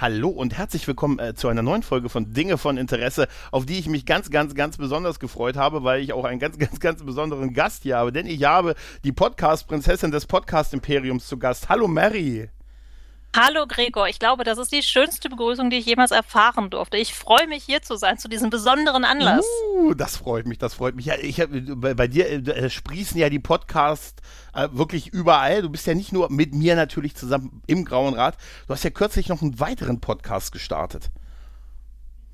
Hallo und herzlich willkommen äh, zu einer neuen Folge von Dinge von Interesse, auf die ich mich ganz, ganz, ganz besonders gefreut habe, weil ich auch einen ganz, ganz, ganz besonderen Gast hier habe. Denn ich habe die Podcast-Prinzessin des Podcast-Imperiums zu Gast. Hallo Mary. Hallo Gregor, ich glaube, das ist die schönste Begrüßung, die ich jemals erfahren durfte. Ich freue mich hier zu sein zu diesem besonderen Anlass. Uh, das freut mich, das freut mich. Ja, ich hab, bei, bei dir äh, sprießen ja die Podcasts äh, wirklich überall. Du bist ja nicht nur mit mir natürlich zusammen im Grauen Rad. Du hast ja kürzlich noch einen weiteren Podcast gestartet.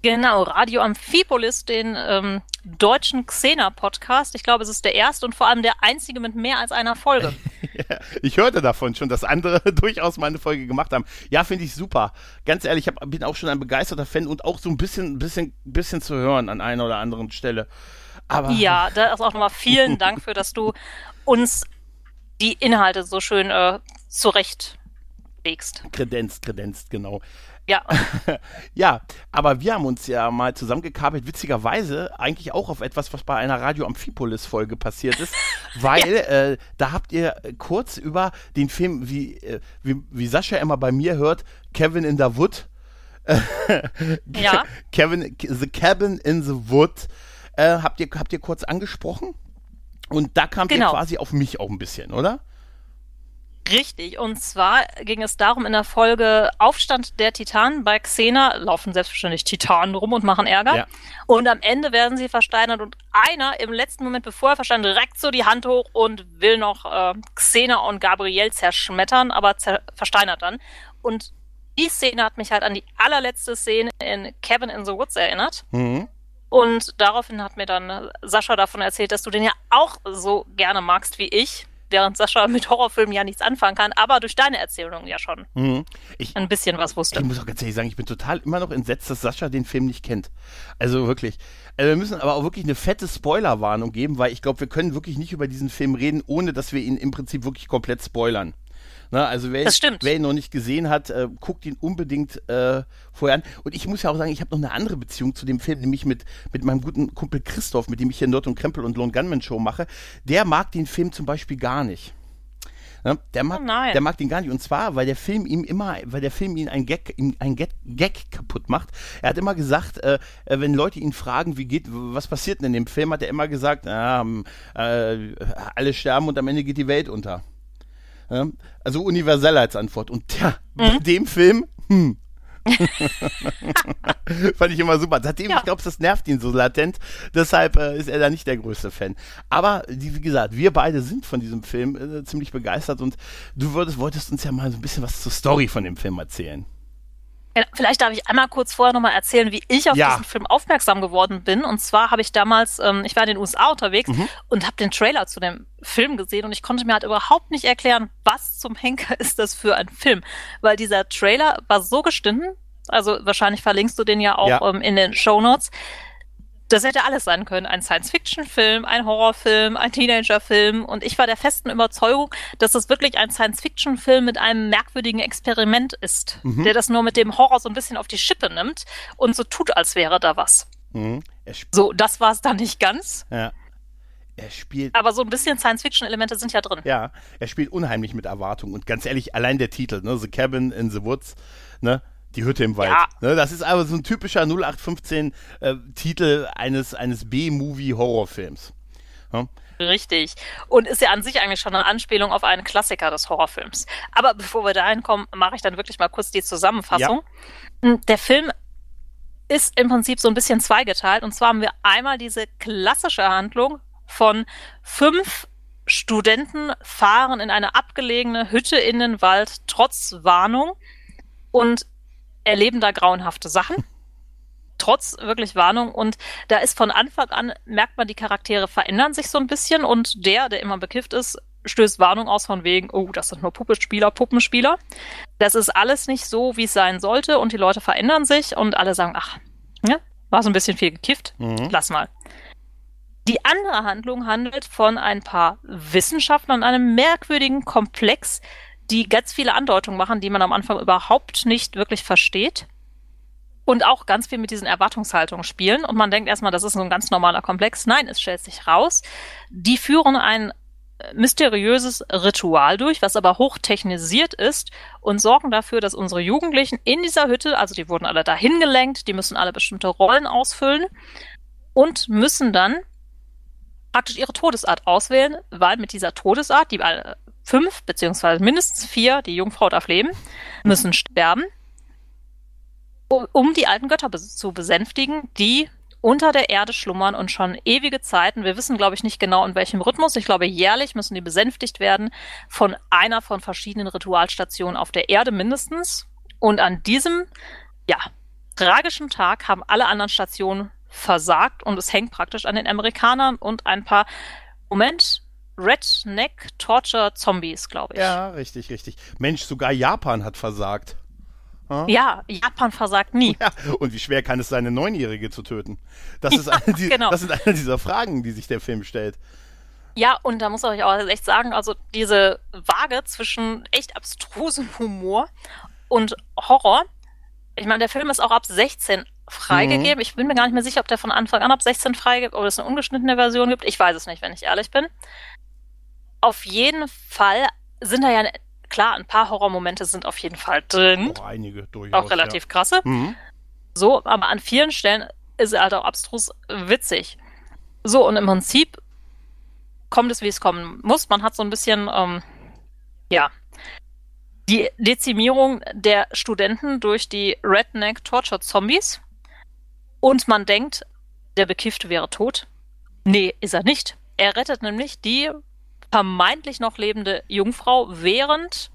Genau, Radio Amphipolis, den ähm, deutschen Xena-Podcast. Ich glaube, es ist der erste und vor allem der einzige mit mehr als einer Folge. ja, ich hörte davon schon, dass andere durchaus mal eine Folge gemacht haben. Ja, finde ich super. Ganz ehrlich, ich hab, bin auch schon ein begeisterter Fan und auch so ein bisschen, bisschen, bisschen zu hören an einer oder anderen Stelle. Aber ja, da ist auch nochmal vielen Dank für, dass du uns die Inhalte so schön äh, zurechtlegst. Kredenzt, kredenzt, genau. Ja. ja, aber wir haben uns ja mal zusammengekabelt, witzigerweise eigentlich auch auf etwas, was bei einer Radio Amphipolis-Folge passiert ist, weil ja. äh, da habt ihr kurz über den Film, wie, äh, wie, wie Sascha immer bei mir hört, Kevin in the Wood. ja. Kevin, The Cabin in the Wood, äh, habt, ihr, habt ihr kurz angesprochen? Und da kamt genau. ihr quasi auf mich auch ein bisschen, oder? Richtig, und zwar ging es darum in der Folge Aufstand der Titanen. Bei Xena laufen selbstverständlich Titanen rum und machen Ärger. Ja. Und am Ende werden sie versteinert und einer im letzten Moment, bevor er versteinert, reckt so die Hand hoch und will noch äh, Xena und Gabriel zerschmettern, aber zer versteinert dann. Und die Szene hat mich halt an die allerletzte Szene in Cabin in the Woods erinnert. Mhm. Und daraufhin hat mir dann Sascha davon erzählt, dass du den ja auch so gerne magst wie ich während Sascha mit Horrorfilmen ja nichts anfangen kann, aber durch deine Erzählung ja schon mhm. ich, ein bisschen was wusste. Ich muss auch ganz ehrlich sagen, ich bin total immer noch entsetzt, dass Sascha den Film nicht kennt. Also wirklich. Also wir müssen aber auch wirklich eine fette Spoilerwarnung geben, weil ich glaube, wir können wirklich nicht über diesen Film reden, ohne dass wir ihn im Prinzip wirklich komplett spoilern. Na, also wer, wer, ihn noch nicht gesehen hat, äh, guckt ihn unbedingt äh, vorher an. Und ich muss ja auch sagen, ich habe noch eine andere Beziehung zu dem Film, nämlich mit, mit meinem guten Kumpel Christoph, mit dem ich hier Nord und Krempel und Lone Gunman Show mache. Der mag den Film zum Beispiel gar nicht. Ja, der, mag, oh der mag den gar nicht. Und zwar, weil der Film ihm immer, weil der Film ihn ein Gag, ein Gag, Gag kaputt macht. Er hat immer gesagt, äh, äh, wenn Leute ihn fragen, wie geht, was passiert denn in dem Film, hat er immer gesagt, äh, äh, alle sterben und am Ende geht die Welt unter. Also universell als Antwort. Und ja, mhm. bei dem Film, hm. Fand ich immer super. Seitdem, ja. ich glaube, das nervt ihn so latent. Deshalb äh, ist er da nicht der größte Fan. Aber, wie gesagt, wir beide sind von diesem Film äh, ziemlich begeistert und du würdest, wolltest uns ja mal so ein bisschen was zur Story von dem Film erzählen. Vielleicht darf ich einmal kurz vorher nochmal erzählen, wie ich auf ja. diesen Film aufmerksam geworden bin. Und zwar habe ich damals, ähm, ich war in den USA unterwegs mhm. und habe den Trailer zu dem Film gesehen und ich konnte mir halt überhaupt nicht erklären, was zum Henker ist das für ein Film. Weil dieser Trailer war so gestimmt, also wahrscheinlich verlinkst du den ja auch ja. Ähm, in den Show Notes das hätte alles sein können. Ein Science-Fiction-Film, ein Horrorfilm, ein Teenager-Film. Und ich war der festen Überzeugung, dass das wirklich ein Science-Fiction-Film mit einem merkwürdigen Experiment ist, mhm. der das nur mit dem Horror so ein bisschen auf die Schippe nimmt und so tut, als wäre da was. Mhm. So, das war es dann nicht ganz. Ja. Er spielt. Aber so ein bisschen Science-Fiction-Elemente sind ja drin. Ja, er spielt unheimlich mit Erwartung. Und ganz ehrlich, allein der Titel, ne, The Cabin in the Woods, ne, die Hütte im Wald. Ja. Ne, das ist aber so ein typischer 0815-Titel äh, eines, eines B-Movie-Horrorfilms. Ja? Richtig. Und ist ja an sich eigentlich schon eine Anspielung auf einen Klassiker des Horrorfilms. Aber bevor wir dahin kommen, mache ich dann wirklich mal kurz die Zusammenfassung. Ja. Hm, der Film ist im Prinzip so ein bisschen zweigeteilt. Und zwar haben wir einmal diese klassische Handlung von fünf Studenten fahren in eine abgelegene Hütte in den Wald trotz Warnung und erleben da grauenhafte Sachen. Trotz wirklich Warnung. Und da ist von Anfang an, merkt man, die Charaktere verändern sich so ein bisschen und der, der immer bekifft ist, stößt Warnung aus von wegen, oh, das sind nur Puppenspieler, Puppenspieler. Das ist alles nicht so, wie es sein sollte und die Leute verändern sich und alle sagen, ach, ja, war so ein bisschen viel gekifft, mhm. lass mal. Die andere Handlung handelt von ein paar Wissenschaftlern und einem merkwürdigen Komplex, die ganz viele Andeutungen machen, die man am Anfang überhaupt nicht wirklich versteht. Und auch ganz viel mit diesen Erwartungshaltungen spielen. Und man denkt erstmal, das ist so ein ganz normaler Komplex. Nein, es stellt sich raus. Die führen ein mysteriöses Ritual durch, was aber hochtechnisiert ist und sorgen dafür, dass unsere Jugendlichen in dieser Hütte, also die wurden alle dahin gelenkt, die müssen alle bestimmte Rollen ausfüllen und müssen dann praktisch ihre Todesart auswählen, weil mit dieser Todesart, die fünf beziehungsweise mindestens vier, die Jungfrau darf leben, müssen sterben, um die alten Götter zu besänftigen, die unter der Erde schlummern und schon ewige Zeiten. Wir wissen, glaube ich, nicht genau in welchem Rhythmus. Ich glaube, jährlich müssen die besänftigt werden von einer von verschiedenen Ritualstationen auf der Erde mindestens. Und an diesem, ja, tragischen Tag haben alle anderen Stationen versagt und es hängt praktisch an den Amerikanern und ein paar, Moment, Redneck Torture Zombies, glaube ich. Ja, richtig, richtig. Mensch, sogar Japan hat versagt. Hm? Ja, Japan versagt nie. Ja, und wie schwer kann es sein, eine Neunjährige zu töten? Das, ist ja, eine, die, genau. das sind eine dieser Fragen, die sich der Film stellt. Ja, und da muss ich auch echt sagen, also diese Waage zwischen echt abstrusem Humor und Horror. Ich meine, der Film ist auch ab 16 freigegeben. Mhm. Ich bin mir gar nicht mehr sicher, ob der von Anfang an ab 16 freigibt oder es eine ungeschnittene Version gibt. Ich weiß es nicht, wenn ich ehrlich bin. Auf jeden Fall sind da ja klar, ein paar Horrormomente sind auf jeden Fall drin. Auch einige durchaus. Auch relativ ja. krasse. Mhm. So, aber an vielen Stellen ist er halt auch abstrus witzig. So, und im Prinzip kommt es, wie es kommen muss. Man hat so ein bisschen, ähm, ja, die Dezimierung der Studenten durch die Redneck Torture Zombies. Und man denkt, der Bekiffte wäre tot. Nee, ist er nicht. Er rettet nämlich die vermeintlich noch lebende Jungfrau, während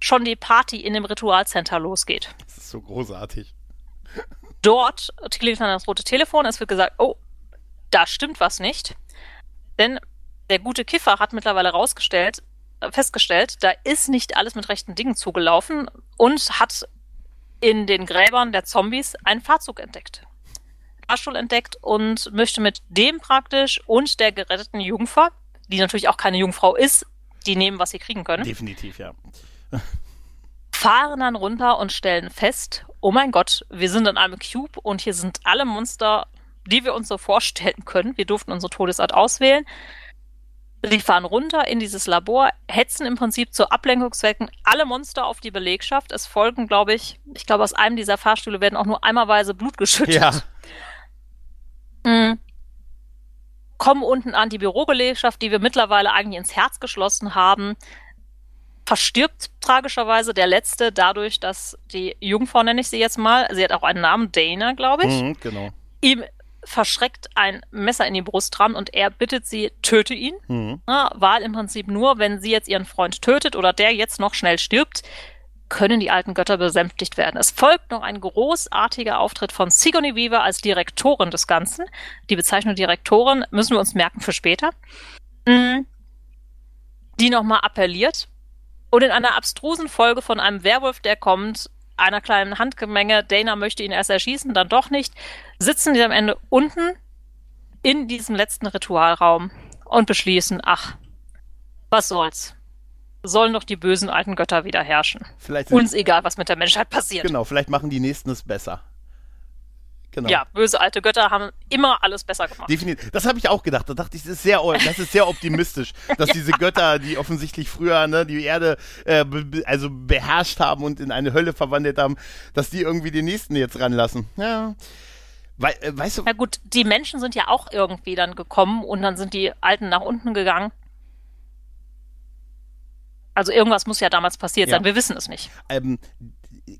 schon die Party in dem Ritualcenter losgeht. Das ist so großartig. Dort klingelt dann das rote Telefon, es wird gesagt, oh, da stimmt was nicht. Denn der gute Kiffer hat mittlerweile rausgestellt, äh, festgestellt, da ist nicht alles mit rechten Dingen zugelaufen und hat in den Gräbern der Zombies einen Fahrzeug entdeckt. Fahrstuhl entdeckt und möchte mit dem praktisch und der geretteten Jungfer die natürlich auch keine Jungfrau ist, die nehmen, was sie kriegen können. Definitiv, ja. fahren dann runter und stellen fest, oh mein Gott, wir sind in einem Cube und hier sind alle Monster, die wir uns so vorstellen können. Wir durften unsere Todesart auswählen. Sie fahren runter in dieses Labor, hetzen im Prinzip zu Ablenkungszwecken alle Monster auf die Belegschaft. Es folgen, glaube ich, ich glaube, aus einem dieser Fahrstühle werden auch nur einmalweise Blut geschüttet. Ja. Mhm kommen unten an die Bürobelegschaft, die wir mittlerweile eigentlich ins Herz geschlossen haben, verstirbt tragischerweise der letzte dadurch, dass die Jungfrau, nenne ich sie jetzt mal, sie hat auch einen Namen, Dana, glaube ich, mhm, genau. ihm verschreckt ein Messer in die Brust ran und er bittet sie, töte ihn. Mhm. Ja, weil im Prinzip nur, wenn sie jetzt ihren Freund tötet oder der jetzt noch schnell stirbt, können die alten Götter besänftigt werden. Es folgt noch ein großartiger Auftritt von Sigourney Weaver als Direktorin des Ganzen. Die Bezeichnung Direktorin müssen wir uns merken für später. Mm. Die nochmal appelliert. Und in einer abstrusen Folge von einem Werwolf, der kommt, einer kleinen Handgemenge, Dana möchte ihn erst erschießen, dann doch nicht, sitzen die am Ende unten in diesem letzten Ritualraum und beschließen, ach, was soll's sollen doch die bösen alten Götter wieder herrschen. Uns egal, was mit der Menschheit passiert. Genau, vielleicht machen die Nächsten es besser. Genau. Ja, böse alte Götter haben immer alles besser gemacht. Definitiv. Das habe ich auch gedacht. Da dachte ich, das ist sehr, das ist sehr optimistisch, dass diese Götter, die offensichtlich früher ne, die Erde äh, be also beherrscht haben und in eine Hölle verwandelt haben, dass die irgendwie die Nächsten jetzt ranlassen. Ja. We äh, weißt du? Na gut, die Menschen sind ja auch irgendwie dann gekommen und dann sind die Alten nach unten gegangen. Also irgendwas muss ja damals passiert ja. sein. Wir wissen es nicht. Ähm,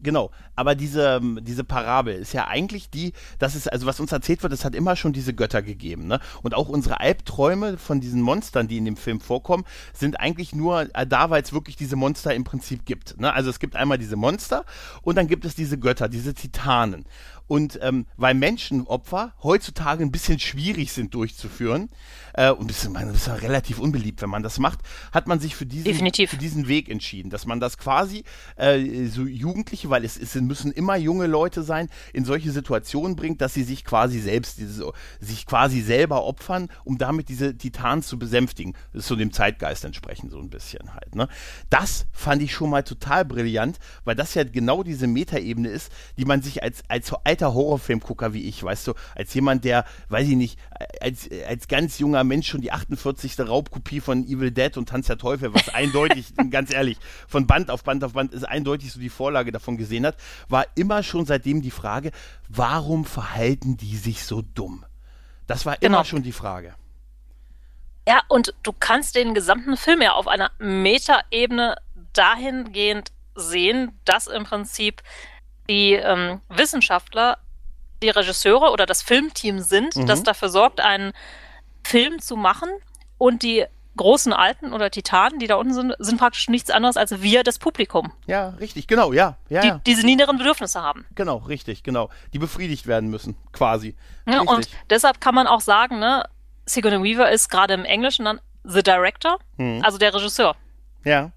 genau, aber diese, diese Parabel ist ja eigentlich die, das ist, also was uns erzählt wird, es hat immer schon diese Götter gegeben, ne? Und auch unsere Albträume von diesen Monstern, die in dem Film vorkommen, sind eigentlich nur äh, da, weil es wirklich diese Monster im Prinzip gibt. Ne? Also es gibt einmal diese Monster und dann gibt es diese Götter, diese Titanen. Und ähm, weil Menschenopfer heutzutage ein bisschen schwierig sind durchzuführen äh, und das ist, man, ist relativ unbeliebt, wenn man das macht, hat man sich für diesen, für diesen Weg entschieden, dass man das quasi äh, so Jugendliche, weil es, es müssen immer junge Leute sein, in solche Situationen bringt, dass sie sich quasi selbst, diese, sich quasi selber opfern, um damit diese Titanen zu besänftigen. Das ist so dem Zeitgeist entsprechend so ein bisschen halt. Ne? Das fand ich schon mal total brillant, weil das ja genau diese Metaebene ist, die man sich als, als alter Horrorfilmgucker wie ich, weißt du, als jemand, der, weiß ich nicht, als, als ganz junger Mensch schon die 48. Raubkopie von Evil Dead und Tanz der Teufel, was eindeutig, ganz ehrlich, von Band auf Band auf Band ist eindeutig so die Vorlage davon gesehen hat, war immer schon seitdem die Frage, warum verhalten die sich so dumm? Das war genau. immer schon die Frage. Ja, und du kannst den gesamten Film ja auf einer Metaebene dahingehend sehen, dass im Prinzip die ähm, Wissenschaftler die Regisseure oder das Filmteam sind, mhm. das dafür sorgt, einen Film zu machen und die großen Alten oder Titanen, die da unten sind, sind praktisch nichts anderes als wir, das Publikum. Ja, richtig, genau, ja. ja, die ja. diese niederen Bedürfnisse haben. Genau, richtig, genau. Die befriedigt werden müssen, quasi. Ja, und deshalb kann man auch sagen, ne, Sigourney Weaver ist gerade im Englischen dann The Director, mhm. also der Regisseur. Ja.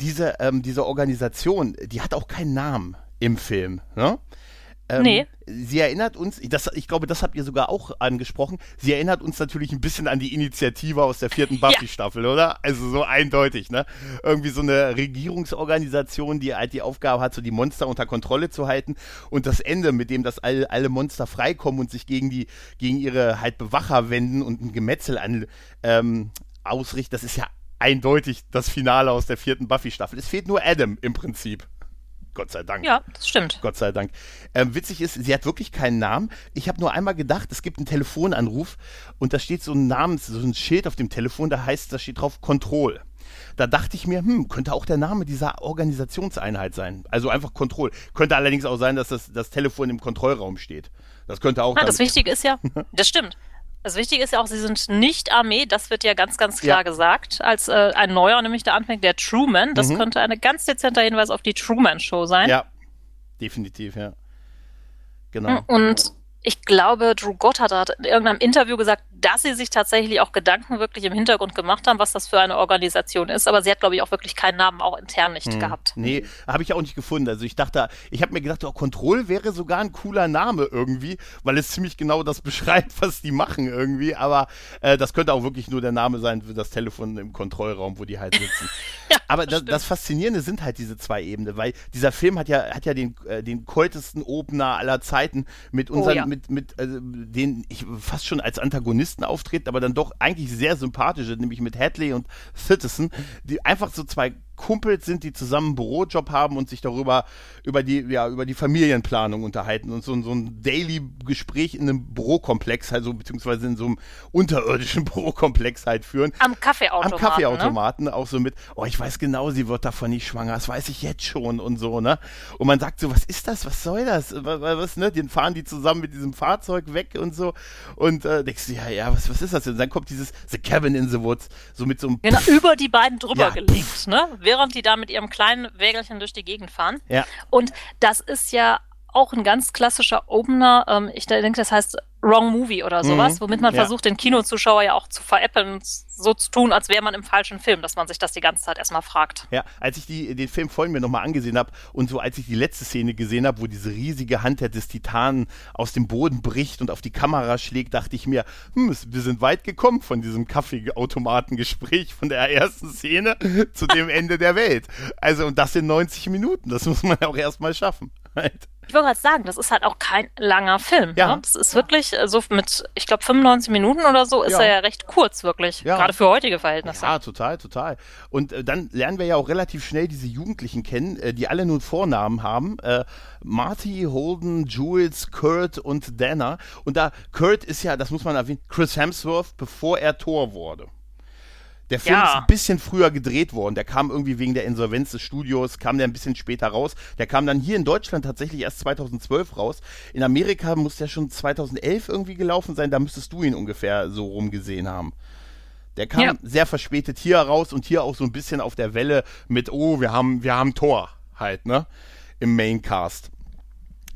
Diese, ähm, diese Organisation, die hat auch keinen Namen im Film. Ne? Ähm, nee. Sie erinnert uns, das, ich glaube, das habt ihr sogar auch angesprochen, sie erinnert uns natürlich ein bisschen an die Initiative aus der vierten Buffy-Staffel, ja. oder? Also so eindeutig, ne? Irgendwie so eine Regierungsorganisation, die halt die Aufgabe hat, so die Monster unter Kontrolle zu halten und das Ende, mit dem das alle, alle Monster freikommen und sich gegen die, gegen ihre halt Bewacher wenden und ein Gemetzel an, ähm, ausrichten, das ist ja eindeutig das Finale aus der vierten Buffy-Staffel. Es fehlt nur Adam im Prinzip. Gott sei Dank. Ja, das stimmt. Gott sei Dank. Ähm, witzig ist, sie hat wirklich keinen Namen. Ich habe nur einmal gedacht, es gibt einen Telefonanruf und da steht so ein Namens, so ein Schild auf dem Telefon, da heißt, da steht drauf Kontroll. Da dachte ich mir, hm, könnte auch der Name dieser Organisationseinheit sein. Also einfach Kontroll. Könnte allerdings auch sein, dass das, das Telefon im Kontrollraum steht. Das könnte auch. Ja, das Wichtige ist ja, das stimmt. Das Wichtige ist ja auch, sie sind nicht Armee, das wird ja ganz, ganz klar ja. gesagt, als äh, ein neuer, nämlich der anfängt, der Truman. Das mhm. könnte ein ganz dezenter Hinweis auf die Truman-Show sein. Ja, definitiv, ja. Genau. Und ich glaube, Drew Goddard hat in irgendeinem Interview gesagt, dass sie sich tatsächlich auch Gedanken wirklich im Hintergrund gemacht haben, was das für eine Organisation ist. Aber sie hat, glaube ich, auch wirklich keinen Namen auch intern nicht hm. gehabt. Nee, habe ich auch nicht gefunden. Also ich dachte, ich habe mir gedacht, oh, Control wäre sogar ein cooler Name irgendwie, weil es ziemlich genau das beschreibt, was die machen irgendwie. Aber äh, das könnte auch wirklich nur der Name sein für das Telefon im Kontrollraum, wo die halt sitzen. ja, Aber das, das, Faszinierende sind halt diese zwei Ebenen, weil dieser Film hat ja, hat ja den, äh, den kultesten Opener aller Zeiten mit unseren, oh, ja mit, mit also, den ich fast schon als Antagonisten auftreten, aber dann doch eigentlich sehr sympathische, nämlich mit Hadley und Citizen, die einfach so zwei Kumpels sind, die zusammen einen Bürojob haben und sich darüber über die ja über die Familienplanung unterhalten und so, so ein Daily Gespräch in einem Bürokomplex, also beziehungsweise in so einem unterirdischen Bürokomplex halt führen. Am Kaffeeautomaten. Am Kaffeeautomaten ne? auch so mit, oh, ich weiß genau, sie wird davon nicht schwanger, das weiß ich jetzt schon und so, ne? Und man sagt so, was ist das? Was soll das? Was, was ne? Den fahren die zusammen mit diesem Fahrzeug weg und so und äh, denkst du, ja, ja, was, was ist das denn? Und dann kommt dieses The Cabin in the Woods, so mit so einem Genau, über die beiden drüber ja, gelegt, ne? Während die da mit ihrem kleinen Wägelchen durch die Gegend fahren. Ja. Und das ist ja auch ein ganz klassischer Opener. Ähm, ich denke, das heißt Wrong Movie oder sowas, mhm. womit man ja. versucht, den Kinozuschauer ja auch zu veräppeln so zu tun, als wäre man im falschen Film, dass man sich das die ganze Zeit erstmal fragt. Ja, als ich die, den Film vorhin mir nochmal angesehen habe und so als ich die letzte Szene gesehen habe, wo diese riesige Hand des Titanen aus dem Boden bricht und auf die Kamera schlägt, dachte ich mir, hm, wir sind weit gekommen von diesem Kaffeeautomatengespräch von der ersten Szene zu dem Ende der Welt. Also, und das in 90 Minuten, das muss man auch erstmal schaffen. Halt. Ich wollte gerade sagen, das ist halt auch kein langer Film. Ja. Ne? Das ist wirklich äh, so mit, ich glaube, 95 Minuten oder so ist ja. er ja recht kurz, wirklich. Ja. Gerade für heutige Verhältnisse. Ja, total, total. Und äh, dann lernen wir ja auch relativ schnell diese Jugendlichen kennen, äh, die alle nun Vornamen haben. Äh, Marty, Holden, Jules, Kurt und Dana. Und da, Kurt ist ja, das muss man erwähnen, Chris Hemsworth, bevor er Thor wurde. Der Film ja. ist ein bisschen früher gedreht worden. Der kam irgendwie wegen der Insolvenz des Studios, kam der ein bisschen später raus. Der kam dann hier in Deutschland tatsächlich erst 2012 raus. In Amerika muss der schon 2011 irgendwie gelaufen sein. Da müsstest du ihn ungefähr so rumgesehen haben. Der kam ja. sehr verspätet hier raus und hier auch so ein bisschen auf der Welle mit, oh, wir haben, wir haben Tor halt, ne? Im Maincast.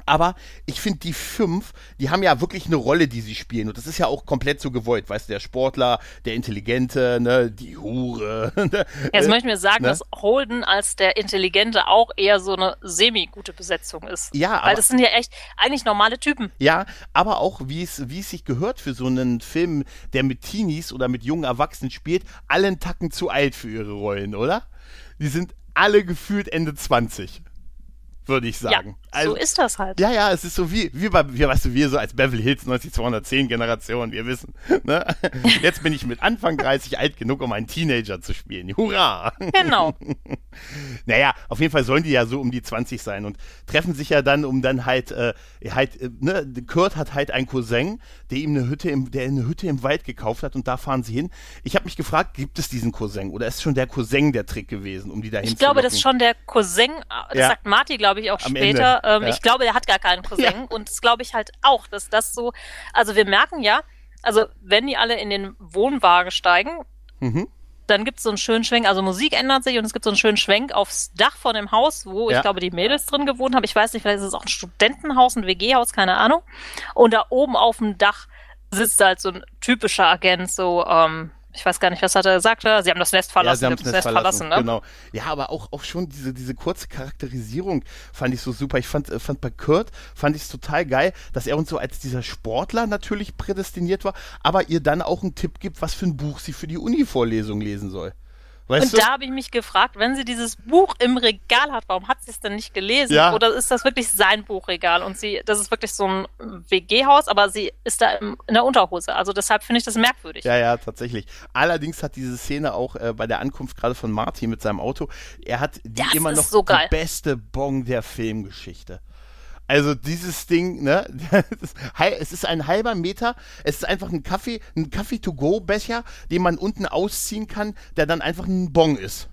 Aber ich finde, die fünf, die haben ja wirklich eine Rolle, die sie spielen. Und das ist ja auch komplett so gewollt. Weißt du, der Sportler, der Intelligente, ne, die Hure. Ne, Jetzt möchte ich mir sagen, ne? dass Holden als der Intelligente auch eher so eine semi-gute Besetzung ist. Ja, Weil das sind ja echt eigentlich normale Typen. Ja, aber auch, wie es, wie es sich gehört für so einen Film, der mit Teenies oder mit jungen Erwachsenen spielt, allen Tacken zu alt für ihre Rollen, oder? Die sind alle gefühlt Ende 20 würde ich sagen. Ja, also, so ist das halt. Ja, ja, es ist so wie, wie bei, wie, weißt du, wir so als Beverly Hills 90210 Generation, wir wissen. Ne? Jetzt bin ich mit Anfang 30 alt genug, um einen Teenager zu spielen. Hurra! Genau. naja, auf jeden Fall sollen die ja so um die 20 sein und treffen sich ja dann, um dann halt, äh, halt, äh, ne, Kurt hat halt einen Cousin, der ihm eine Hütte im, der eine Hütte im Wald gekauft hat und da fahren sie hin. Ich habe mich gefragt, gibt es diesen Cousin oder ist schon der Cousin der Trick gewesen, um die dahin Ich glaube, das ist schon der Cousin, das ja. sagt Marty, glaube ich, auch Am später. Ähm, ja. Ich glaube, der hat gar keinen Cousin ja. und das glaube ich halt auch, dass das so, also wir merken ja, also wenn die alle in den Wohnwagen steigen, mhm dann gibt es so einen schönen Schwenk, also Musik ändert sich und es gibt so einen schönen Schwenk aufs Dach von dem Haus, wo ja. ich glaube, die Mädels drin gewohnt haben. Ich weiß nicht, vielleicht ist es auch ein Studentenhaus, ein WG-Haus, keine Ahnung. Und da oben auf dem Dach sitzt halt so ein typischer Agent, so, ähm, ich weiß gar nicht, was hat er gesagt, sie haben das Nest verlassen, ja, sie haben das Nest, Nest verlassen, verlassen ne? Genau. Ja, aber auch, auch schon diese, diese kurze Charakterisierung fand ich so super. Ich fand, äh, fand bei Kurt, fand ich es total geil, dass er uns so als dieser Sportler natürlich prädestiniert war, aber ihr dann auch einen Tipp gibt, was für ein Buch sie für die Uni-Vorlesung lesen soll. Weißt und du? da habe ich mich gefragt, wenn sie dieses Buch im Regal hat, warum hat sie es denn nicht gelesen? Ja. Oder ist das wirklich sein Buchregal? Und sie, das ist wirklich so ein WG-Haus, aber sie ist da in der Unterhose. Also deshalb finde ich das merkwürdig. Ja, ja, tatsächlich. Allerdings hat diese Szene auch äh, bei der Ankunft gerade von Martin mit seinem Auto, er hat die immer noch so die beste Bong der Filmgeschichte. Also dieses Ding, ne? es ist ein halber Meter. Es ist einfach ein Kaffee, ein Kaffee-to-go-Becher, den man unten ausziehen kann, der dann einfach ein Bon ist.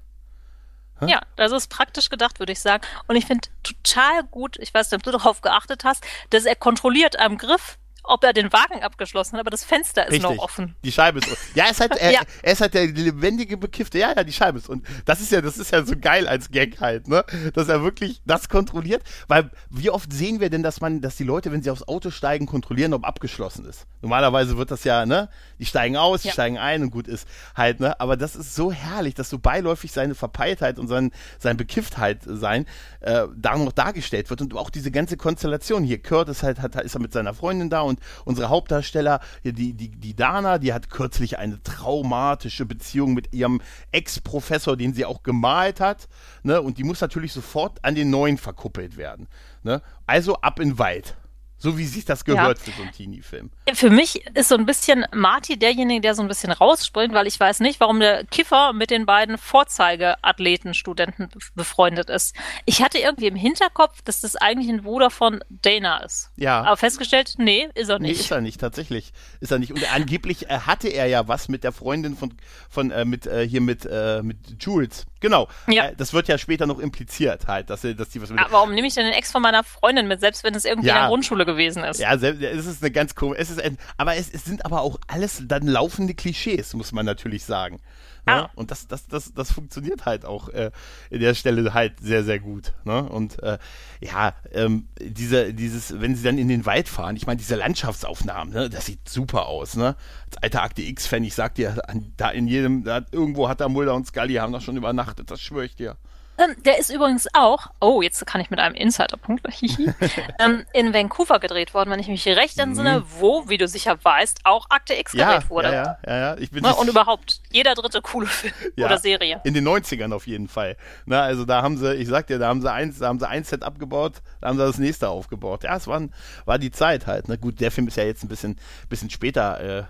Ja, das ist praktisch gedacht, würde ich sagen. Und ich finde total gut, ich weiß nicht, ob du darauf geachtet hast, dass er kontrolliert am Griff ob er den Wagen abgeschlossen hat, aber das Fenster ist Richtig. noch offen. Die Scheibe ist Ja, er ist halt, er, ja. er ist halt der lebendige Bekiffte. Ja, ja, die Scheibe ist. Und das ist ja, das ist ja so geil als Gag halt, ne? Dass er wirklich das kontrolliert. Weil wie oft sehen wir denn, dass man, dass die Leute, wenn sie aufs Auto steigen, kontrollieren, ob abgeschlossen ist. Normalerweise wird das ja, ne? Die steigen aus, die ja. steigen ein und gut ist halt, ne? Aber das ist so herrlich, dass so beiläufig seine Verpeiltheit und sein, sein Bekifftheit sein, äh, da noch dargestellt wird. Und auch diese ganze Konstellation hier. Kurt ist halt, hat, ist er mit seiner Freundin da und unsere Hauptdarsteller, die, die, die Dana, die hat kürzlich eine traumatische Beziehung mit ihrem Ex-Professor, den sie auch gemalt hat. Ne? Und die muss natürlich sofort an den neuen verkuppelt werden. Ne? Also ab in Wald. So wie sich das gehört ja. für so einen Teenie-Film. Für mich ist so ein bisschen Marty derjenige, der so ein bisschen rausspringt, weil ich weiß nicht, warum der Kiffer mit den beiden Vorzeigeathleten, Studenten befreundet ist. Ich hatte irgendwie im Hinterkopf, dass das eigentlich ein Bruder von Dana ist. Ja. Aber festgestellt, nee, ist er nicht. Nee, ist er nicht, tatsächlich. Ist er nicht. Und angeblich äh, hatte er ja was mit der Freundin von, von äh, mit, äh, hier mit, äh, mit Jules. Genau. Ja. Äh, das wird ja später noch impliziert halt, dass, dass die was mit. Ja, warum nehme ich denn den Ex von meiner Freundin mit, selbst wenn es irgendwie ja. in der Grundschule gewesen ist? Ja, es ist eine ganz komische, es ist ein, aber es, es sind aber auch alles dann laufende Klischees, muss man natürlich sagen. Ne? Ah. Und das, das, das, das funktioniert halt auch äh, in der Stelle halt sehr, sehr gut. Ne? Und äh, ja, ähm, diese, dieses, wenn sie dann in den Wald fahren, ich meine, diese Landschaftsaufnahmen, ne, das sieht super aus, ne? Als alter Akte X-Fan, ich sag dir, da in jedem, da, irgendwo hat da Mulder und Scully haben da schon übernachtet, das schwöre ich dir. Ähm, der ist übrigens auch, oh, jetzt kann ich mit einem Insider-Punkt, ähm, in Vancouver gedreht worden, wenn ich mich recht entsinne, mhm. wo, wie du sicher weißt, auch Akte X ja, gedreht wurde. Ja, ja, ja. Ich bin Na, und überhaupt jeder dritte coole Film ja, oder Serie. In den 90ern auf jeden Fall. Na, also da haben sie, ich sag dir, da haben sie eins, da haben sie ein Set abgebaut, da haben sie das nächste aufgebaut. Ja, es war, war die Zeit halt. Na gut, der Film ist ja jetzt ein bisschen, bisschen später äh,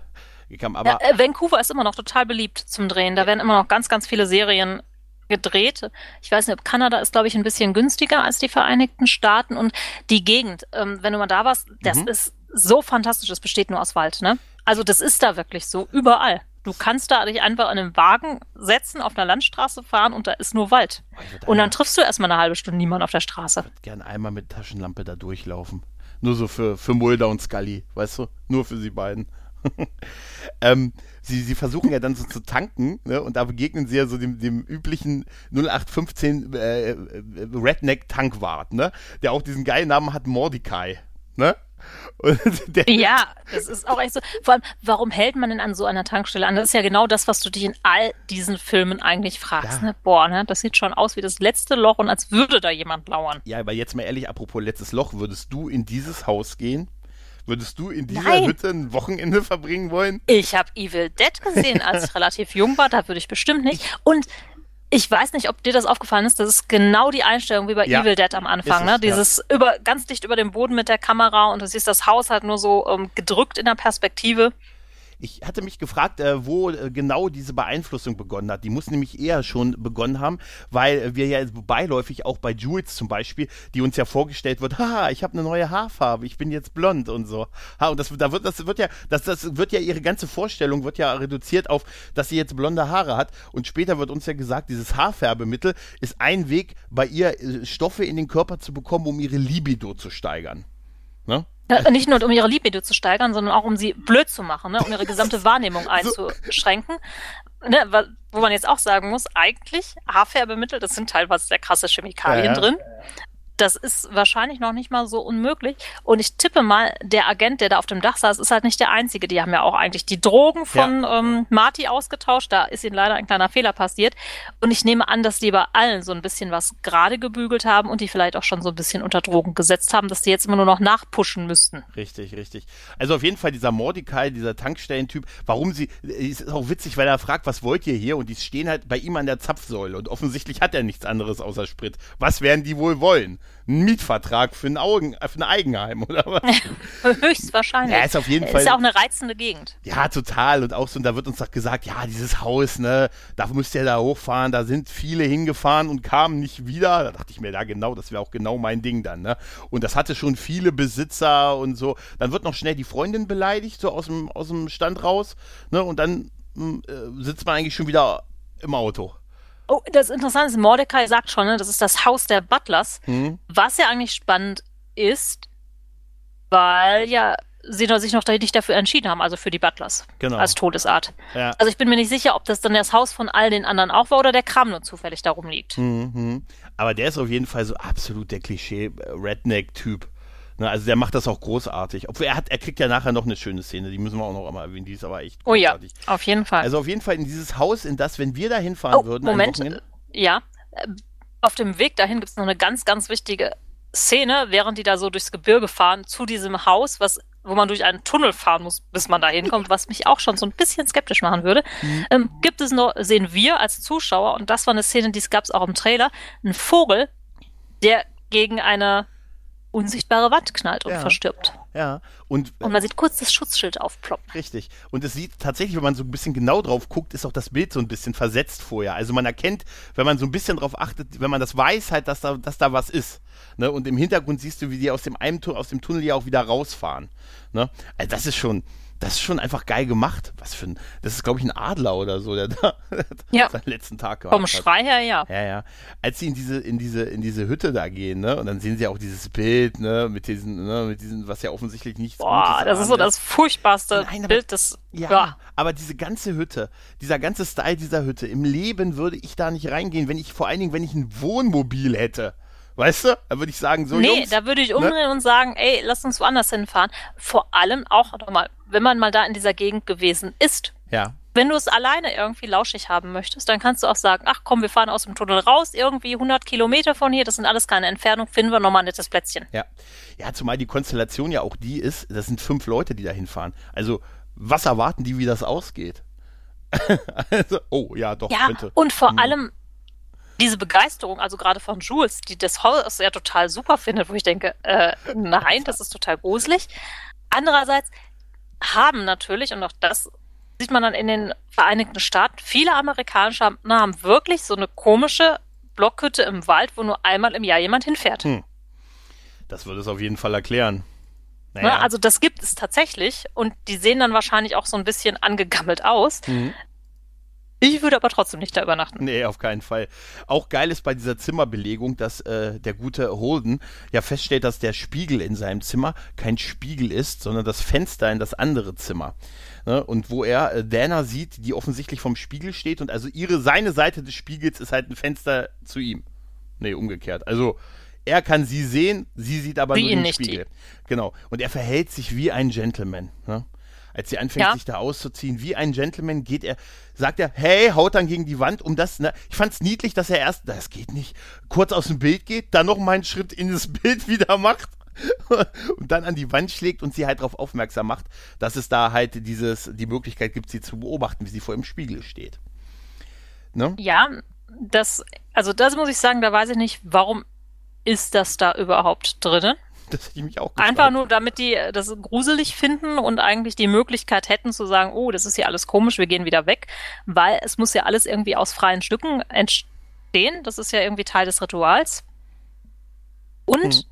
gekommen. Aber ja, äh, Vancouver ist immer noch total beliebt zum Drehen. Da werden immer noch ganz, ganz viele Serien gedreht. Ich weiß nicht, ob Kanada ist, glaube ich, ein bisschen günstiger als die Vereinigten Staaten und die Gegend, ähm, wenn du mal da warst, das mhm. ist so fantastisch, es besteht nur aus Wald, ne? Also das ist da wirklich so, überall. Du kannst da dich einfach in einen Wagen setzen, auf einer Landstraße fahren und da ist nur Wald. Oh, und dann triffst du erstmal eine halbe Stunde niemanden auf der Straße. Ich würde gerne einmal mit Taschenlampe da durchlaufen. Nur so für, für Mulder und Scully, weißt du? Nur für sie beiden. Ähm, sie, sie versuchen ja dann so zu tanken, ne? Und da begegnen sie ja so dem, dem üblichen 0815 äh, äh, Redneck-Tankwart, ne? Der auch diesen geilen Namen hat, Mordecai, ne? ja, das ist auch echt so. Vor allem, warum hält man denn an so einer Tankstelle an? Das ist ja genau das, was du dich in all diesen Filmen eigentlich fragst. Ja. Ne? Boah, ne? das sieht schon aus wie das letzte Loch und als würde da jemand lauern. Ja, aber jetzt mal ehrlich, apropos letztes Loch, würdest du in dieses Haus gehen? Würdest du in dieser Nein. Hütte ein Wochenende verbringen wollen? Ich habe Evil Dead gesehen, als ich relativ jung war. Da würde ich bestimmt nicht. Und ich weiß nicht, ob dir das aufgefallen ist. Das ist genau die Einstellung wie bei ja, Evil Dead am Anfang. Ne? Dieses ja. über ganz dicht über dem Boden mit der Kamera und du siehst das Haus halt nur so ähm, gedrückt in der Perspektive. Ich hatte mich gefragt, äh, wo äh, genau diese Beeinflussung begonnen hat. Die muss nämlich eher schon begonnen haben, weil wir ja beiläufig auch bei Jules zum Beispiel, die uns ja vorgestellt wird, haha, ich habe eine neue Haarfarbe, ich bin jetzt blond und so. Ha, und das, da wird, das wird ja, das, das wird ja ihre ganze Vorstellung wird ja reduziert auf, dass sie jetzt blonde Haare hat. Und später wird uns ja gesagt, dieses Haarfärbemittel ist ein Weg, bei ihr äh, Stoffe in den Körper zu bekommen, um ihre Libido zu steigern. Ne? Ja, nicht nur um ihre Libido zu steigern, sondern auch um sie blöd zu machen, ne? um ihre gesamte Wahrnehmung einzuschränken. Ne? Wo man jetzt auch sagen muss, eigentlich Haarfärbemittel, das sind teilweise sehr krasse Chemikalien ja, ja. drin das ist wahrscheinlich noch nicht mal so unmöglich. Und ich tippe mal, der Agent, der da auf dem Dach saß, ist halt nicht der Einzige. Die haben ja auch eigentlich die Drogen von ja. ähm, Marty ausgetauscht. Da ist ihnen leider ein kleiner Fehler passiert. Und ich nehme an, dass die bei allen so ein bisschen was gerade gebügelt haben und die vielleicht auch schon so ein bisschen unter Drogen gesetzt haben, dass die jetzt immer nur noch nachpushen müssten. Richtig, richtig. Also auf jeden Fall dieser Mordecai, dieser Tankstellentyp, warum sie, ist auch witzig, weil er fragt, was wollt ihr hier? Und die stehen halt bei ihm an der Zapfsäule und offensichtlich hat er nichts anderes außer Sprit. Was werden die wohl wollen? Einen Mietvertrag für ein, Augen, für ein Eigenheim, oder was? Höchstwahrscheinlich. Ja, ist auf jeden Fall. Ist ja auch eine reizende Gegend. Ja, total. Und auch so, und da wird uns doch gesagt, ja, dieses Haus, ne, da müsst ihr da hochfahren, da sind viele hingefahren und kamen nicht wieder. Da dachte ich mir, da genau, das wäre auch genau mein Ding dann, ne? Und das hatte schon viele Besitzer und so. Dann wird noch schnell die Freundin beleidigt, so aus dem, aus dem Stand raus, ne? Und dann hm, äh, sitzt man eigentlich schon wieder im Auto. Oh, das Interessante ist, Mordecai sagt schon, ne, das ist das Haus der Butlers. Mhm. Was ja eigentlich spannend ist, weil ja sie sich noch nicht dafür entschieden haben, also für die Butlers genau. als Todesart. Ja. Also ich bin mir nicht sicher, ob das dann das Haus von all den anderen auch war oder der Kram nur zufällig darum liegt. Mhm. Aber der ist auf jeden Fall so absolut der Klischee-Redneck-Typ. Ne, also der macht das auch großartig. Obwohl er hat, er kriegt ja nachher noch eine schöne Szene, die müssen wir auch noch einmal erwähnen, die ist aber echt großartig. Oh ja, auf jeden Fall. Also auf jeden Fall in dieses Haus, in das, wenn wir da hinfahren oh, würden. Moment, ja. Auf dem Weg dahin gibt es noch eine ganz, ganz wichtige Szene, während die da so durchs Gebirge fahren, zu diesem Haus, was wo man durch einen Tunnel fahren muss, bis man da hinkommt, was mich auch schon so ein bisschen skeptisch machen würde, mhm. ähm, gibt es noch, sehen wir als Zuschauer, und das war eine Szene, die gab es auch im Trailer, einen Vogel, der gegen eine unsichtbare Wand knallt und ja. verstirbt. Ja. Und, und man sieht kurz das Schutzschild aufploppen. Richtig. Und es sieht tatsächlich, wenn man so ein bisschen genau drauf guckt, ist auch das Bild so ein bisschen versetzt vorher. Also man erkennt, wenn man so ein bisschen drauf achtet, wenn man das weiß, halt, dass da, dass da was ist. Ne? Und im Hintergrund siehst du, wie die aus dem, einem, aus dem Tunnel ja auch wieder rausfahren. Ne? Also das ist schon, das ist schon einfach geil gemacht. Was für ein, das ist glaube ich ein Adler oder so, der da ja. seinen letzten Tag gemacht Vom Schrei her, ja. Ja, ja. Als sie in diese, in diese, in diese Hütte da gehen, ne, und dann sehen sie auch dieses Bild, ne, mit diesen, ne, mit diesen, was ja offensichtlich nichts Boah, Gutes das ist so das furchtbarste Nein, aber, Bild des, ja, ja, aber diese ganze Hütte, dieser ganze Style dieser Hütte, im Leben würde ich da nicht reingehen, wenn ich, vor allen Dingen, wenn ich ein Wohnmobil hätte. Weißt du? Da würde ich sagen, so Nee, Jungs, da würde ich ne? umdrehen ne? und sagen, ey, lass uns woanders hinfahren. Vor allem auch nochmal, wenn man mal da in dieser Gegend gewesen ist. Ja. Wenn du es alleine irgendwie lauschig haben möchtest, dann kannst du auch sagen, ach komm, wir fahren aus dem Tunnel raus, irgendwie 100 Kilometer von hier, das sind alles keine Entfernung, finden wir nochmal ein nettes Plätzchen. Ja. Ja, zumal die Konstellation ja auch die ist, das sind fünf Leute, die da hinfahren. Also, was erwarten die, wie das ausgeht? also, oh, ja, doch, ja, könnte. Und vor hm. allem, diese Begeisterung, also gerade von Jules, die das Haus ja total super findet, wo ich denke, äh, nein, das ist total gruselig. Andererseits haben natürlich, und auch das sieht man dann in den Vereinigten Staaten, viele amerikanische haben wirklich so eine komische Blockhütte im Wald, wo nur einmal im Jahr jemand hinfährt. Hm. Das würde es auf jeden Fall erklären. Naja. Ne, also das gibt es tatsächlich und die sehen dann wahrscheinlich auch so ein bisschen angegammelt aus. Mhm Ich würde aber trotzdem nicht da übernachten. Nee, auf keinen Fall. Auch geil ist bei dieser Zimmerbelegung, dass äh, der gute Holden ja feststellt, dass der Spiegel in seinem Zimmer kein Spiegel ist, sondern das Fenster in das andere Zimmer. Ne? Und wo er äh, Dana sieht, die offensichtlich vom Spiegel steht und also ihre, seine Seite des Spiegels ist halt ein Fenster zu ihm. Nee, umgekehrt. Also er kann sie sehen, sie sieht aber Wie nur den Spiegel. Genau. Und er verhält sich wie ein Gentleman. Ne? Als sie anfängt, Ja. sich da auszuziehen, wie ein Gentleman geht er, sagt er, hey, haut dann gegen die Wand, um das, ne? Ich fand's niedlich, dass er erst, das geht nicht, kurz aus dem Bild geht, dann noch mal einen Schritt in das Bild wieder macht und dann an die Wand schlägt und sie halt darauf aufmerksam macht, dass es da halt dieses, die Möglichkeit gibt, sie zu beobachten, wie sie vor dem Spiegel steht. Ne? Ja, das, also das muss ich sagen, da weiß ich nicht, warum ist das da überhaupt drinne? Das hätte ich mich auch gefragt. Einfach nur, damit die das gruselig finden und eigentlich die Möglichkeit hätten zu sagen, oh, das ist hier alles komisch, wir gehen wieder weg, weil es muss ja alles irgendwie aus freien Stücken entstehen. Das ist ja irgendwie Teil des Rituals. Und Hm.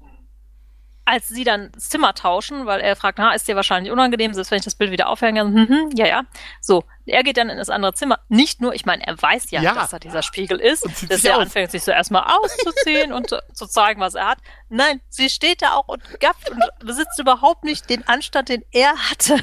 Als sie dann das Zimmer tauschen, weil er fragt, na, ist dir wahrscheinlich unangenehm, selbst wenn ich das Bild wieder aufhänge, hm, hm, ja, ja. So, er geht dann in das andere Zimmer. Nicht nur, ich meine, er weiß ja, Ja. dass da dieser Spiegel ist, dass er aus. anfängt, sich so erstmal auszuziehen und zu, zu zeigen, was er hat. Nein, sie steht da auch und gafft und besitzt überhaupt nicht den Anstand, den er hatte.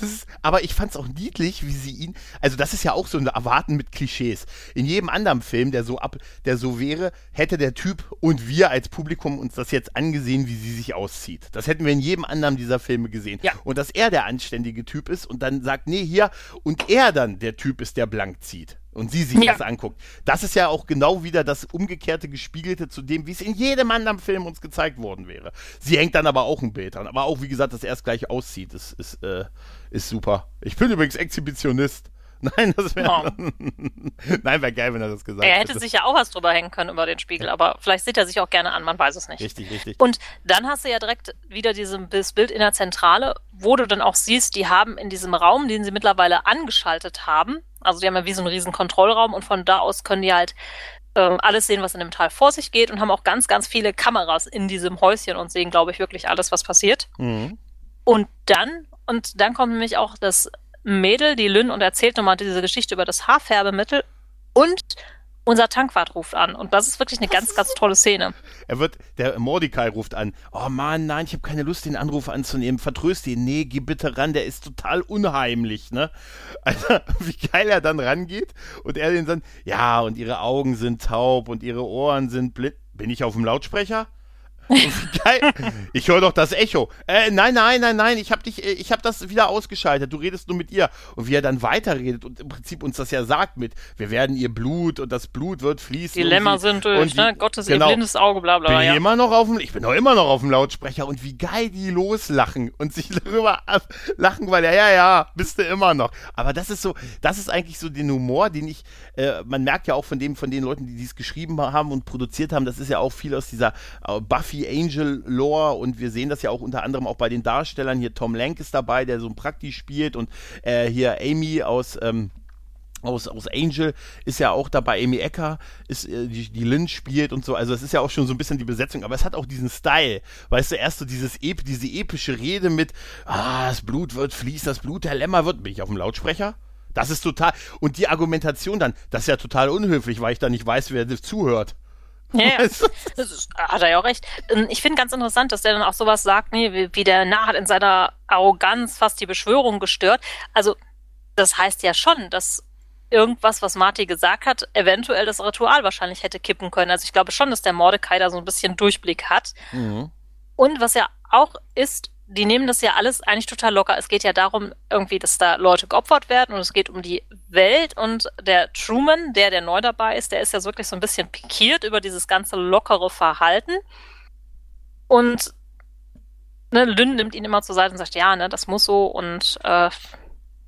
Das ist, aber ich fand's auch niedlich, wie sie ihn, also das ist ja auch so ein Erwarten mit Klischees. In jedem anderen Film, der so ab, der so wäre, hätte der Typ und wir als Publikum uns das jetzt angesehen, wie sie sich auszieht. Das hätten wir in jedem anderen dieser Filme gesehen. Ja. Und dass er der anständige Typ ist und dann sagt, nee, hier, und er dann der Typ ist, der blank zieht. Und sie sich Ja. das anguckt. Das ist ja auch genau wieder das umgekehrte Gespiegelte zu dem, wie es in jedem anderen Film uns gezeigt worden wäre. Sie hängt dann aber auch ein Bild dran. Aber auch, wie gesagt, dass er es gleich aussieht, ist, ist, äh, ist super. Ich bin übrigens Exhibitionist. Nein, das wäre. Oh. Nein, wäre geil, wenn er das gesagt Er hätte hätte. sich ja auch was drüber hängen können über den Spiegel, aber vielleicht sieht er sich auch gerne an, man weiß es nicht. Richtig, richtig. Und dann hast du ja direkt wieder dieses Bild in der Zentrale, wo du dann auch siehst, die haben in diesem Raum, den sie mittlerweile angeschaltet haben, also die haben ja wie so einen riesen Kontrollraum und von da aus können die halt ähm, alles sehen, was in dem Teil vor sich geht und haben auch ganz, ganz viele Kameras in diesem Häuschen und sehen, glaube ich, wirklich alles, was passiert. Mhm. Und dann, und dann kommt nämlich auch das Mädel, die Lynn, und erzählt nochmal diese Geschichte über das Haarfärbemittel und unser Tankwart ruft an. Und das ist wirklich eine ganz, ganz tolle Szene. Er wird, der Mordecai ruft an. Oh Mann, nein, ich habe keine Lust, den Anruf anzunehmen. Vertröst ihn. Nee, geh bitte ran, der ist total unheimlich, ne? Also, wie geil er dann rangeht und er den dann, ja, und ihre Augen sind taub und ihre Ohren sind blind. Bin ich auf dem Lautsprecher? Ich höre doch das Echo. Äh, nein, nein, nein, nein, ich habe dich, äh, ich habe das wieder ausgeschaltet. Du redest nur mit ihr. Und wie er dann weiterredet und im Prinzip uns das ja sagt mit, wir werden ihr Blut und das Blut wird fließen. Lämmer sie- sind durch, und ne? Gottes genau. ihr blindes Auge, bla bla. Bin ich ja. immer noch auf dem, ich bin doch immer noch auf dem Lautsprecher und wie geil die loslachen und sich darüber lachen, weil ja, ja, ja, bist du immer noch. Aber das ist so, das ist eigentlich so den Humor, den ich, äh, man merkt ja auch von dem, von den Leuten, die dies geschrieben haben und produziert haben, das ist ja auch viel aus dieser äh, Buffy Angel Lore und wir sehen das ja auch unter anderem auch bei den Darstellern. Hier Tom Lank ist dabei, der so ein Prakti spielt und äh, hier Amy aus, ähm, aus, aus Angel ist ja auch dabei, Amy Ecker ist, äh, die, die Lynn spielt und so, also es ist ja auch schon so ein bisschen die Besetzung, aber es hat auch diesen Style, weißt du, erst so dieses Ep diese epische Rede mit, ah, das Blut wird fließt, das Blut der Lämmer wird, bin ich auf dem Lautsprecher? Das ist total, und die Argumentation dann, das ist ja total unhöflich, weil ich da nicht weiß, wer das zuhört. Ja, ja. Weißt du? Das ist, hat er ja auch recht. Ähm, Ich finde ganz interessant, dass der dann auch sowas sagt, nee, wie, wie der Narr hat in seiner Arroganz fast die Beschwörung gestört. Also, das heißt ja schon, dass irgendwas, was Marty gesagt hat, eventuell das Ritual wahrscheinlich hätte kippen können. Also ich glaube schon, dass der Mordecai da so ein bisschen Durchblick hat. Mhm. Und was ja auch ist, die nehmen das ja alles eigentlich total locker. Es geht ja darum, irgendwie, dass da Leute geopfert werden und es geht um die Welt und der Truman, der, der neu dabei ist, der ist ja wirklich so ein bisschen pikiert über dieses ganze lockere Verhalten. Und ne, Lynn nimmt ihn immer zur Seite und sagt, ja, ne, das muss so und äh,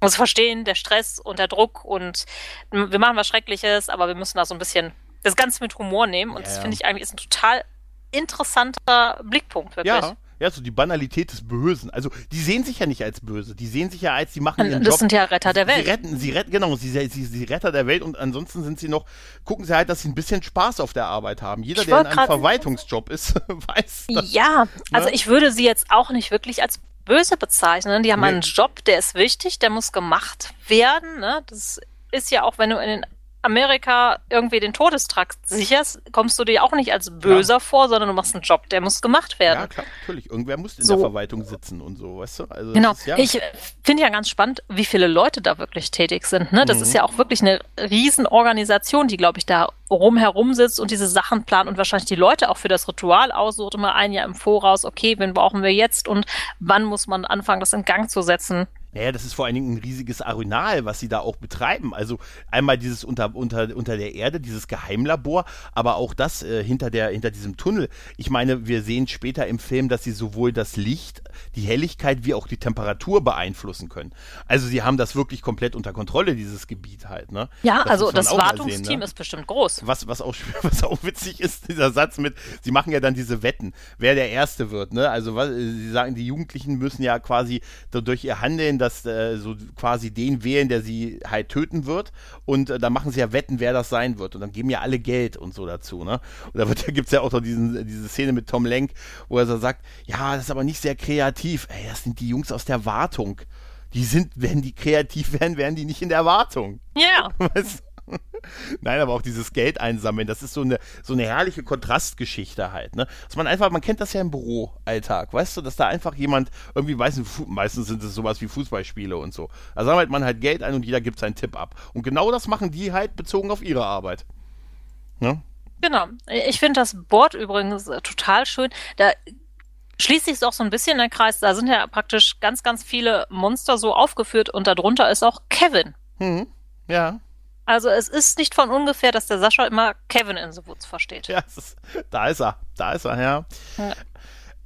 muss verstehen, der Stress und der Druck und wir machen was Schreckliches, aber wir müssen da so ein bisschen das Ganze mit Humor nehmen und Ja, das finde ich eigentlich ist ein total interessanter Blickpunkt, wirklich. Ja, ja, so die Banalität des Bösen. Also, die sehen sich ja nicht als böse, die sehen sich ja als, die machen ihren Das Job. sind ja Retter der Welt. Sie retten, sie retten, genau, sie, sie, sie Retter der Welt und ansonsten sind sie noch, gucken sie halt, dass sie ein bisschen Spaß auf der Arbeit haben. Jeder, Ich der in einem Verwaltungsjob ist, weiß das. Ja, also Ne? ich würde sie jetzt auch nicht wirklich als böse bezeichnen. Die haben Nee. einen Job, der ist wichtig, der muss gemacht werden. Ne? Das ist ja auch, wenn du in den Amerika irgendwie den Todestrakt sicherst, kommst du dir auch nicht als Böser ja. vor, sondern du machst einen Job, der muss gemacht werden. Ja, klar, natürlich. Irgendwer muss in so. der Verwaltung sitzen und so, weißt du? Also genau. Ist, ja. Ich finde ja ganz spannend, wie viele Leute da wirklich tätig sind. Ne? Das mhm. ist ja auch wirklich eine Riesenorganisation, die, glaube ich, da rumherum sitzt und diese Sachen plant und wahrscheinlich die Leute auch für das Ritual aussucht, immer ein Jahr im Voraus, okay, wen brauchen wir jetzt und wann muss man anfangen, das in Gang zu setzen. Naja, das ist vor allen Dingen ein riesiges Arenal, was sie da auch betreiben. Also einmal dieses unter, unter, unter der Erde, dieses Geheimlabor, aber auch das äh, hinter, der, hinter diesem Tunnel. Ich meine, wir sehen später im Film, dass sie sowohl das Licht, die Helligkeit wie auch die Temperatur beeinflussen können. Also sie haben das wirklich komplett unter Kontrolle, dieses Gebiet halt. Ne? Ja, das also das Wartungsteam sehen, ne? ist bestimmt groß. Was, was, auch, was auch witzig ist, dieser Satz mit, sie machen ja dann diese Wetten, wer der Erste wird. Ne? Also was, sie sagen, die Jugendlichen müssen ja quasi durch ihr Handeln dass äh, so quasi den wählen, der sie halt töten wird. Und äh, da machen sie ja Wetten, wer das sein wird. Und dann geben ja alle Geld und so dazu. Ne? Und da, da gibt es ja auch noch diesen, diese Szene mit Tom Lenk, wo er so sagt, ja, das ist aber nicht sehr kreativ. Ey, das sind die Jungs aus der Wartung. Die sind, wenn die kreativ wären, wären die nicht in der Wartung. Ja. Weißt du? Nein, aber auch dieses Geld einsammeln, das ist so eine, so eine herrliche Kontrastgeschichte halt, ne? Dass man einfach, man kennt das ja im Büroalltag, weißt du, dass da einfach jemand irgendwie, weiß meistens sind es sowas wie Fußballspiele und so. Da sammelt man halt Geld ein und jeder gibt seinen Tipp ab. Und genau das machen die halt bezogen auf ihre Arbeit. Ne? Genau. Ich finde das Board übrigens äh, total schön. Da schließt sich auch so ein bisschen der Kreis. Da sind ja praktisch ganz, ganz viele Monster so aufgeführt und darunter ist auch Kevin. Hm, ja. Also es ist nicht von ungefähr, dass der Sascha immer Kevin in the Woods versteht. Ja, ist, da ist er, da ist er, ja. ja.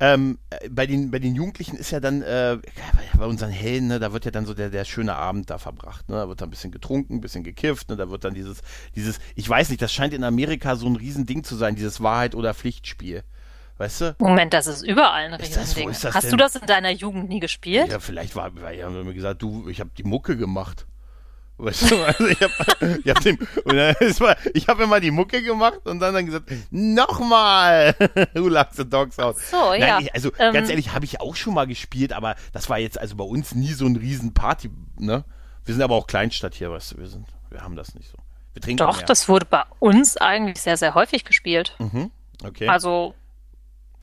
Ähm, bei, den, bei den Jugendlichen ist ja dann, äh, bei unseren Helden, ne, da wird ja dann so der, der schöne Abend da verbracht. Ne? Da wird dann ein bisschen getrunken, ein bisschen gekifft, ne? da wird dann dieses, dieses, ich weiß nicht, das scheint in Amerika so ein Riesending zu sein, dieses Wahrheit- oder Pflichtspiel. Weißt du? Moment, das ist überall ein Riesending. Hast denn? du das in deiner Jugend nie gespielt? Ja, vielleicht war, war ja mir gesagt, du, ich habe die Mucke gemacht. Weißt du, also ich habe ich hab dem, ich immer die Mucke gemacht und dann, dann gesagt, nochmal, Who Loves the Dogs Out. So, Nein, ja. Ich, also ähm, ganz ehrlich, habe ich auch schon mal gespielt, aber das war jetzt also bei uns nie so ein riesen Party, ne? Wir sind aber auch Kleinstadt hier, weißt du, wir sind, wir haben das nicht so. Wir trinken Doch, mehr. das wurde bei uns eigentlich sehr, sehr häufig gespielt. Mhm. Okay. Also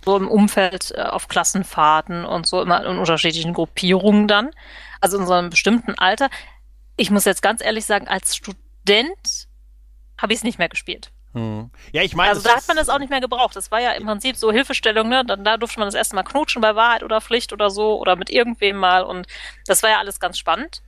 so im Umfeld äh, auf Klassenfahrten und so immer in unterschiedlichen Gruppierungen dann. Also in so einem bestimmten Alter ich muss jetzt ganz ehrlich sagen, als Student habe ich es nicht mehr gespielt. Hm. Ja, ich meine. Also da hat man es auch nicht mehr gebraucht. Das war ja im Prinzip so Hilfestellung, ne? Dann da durfte man das erste Mal knutschen bei Wahrheit oder Pflicht oder so oder mit irgendwem mal und das war ja alles ganz spannend.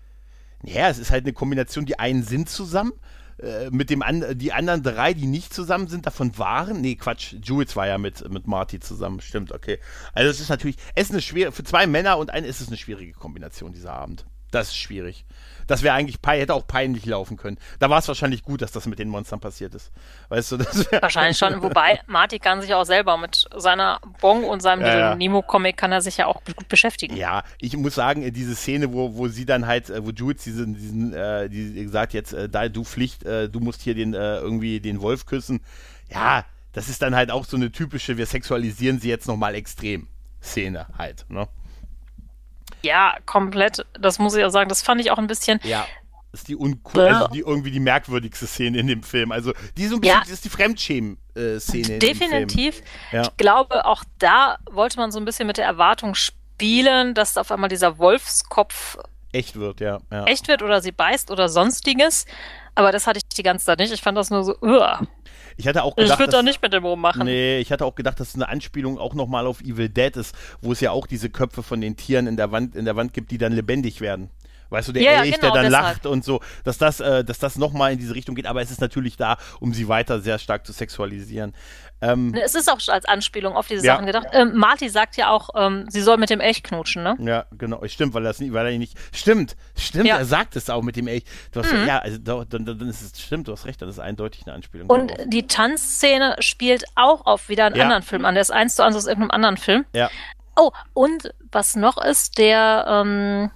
Ja, es ist halt eine Kombination, die einen sind zusammen, äh, mit dem an, die anderen drei, die nicht zusammen sind, davon waren. Nee, Quatsch, Jules war ja mit, mit Marty zusammen, stimmt, okay. Also es ist natürlich, es ist eine schwere, für zwei Männer und einen ist es eine schwierige Kombination, dieser Abend. Das ist schwierig das wäre eigentlich, hätte auch peinlich laufen können. Da war es wahrscheinlich gut, dass das mit den Monstern passiert ist. Weißt du, das Wahrscheinlich schon, wobei Marty kann sich auch selber mit seiner Bong und seinem ja, ja. Nemo-Comic kann er sich ja auch gut beschäftigen. Ja, ich muss sagen, diese Szene, wo, wo sie dann halt, äh, wo Jules diesen, diesen, äh, die gesagt jetzt, äh, da du Pflicht, äh, du musst hier den, äh, irgendwie den Wolf küssen. Ja, das ist dann halt auch so eine typische, wir sexualisieren sie jetzt nochmal extrem. Szene halt, ne? Ja, komplett. Das muss ich auch sagen. Das fand ich auch ein bisschen. Ja. Das ist die, uncool, also die irgendwie die merkwürdigste Szene in dem Film. Also die so ein bisschen, ja. ist die Fremdschämen-Szene. Definitiv. Ja. Ich glaube, auch da wollte man so ein bisschen mit der Erwartung spielen, dass auf einmal dieser Wolfskopf echt wird, ja. ja. Echt wird oder sie beißt oder sonstiges. Aber das hatte ich die ganze Zeit nicht. Ich fand das nur so, uah. Ich hatte auch gedacht, ich würde doch nicht mit dem rummachen. Nee, ich hatte auch gedacht, dass es eine Anspielung auch nochmal auf Evil Dead ist, wo es ja auch diese Köpfe von den Tieren in der Wand, in der Wand gibt, die dann lebendig werden. Weißt du, der ja, Elch, genau, der dann deshalb. lacht und so, dass das, äh, dass das nochmal in diese Richtung geht, aber es ist natürlich da, um sie weiter sehr stark zu sexualisieren. Ähm, es ist auch als Anspielung auf diese ja. Sachen gedacht. Ähm, Marty sagt ja auch, ähm, sie soll mit dem Elch knutschen, ne? Ja, genau. Stimmt, weil das nie, weil er nicht. Stimmt, stimmt, ja. er sagt es auch mit dem Elch. Du hast, mhm. Ja, also dann, dann ist es stimmt, du hast recht, dann ist eindeutig eine Anspielung. Und darauf. die Tanzszene spielt auch auf wieder einen ja. anderen Film an. Der ist eins zu eins aus irgendeinem anderen Film. Ja. Oh, und was noch ist, der ähm,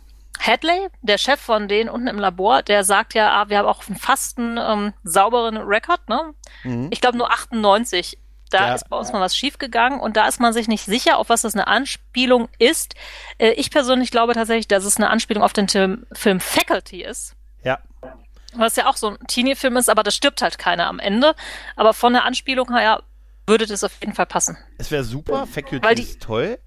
Hadley, der Chef von denen unten im Labor, der sagt ja, ah, wir haben auch einen fast einen ähm, sauberen Rekord, ne? Mhm. Ich glaube nur 98 da ja. ist bei uns mal was schiefgegangen und da ist man sich nicht sicher, auf was das eine Anspielung ist. Äh, ich persönlich glaube tatsächlich, dass es eine Anspielung auf den Film Faculty ist. Ja. Was ja auch so ein Teenie-Film ist, aber da stirbt halt keiner am Ende. Aber von der Anspielung her würde das auf jeden Fall passen. Es wäre super, Faculty ist toll.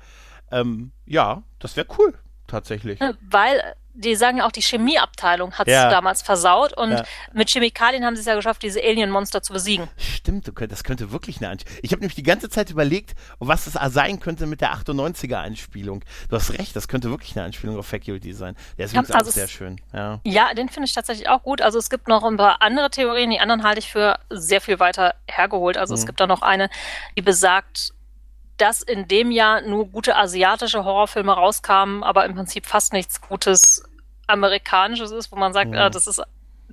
Ähm, ja, das wäre cool, tatsächlich. Weil die sagen ja auch, die Chemieabteilung hat es ja. damals versaut und ja. mit Chemikalien haben sie es ja geschafft, diese Alien-Monster zu besiegen. Stimmt, das könnte wirklich eine Anspielung. Ich habe nämlich die ganze Zeit überlegt, was das sein könnte mit der 98er-Anspielung. Du hast recht, das könnte wirklich eine Anspielung auf Faculty sein. Der ist übrigens also auch sehr schön. Ja, ja den finde ich tatsächlich auch gut. Also es gibt noch ein paar andere Theorien, die anderen halte ich für sehr viel weiter hergeholt. Also mhm. es gibt da noch eine, die besagt, dass in dem Jahr nur gute asiatische Horrorfilme rauskamen, aber im Prinzip fast nichts Gutes amerikanisches ist, wo man sagt, mhm. ah, das ist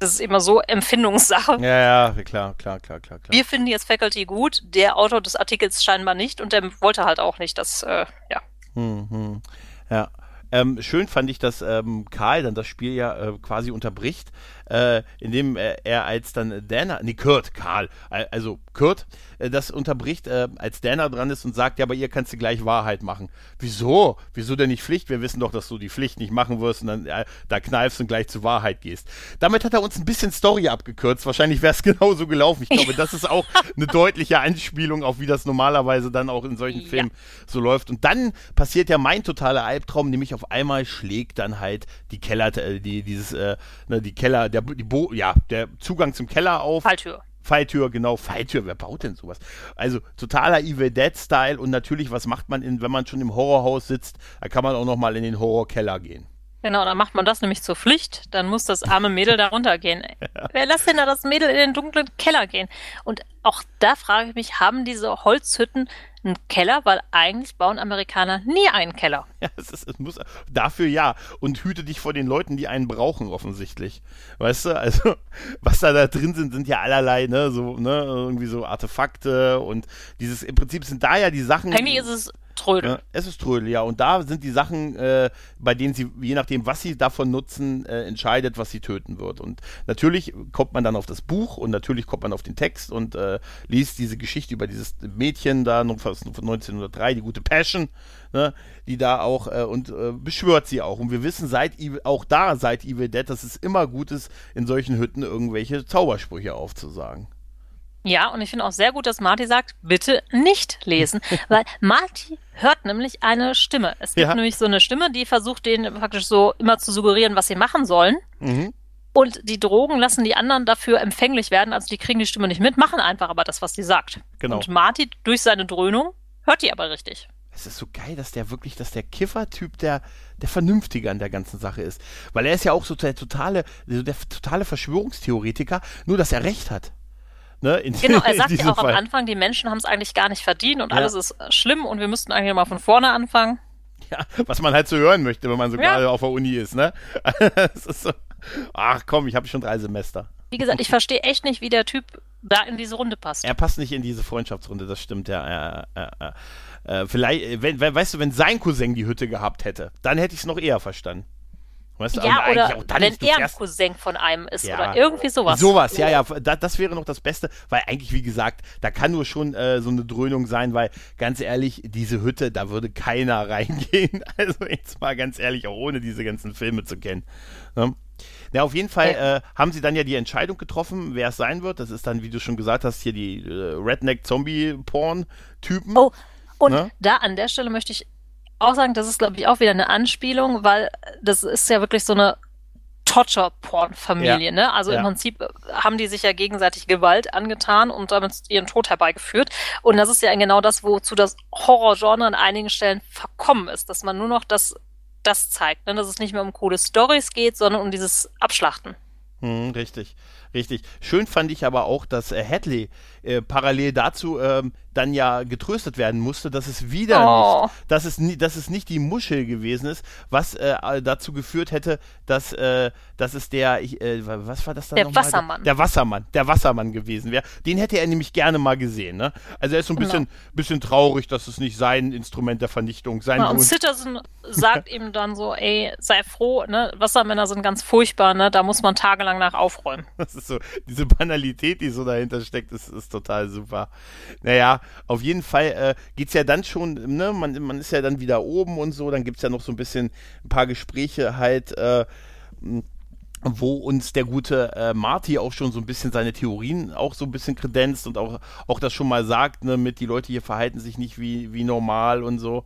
das ist immer so Empfindungssache. Ja, ja, klar, klar, klar, klar, klar. Wir finden jetzt Faculty gut, der Autor des Artikels scheinbar nicht und der wollte halt auch nicht, dass, äh, ja. Mhm. Ja. Ähm, schön fand ich, dass ähm, Karl dann das Spiel ja äh, quasi unterbricht, äh, indem er, er als dann Dana, nee, Kurt, Karl, also Kurt, äh, das unterbricht, äh, als Dana dran ist und sagt, ja, aber ihr kannst du gleich Wahrheit machen. Wieso? Wieso denn nicht Pflicht? Wir wissen doch, dass du die Pflicht nicht machen wirst und dann äh, da kneifst und gleich zur Wahrheit gehst. Damit hat er uns ein bisschen Story abgekürzt. Wahrscheinlich wäre es genauso gelaufen. Ich glaube, das ist auch eine deutliche Anspielung auf wie das normalerweise dann auch in solchen Filmen ja. so läuft. Und dann passiert ja mein totaler Albtraum, nämlich auf einmal schlägt dann halt die Keller, äh, die, dieses, äh, ne, die Keller, der, die Bo ja, der Zugang zum Keller auf. Falltür. Falltür, genau, Falltür, wer baut denn sowas? Also totaler Evil Dead-Style und natürlich, was macht man, in, wenn man schon im Horrorhaus sitzt, da kann man auch nochmal in den Horrorkeller gehen. Genau, dann macht man das nämlich zur Pflicht, dann muss das arme Mädel da runtergehen. Ja. Wer lässt denn da das Mädel in den dunklen Keller gehen? Und auch da frage ich mich, haben diese Holzhütten einen Keller, weil eigentlich bauen Amerikaner nie einen Keller. Ja, es, ist, es muss dafür ja und hüte dich vor den Leuten, die einen brauchen offensichtlich. Weißt du, also was da da drin sind, sind ja allerlei, ne, so ne, irgendwie so Artefakte und dieses im Prinzip sind da ja die Sachen. Eigentlich ist es Trödel. Es ist Trödel, ja. Und da sind die Sachen, äh, bei denen sie, je nachdem, was sie davon nutzen, äh, entscheidet, was sie töten wird. Und natürlich kommt man dann auf das Buch und natürlich kommt man auf den Text und äh, liest diese Geschichte über dieses Mädchen da von 1903, die gute Passion, ne, die da auch äh, und äh, beschwört sie auch. Und wir wissen seit auch da seit Evil Dead, dass es immer gut ist, in solchen Hütten irgendwelche Zaubersprüche aufzusagen. Ja, und ich finde auch sehr gut, dass Marty sagt, bitte nicht lesen, weil Marty hört nämlich eine Stimme. Es gibt ja. nämlich so eine Stimme, die versucht, denen praktisch so immer zu suggerieren, was sie machen sollen. Mhm. Und die Drogen lassen die anderen dafür empfänglich werden, also die kriegen die Stimme nicht mit, machen einfach aber das, was sie sagt. Genau. Und Marty durch seine Dröhnung hört die aber richtig. Es ist so geil, dass der wirklich, dass der Kiffer-Typ der, der Vernünftige an der ganzen Sache ist. Weil er ist ja auch so der totale, der totale Verschwörungstheoretiker, nur dass er recht hat. Ne, genau, er sagt ja auch Fall. am Anfang, die Menschen haben es eigentlich gar nicht verdient und ja. alles ist äh, schlimm und wir müssten eigentlich mal von vorne anfangen. Ja, was man halt so hören möchte, wenn man so ja. gerade auf der Uni ist, ne? ist so, ach komm, ich habe schon drei Semester. Wie gesagt, ich verstehe echt nicht, wie der Typ da in diese Runde passt. Er passt nicht in diese Freundschaftsrunde, das stimmt, ja. Äh, äh, äh, vielleicht, wenn, weißt du, wenn sein Cousin die Hütte gehabt hätte, dann hätte ich es noch eher verstanden. Weißt du, ja, oder wenn er ein Cousin von einem ist ja, oder irgendwie sowas. Sowas, ja, ja, da, das wäre noch das Beste, weil eigentlich, wie gesagt, da kann nur schon äh, so eine Dröhnung sein, weil ganz ehrlich, diese Hütte, da würde keiner reingehen. Also jetzt mal ganz ehrlich, auch ohne diese ganzen Filme zu kennen. Ne? Ja, auf jeden Fall ja. äh, haben sie dann ja die Entscheidung getroffen, wer es sein wird. Das ist dann, wie du schon gesagt hast, hier die äh, Redneck-Zombie-Porn-Typen. Oh, und ne? da an der Stelle möchte ich auch sagen, das ist, glaube ich, auch wieder eine Anspielung, weil das ist ja wirklich so eine Torture-Porn-Familie, ja. ne? Also ja. im Prinzip haben die sich ja gegenseitig Gewalt angetan und damit ihren Tod herbeigeführt. Und das ist ja genau das, wozu das Horror-Genre an einigen Stellen verkommen ist, dass man nur noch das, das zeigt, ne? dass es nicht mehr um coole Stories geht, sondern um dieses Abschlachten. Hm, richtig, richtig. Schön fand ich aber auch, dass äh, Hadley äh, parallel dazu ähm, dann ja getröstet werden musste, dass es wieder oh. nicht, dass es, nie, dass es nicht die Muschel gewesen ist, was äh, dazu geführt hätte, dass, äh, dass es der, äh, was war das dann Der Wassermann. Der Wassermann, der Wassermann gewesen wäre. Den hätte er nämlich gerne mal gesehen, ne? Also er ist so ein genau. bisschen, bisschen traurig, dass es nicht sein Instrument der Vernichtung sein ja, Und Citizen sagt ihm dann so, ey, sei froh, ne? Wassermänner sind ganz furchtbar, ne? Da muss man tagelang nach aufräumen. Das ist so, diese Banalität, die so dahinter steckt, ist, ist total super. Naja, auf jeden Fall äh, geht es ja dann schon, ne, man, man ist ja dann wieder oben und so, dann gibt es ja noch so ein bisschen ein paar Gespräche halt, äh, wo uns der gute äh, Marty auch schon so ein bisschen seine Theorien auch so ein bisschen kredenzt und auch, auch das schon mal sagt, ne, mit die Leute hier verhalten sich nicht wie, wie normal und so.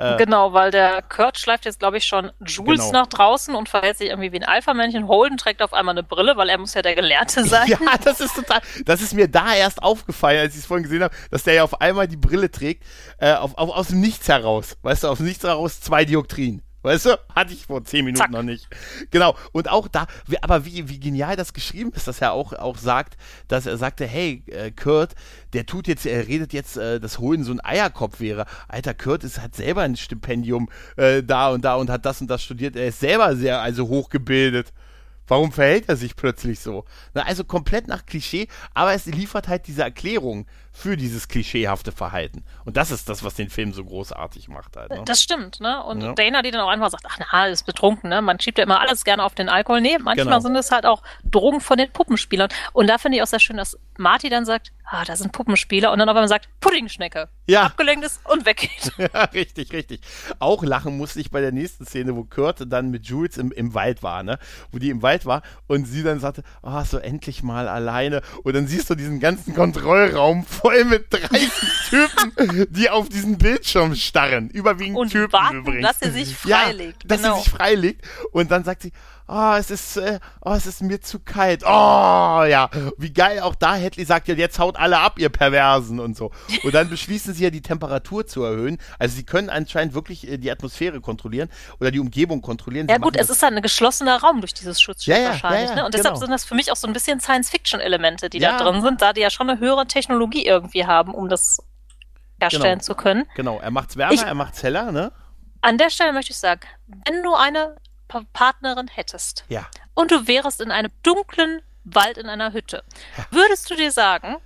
Äh, genau, weil der Kurt schleift jetzt, glaube ich, schon Jules genau. nach draußen und verhält sich irgendwie wie ein Alpha-Männchen. Holden trägt auf einmal eine Brille, weil er muss ja der Gelehrte sein. Ja, das ist total, das ist mir da erst aufgefallen, als ich es vorhin gesehen habe, dass der ja auf einmal die Brille trägt, äh, auf, auf, aus dem Nichts heraus. Weißt du, aus dem Nichts heraus zwei Dioptrien. Weißt du? Hatte ich vor zehn Minuten Zack. noch nicht. Genau. Und auch da, aber wie, wie genial das geschrieben ist, dass er auch, auch sagt, dass er sagte, hey, äh, Kurt, der tut jetzt, er redet jetzt, äh, dass Hohen so ein Eierkopf wäre. Alter, Kurt ist, hat selber ein Stipendium äh, da und da und hat das und das studiert. Er ist selber sehr, also hochgebildet. Warum verhält er sich plötzlich so? Na, also komplett nach Klischee, aber es liefert halt diese Erklärung für dieses klischeehafte Verhalten. Und das ist das, was den Film so großartig macht halt. Ne? Das stimmt, ne? Und ja. Dana, die dann auch einfach sagt, ach na, ist betrunken, ne? Man schiebt ja immer alles gerne auf den Alkohol. Nee, manchmal genau. sind es halt auch Drogen von den Puppenspielern. Und da finde ich auch sehr schön, dass Marty dann sagt, ah, da sind Puppenspieler und dann auf einmal sagt, Puddingschnecke. Ja. Abgelenkt ist und weggeht. Ja, richtig, richtig. Auch lachen musste ich bei der nächsten Szene, wo Kurt dann mit Jules im, im Wald war, ne? Wo die im Wald war und sie dann sagte, ah, oh, so endlich mal alleine. Und dann siehst du diesen ganzen Kontrollraum voll mit 30 Typen, die auf diesen Bildschirm starren. Überwiegend und Typen warten, übrigens. dass er sich freilegt. Ja, dass genau. er sich freilegt. Und dann sagt sie, oh, es ist, äh, oh, es ist mir zu kalt. Oh, ja. Wie geil auch da Hedley sagt ja, jetzt haut alle ab, ihr Perversen und so. Und dann beschließen sie ja, die Temperatur zu erhöhen. Also sie können anscheinend wirklich äh, die Atmosphäre kontrollieren oder die Umgebung kontrollieren. Ja sie gut, es ist ein geschlossener Raum durch dieses Schutzschild ja, ja, wahrscheinlich. Ja, ne? Und deshalb genau. sind das für mich auch so ein bisschen Science-Fiction-Elemente, die da drin sind, da die ja schon eine höhere Technologie irgendwie haben, um das herstellen genau. zu können. Genau, er macht's wärmer, ich, er macht's heller, ne? An der Stelle möchte ich sagen, wenn du eine Partnerin hättest ja. und du wärst in einem dunklen Wald in einer Hütte, ja. würdest du dir sagen,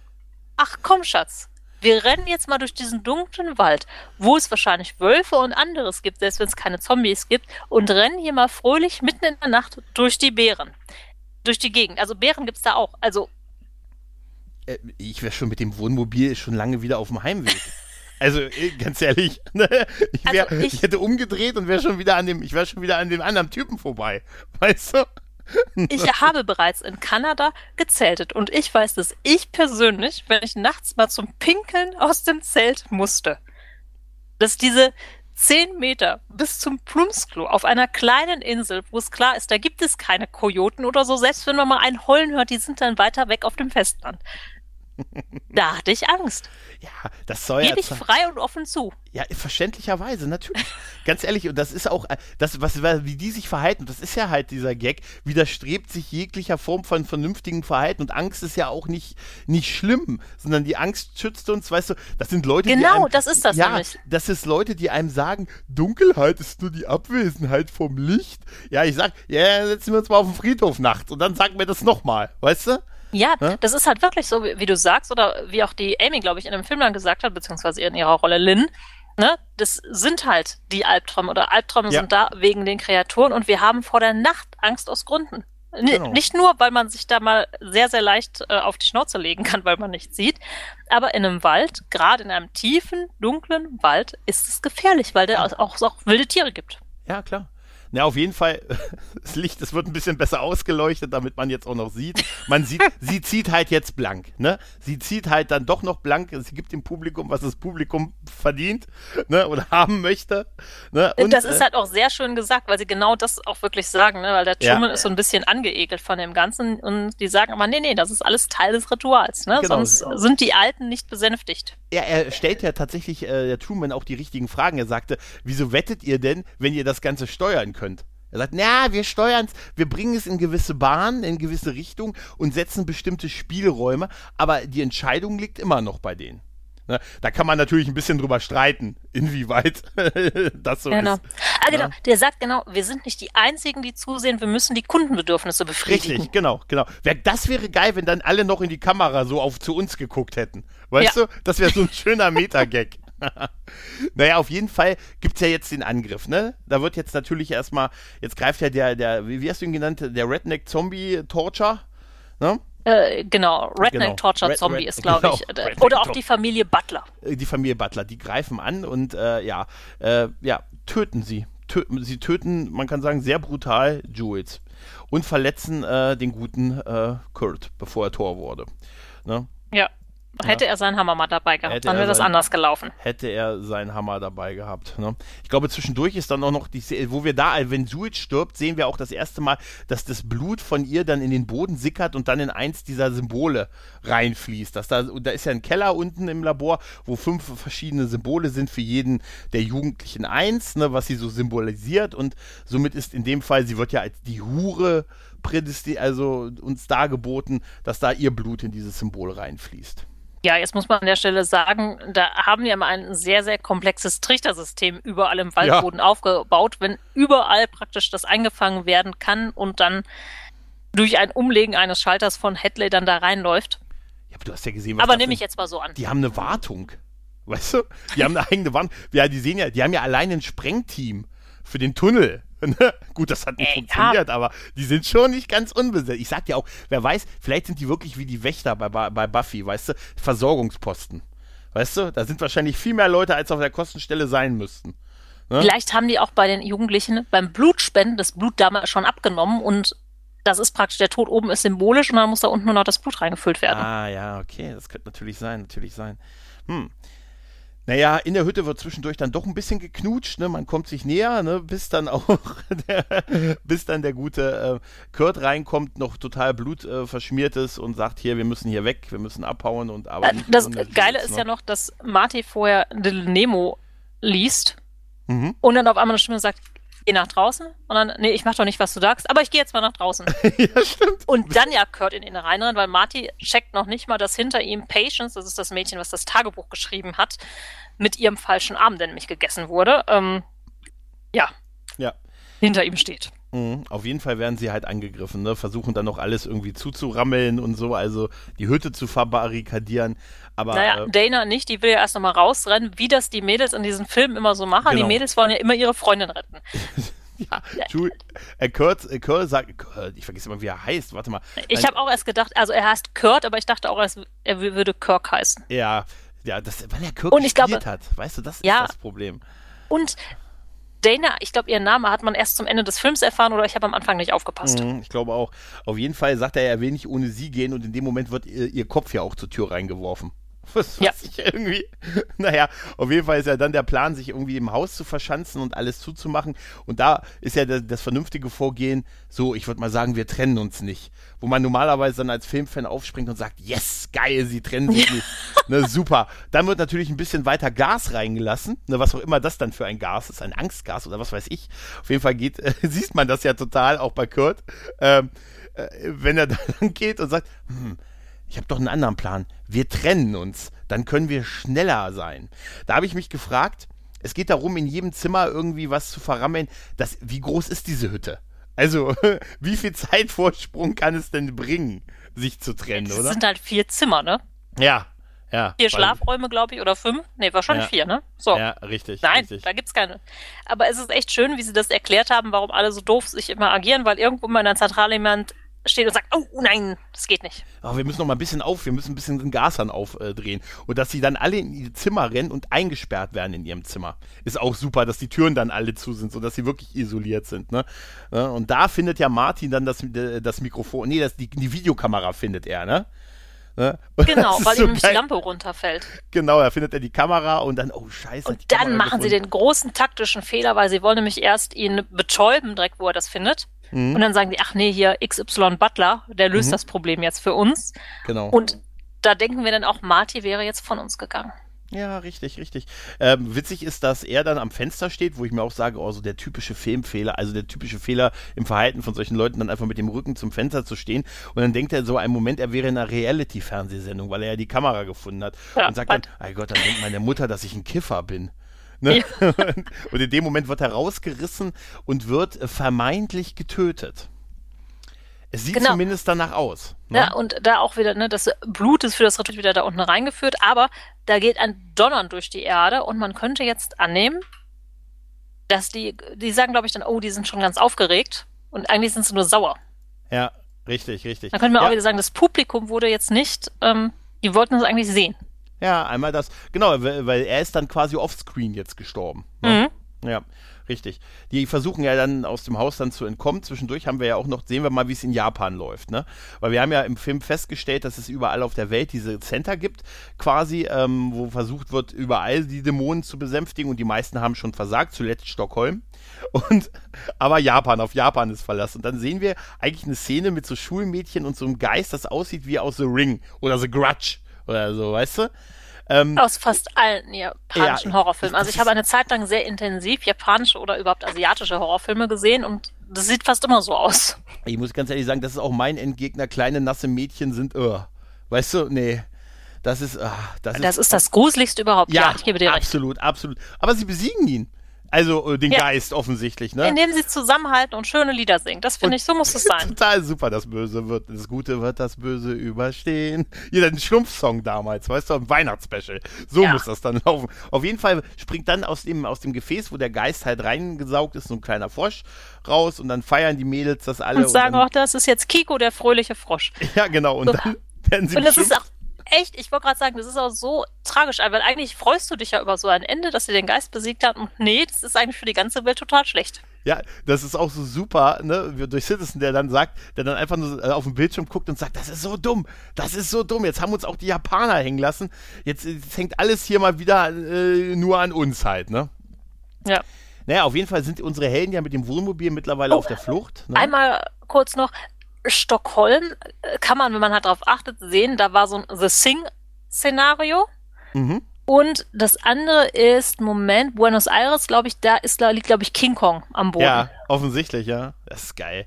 ach komm Schatz, wir rennen jetzt mal durch diesen dunklen Wald, wo es wahrscheinlich Wölfe und anderes gibt, selbst wenn es keine Zombies gibt, und rennen hier mal fröhlich mitten in der Nacht durch die Bären. Durch die Gegend. Also Bären gibt es da auch. Also. Äh, ich wäre schon mit dem Wohnmobil schon lange wieder auf dem Heimweg. Also äh, ganz ehrlich, ne? ich, wär, also ich, ich, hätte umgedreht und wäre schon wieder an dem, ich wäre schon wieder an dem anderen Typen vorbei, weißt du? Ich habe bereits in Kanada gezeltet und ich weiß, dass ich persönlich, wenn ich nachts mal zum Pinkeln aus dem Zelt musste, dass diese zehn Meter bis zum Plumpsklo auf einer kleinen Insel, wo es klar ist, da gibt es keine Kojoten oder so, selbst wenn man mal einen Heulen hört, die sind dann weiter weg auf dem Festland. Da hatte ich Angst. Ja, das soll Gebe ich frei und offen zu. Ja, verständlicherweise, natürlich. Ganz ehrlich, und das ist auch, äh, das, was, wie die sich verhalten, das ist ja halt dieser Gag, widerstrebt sich jeglicher Form von vernünftigem Verhalten. Und Angst ist ja auch nicht, nicht schlimm, sondern die Angst schützt uns, weißt du, das sind Leute, genau, die. Genau, das ist das ja, nämlich. Das ist Leute, die einem sagen, Dunkelheit ist nur die Abwesenheit vom Licht. Ja, ich sag, ja, setzen wir uns mal auf den Friedhof nachts und dann sagen wir das nochmal, weißt du? Ja, ja, das ist halt wirklich so, wie, wie, du sagst, oder wie auch die Amy, glaube ich, in dem Film dann gesagt hat, beziehungsweise in ihrer Rolle Lynn, ne, das sind halt die Albträume oder Albträume ja. sind da wegen den Kreaturen und wir haben vor der Nacht Angst aus Gründen. Genau. Nicht nur, weil man sich da mal sehr, sehr leicht äh, auf die Schnauze legen kann, weil man nichts sieht, aber in einem Wald, gerade in einem tiefen, dunklen Wald, ist es gefährlich, weil da auch, auch wilde Tiere gibt. Ja, klar. Na, auf jeden Fall, das Licht, es wird ein bisschen besser ausgeleuchtet, damit man jetzt auch noch sieht. Man sieht, sie zieht halt jetzt blank, ne? Sie zieht halt dann doch noch blank, sie gibt dem Publikum, was das Publikum verdient, ne? Oder haben möchte. Ne? Und, das ist äh, halt auch sehr schön gesagt, weil sie genau das auch wirklich sagen, ne? Weil der Truman ja. ist so ein bisschen angeekelt von dem Ganzen und die sagen aber, nee, nee, das ist alles Teil des Rituals, ne? Genau. Sonst sind die Alten nicht besänftigt. Ja, er stellt ja tatsächlich, äh, der Truman, auch die richtigen Fragen. Er sagte, wieso wettet ihr denn, wenn ihr das Ganze steuern könnt? Könnt. Er sagt, na, wir steuern es, wir bringen es in gewisse Bahnen, in gewisse Richtung und setzen bestimmte Spielräume, aber die Entscheidung liegt immer noch bei denen. Ne? Da kann man natürlich ein bisschen drüber streiten, inwieweit das so genau. ist. Ah, genau. Ja. Der sagt genau, wir sind nicht die Einzigen, die zusehen, wir müssen die Kundenbedürfnisse befriedigen. Richtig, genau, genau. Das wäre geil, wenn dann alle noch in die Kamera so auf zu uns geguckt hätten. Weißt ja. du? Das wäre so ein schöner Meta-Gag. naja, auf jeden Fall gibt es ja jetzt den Angriff, ne? Da wird jetzt natürlich erstmal, jetzt greift ja der, der, wie hast du ihn genannt, der Redneck Zombie Torture, ne? Äh, genau, Redneck genau. Torture Red, Zombie Red, ist, glaube genau. ich. Äh, Redneck oder auch die Familie Butler. Äh, die Familie Butler, die greifen an und äh, ja, äh, ja, töten sie tö sie töten, man kann sagen, sehr brutal Jules und verletzen äh, den guten Kurt, bevor er Tor wurde. Ne? Ja. Hätte ja. er seinen Hammer mal dabei gehabt, hätte dann wäre das anders gelaufen. Hätte er seinen Hammer dabei gehabt. Ne? Ich glaube, zwischendurch ist dann auch noch die, wo wir da, wenn Jules stirbt, sehen wir auch das erste Mal, dass das Blut von ihr dann in den Boden sickert und dann in eins dieser Symbole reinfließt. Dass da, da ist ja ein Keller unten im Labor, wo fünf verschiedene Symbole sind für jeden der Jugendlichen eins, ne, was sie so symbolisiert und somit ist in dem Fall, sie wird ja als die Hure prädestiniert, also uns dargeboten, dass da ihr Blut in dieses Symbol reinfließt. Ja, jetzt muss man an der Stelle sagen, da haben wir mal ein sehr, sehr komplexes Trichtersystem überall im Waldboden ja. aufgebaut, wenn überall praktisch das eingefangen werden kann und dann durch ein Umlegen eines Schalters von Headley dann da reinläuft. Ja, aber du hast ja gesehen, was Aber nehme ich jetzt mal so an. Die haben eine Wartung. Weißt du? Die haben eine eigene Wartung. Ja, die sehen ja, die haben ja allein ein Sprengteam für den Tunnel. Ne? Gut, das hat nicht Ey, funktioniert, ja. aber die sind schon nicht ganz unbesetzt. Ich sag dir auch, wer weiß, vielleicht sind die wirklich wie die Wächter bei, bei Buffy, weißt du? Versorgungsposten. Weißt du? Da sind wahrscheinlich viel mehr Leute, als auf der Kostenstelle sein müssten. Ne? Vielleicht haben die auch bei den Jugendlichen beim Blutspenden das Blut damals schon abgenommen und das ist praktisch, der Tod oben ist symbolisch und dann muss da unten nur noch das Blut reingefüllt werden. Ah, ja, okay, das könnte natürlich sein, natürlich sein. Hm. Naja, in der Hütte wird zwischendurch dann doch ein bisschen geknutscht, ne? Man kommt sich näher, ne? Bis dann auch der, bis dann der gute äh, Kurt reinkommt, noch total blutverschmiert äh, ist und sagt, hier, wir müssen hier weg, wir müssen abhauen und aber. Äh, das Geile ist ne? ja noch, dass Marty vorher Little Nemo liest mhm. und dann auf einmal eine Stimme sagt, geh nach draußen. Und dann, nee, ich mach doch nicht, was du sagst, aber ich gehe jetzt mal nach draußen. ja, stimmt. Und dann ja Kurt in ihn reinrennt, weil Marty checkt noch nicht mal, dass hinter ihm Patience, das ist das Mädchen, was das Tagebuch geschrieben hat, mit ihrem falschen Arm, der nämlich gegessen wurde, ähm, ja. Ja. Hinter ihm steht. Mhm. Auf jeden Fall werden sie halt angegriffen, ne? versuchen dann noch alles irgendwie zuzurammeln und so, also die Hütte zu verbarrikadieren. Aber, naja, äh, Dana nicht, die will ja erst nochmal rausrennen, wie das die Mädels in diesen Filmen immer so machen. Genau. Die Mädels wollen ja immer ihre Freundin retten. ja, Jules, äh, Kurt, äh, Kurt sagt, Kurt, ich vergesse immer, wie er heißt, warte mal. Ich habe auch erst gedacht, also er heißt Kurt, aber ich dachte auch, er würde Kirk heißen. Ja, ja, das, weil er Kirk und ich glaube, hat, weißt du, das ist ja, das Problem. Und Dana, ich glaube, ihren Namen hat man erst zum Ende des Films erfahren oder ich habe am Anfang nicht aufgepasst. Mhm, ich glaube auch. Auf jeden Fall sagt er, er will nicht ohne sie gehen und in dem Moment wird ihr, ihr Kopf ja auch zur Tür reingeworfen. Was, was ja. ich irgendwie. Naja, auf jeden Fall ist ja dann der Plan, sich irgendwie im Haus zu verschanzen und alles zuzumachen. Und da ist ja das, das vernünftige Vorgehen, so, ich würde mal sagen, wir trennen uns nicht. Wo man normalerweise dann als Filmfan aufspringt und sagt, yes, geil, sie trennen sich ja. nicht. Ne, super. Dann wird natürlich ein bisschen weiter Gas reingelassen, ne, was auch immer das dann für ein Gas ist, ein Angstgas oder was weiß ich. Auf jeden Fall geht, äh, sieht man das ja total, auch bei Kurt, ähm, äh, wenn er dann geht und sagt, hm, ich habe doch einen anderen Plan. Wir trennen uns, dann können wir schneller sein. Da habe ich mich gefragt, es geht darum, in jedem Zimmer irgendwie was zu verrammeln. Das, wie groß ist diese Hütte? Also, wie viel Zeitvorsprung kann es denn bringen, sich zu trennen, das oder? Das sind halt vier Zimmer, ne? Ja, ja. Vier Schlafräume, glaube ich, oder fünf? Nee, wahrscheinlich ja. vier, ne? So. Ja, richtig. Nein, richtig. da gibt's keine. Aber es ist echt schön, wie sie das erklärt haben, warum alle so doof sich immer agieren, weil irgendwo mal in der Zentrale jemand steht und sagt, oh nein, das geht nicht. Aber wir müssen noch mal ein bisschen auf, wir müssen ein bisschen den Gashahn aufdrehen. und dass sie dann alle in ihr Zimmer rennen und eingesperrt werden in ihrem Zimmer. Ist auch super, dass die Türen dann alle zu sind, sodass sie wirklich isoliert sind. Ne? Und da findet ja Martin dann das, äh, das Mikrofon, nee, das, die, die Videokamera findet er, ne? Ne? Genau, weil so ihm die Lampe runterfällt. Genau, da findet er die Kamera und dann, oh scheiße. Und dann Kamera machen gefunden. sie den großen taktischen Fehler, weil sie wollen nämlich erst ihn betäuben, direkt wo er das findet. Mhm. Und dann sagen die, ach nee, hier XY Butler, der löst mhm. das Problem jetzt für uns. Genau. Und da denken wir dann auch, Marty wäre jetzt von uns gegangen. Ja, richtig, richtig. Ähm, witzig ist, dass er dann am Fenster steht, wo ich mir auch sage, oh, so der typische Filmfehler, also der typische Fehler im Verhalten von solchen Leuten, dann einfach mit dem Rücken zum Fenster zu stehen. Und dann denkt er so einen Moment, er wäre in einer Reality-Fernsehsendung, weil er ja die Kamera gefunden hat. Ja, und sagt dann, mein Gott, dann denkt meine Mutter, dass ich ein Kiffer bin. Ne? Ja. und in dem Moment wird er rausgerissen und wird vermeintlich getötet. Es sieht genau. zumindest danach aus. Ne? Ja, und da auch wieder, ne, das Blut ist für das Ritual wieder da unten reingeführt, aber da geht ein Donnern durch die Erde und man könnte jetzt annehmen, dass die, die sagen, glaube ich, dann, oh, die sind schon ganz aufgeregt und eigentlich sind sie nur sauer. Ja, richtig, richtig. Dann können wir ja. auch wieder sagen, das Publikum wurde jetzt nicht, ähm, die wollten es eigentlich sehen. Ja, einmal das, genau, weil, er ist dann quasi offscreen jetzt gestorben. Ne? Mhm. Ja, richtig. Die versuchen ja dann aus dem Haus dann zu entkommen. Zwischendurch haben wir ja auch noch, sehen wir mal, wie es in Japan läuft, ne? Weil wir haben ja im Film festgestellt, dass es überall auf der Welt diese Center gibt, quasi, ähm, wo versucht wird, überall die Dämonen zu besänftigen und die meisten haben schon versagt, zuletzt Stockholm. Und aber Japan, auf Japan ist verlassen. Und dann sehen wir eigentlich eine Szene mit so Schulmädchen und so einem Geist, das aussieht wie aus The Ring oder The Grudge oder so, weißt du? Ähm, Aus fast allen japanischen ja, Horrorfilmen. Also ich habe eine Zeit lang sehr intensiv japanische oder überhaupt asiatische Horrorfilme gesehen und das sieht fast immer so aus. Ich muss ganz ehrlich sagen, das ist auch mein Endgegner. Kleine nasse Mädchen sind, uh, weißt du, nee. Das ist, uh, das, das ist, ist das gruseligste überhaupt. Ja, ja ich gebe dir absolut, recht. Absolut, absolut. Aber sie besiegen ihn. Also äh, den ja. Geist offensichtlich, ne? Indem sie zusammenhalten und schöne Lieder singen. Das finde ich, so muss es sein. Total super, das Böse wird, das Gute wird das Böse überstehen. Jeder ein Schlumpfsong damals, weißt du, ein Weihnachtsspecial. So ja. muss das dann laufen. Auf jeden Fall springt dann aus dem, aus dem Gefäß, wo der Geist halt reingesaugt ist, so ein kleiner Frosch raus und dann feiern die Mädels das alle. Und sagen und dann, auch, das ist jetzt Kiko, der fröhliche Frosch. Ja, genau. Und so. dann werden sie Und das ist auch echt, ich wollte gerade sagen, das ist auch so tragisch, weil eigentlich freust du dich ja über so ein Ende, dass sie den Geist besiegt hat und nee, das ist eigentlich für die ganze Welt total schlecht. Ja, das ist auch so super, ne, durch Citizen, der dann sagt, der dann einfach nur äh, auf dem Bildschirm guckt und sagt, das ist so dumm, das ist so dumm, jetzt haben uns auch die Japaner hängen lassen, jetzt, jetzt hängt alles hier mal wieder äh, nur an uns halt, ne? Ja. Naja, auf jeden Fall sind unsere Helden ja mit dem Wohnmobil mittlerweile oh, auf der Flucht. Ne? Einmal kurz noch, Stockholm äh, kann man, wenn man halt darauf achtet, sehen, da war so ein The Sing-Szenario. Mhm. Und das andere ist, Moment, Buenos Aires, glaube ich, da ist, liegt, glaube ich, King Kong am Boden. Ja, offensichtlich, ja. Das ist geil.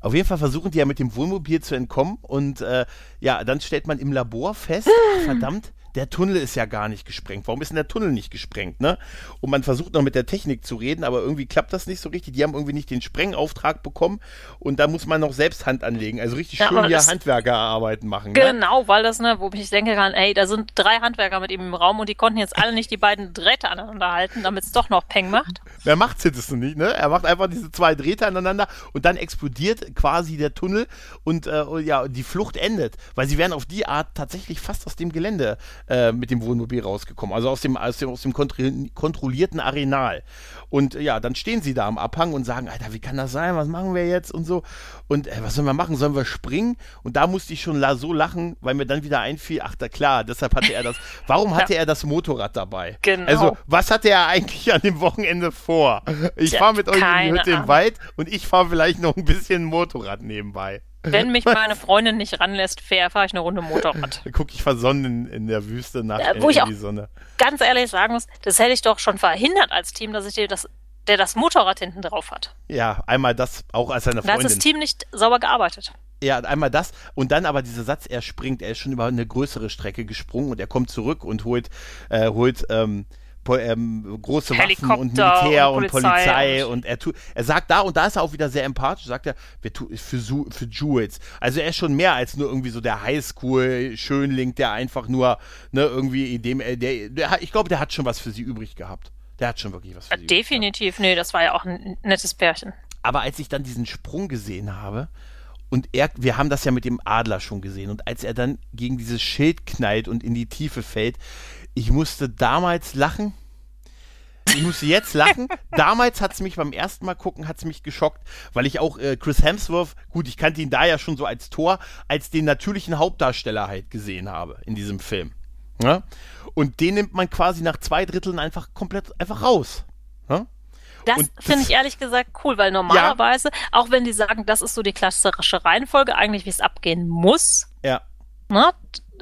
Auf jeden Fall versuchen die ja mit dem Wohnmobil zu entkommen und äh, ja, dann stellt man im Labor fest, verdammt, der Tunnel ist ja gar nicht gesprengt. Warum ist denn der Tunnel nicht gesprengt, ne? Und man versucht noch mit der Technik zu reden, aber irgendwie klappt das nicht so richtig. Die haben irgendwie nicht den Sprengauftrag bekommen und da muss man noch selbst Hand anlegen. Also richtig ja, schön hier Handwerkerarbeiten machen. Ne? Genau, ne? weil das, ne, wo ich denke kann, ey, da sind drei Handwerker mit ihm im Raum und die konnten jetzt alle nicht die beiden Drähte aneinander halten, damit es doch noch Peng macht. Wer macht es nicht, ne? Er macht einfach diese zwei Drähte aneinander und dann explodiert quasi der Tunnel und äh, ja, die Flucht endet, weil sie werden auf die Art tatsächlich fast aus dem Gelände äh, mit dem Wohnmobil rausgekommen, also aus dem, aus dem, aus dem kontrollierten Arenal. Und äh, ja, dann stehen sie da am Abhang und sagen, Alter, wie kann das sein? Was machen wir jetzt? Und so. Und äh, was sollen wir machen? Sollen wir springen? Und da musste ich schon la so lachen, weil mir dann wieder einfiel, ach da klar, deshalb hatte er das. Warum hatte ja. er das Motorrad dabei? Genau. Also, was hatte er eigentlich an dem Wochenende vor? Ich fahre mit euch in die Hütte im Wald und ich fahre vielleicht noch ein bisschen Motorrad nebenbei. Wenn mich meine Freundin nicht ranlässt, fahre ich eine Runde Motorrad. Dann gucke ich versonnen in, in, der Wüste nach ja, wo in, ich auch die Sonne. Ganz ehrlich sagen muss, das hätte ich doch schon verhindert als Team, dass ich dir das, der das Motorrad hinten drauf hat. Ja, einmal das, auch als seine Freundin. Da hat das Team nicht sauber gearbeitet. Ja, einmal das und dann aber dieser Satz, er springt, er ist schon über eine größere Strecke gesprungen und er kommt zurück und holt, äh, holt ähm, ähm, große Waffen und Militär und Polizei, und, Polizei und, er tut, er sagt da und da ist er auch wieder sehr empathisch, sagt er, wir tun für, für Jules. Also er ist schon mehr als nur irgendwie so der Highschool-Schönling, der einfach nur, ne, irgendwie dem, der, der, ich glaube, der hat schon was für sie übrig gehabt. Der hat schon wirklich was für sie. Definitiv, nee, das war ja auch ein nettes Pärchen. Aber als ich dann diesen Sprung gesehen habe, und er, wir haben das ja mit dem Adler schon gesehen. Und als er dann gegen dieses Schild knallt und in die Tiefe fällt, ich musste damals lachen. Ich musste jetzt lachen. Damals hat es mich beim ersten Mal gucken, hat es mich geschockt, weil ich auch äh, Chris Hemsworth, gut, ich kannte ihn da ja schon so als Tor, als den natürlichen Hauptdarsteller halt gesehen habe in diesem Film. Ja? Und den nimmt man quasi nach zwei Dritteln einfach komplett einfach raus. Ja? Das finde ich ehrlich gesagt cool, weil normalerweise, ja. auch wenn die sagen, das ist so die klassische Reihenfolge, eigentlich wie es abgehen muss, ja. ne,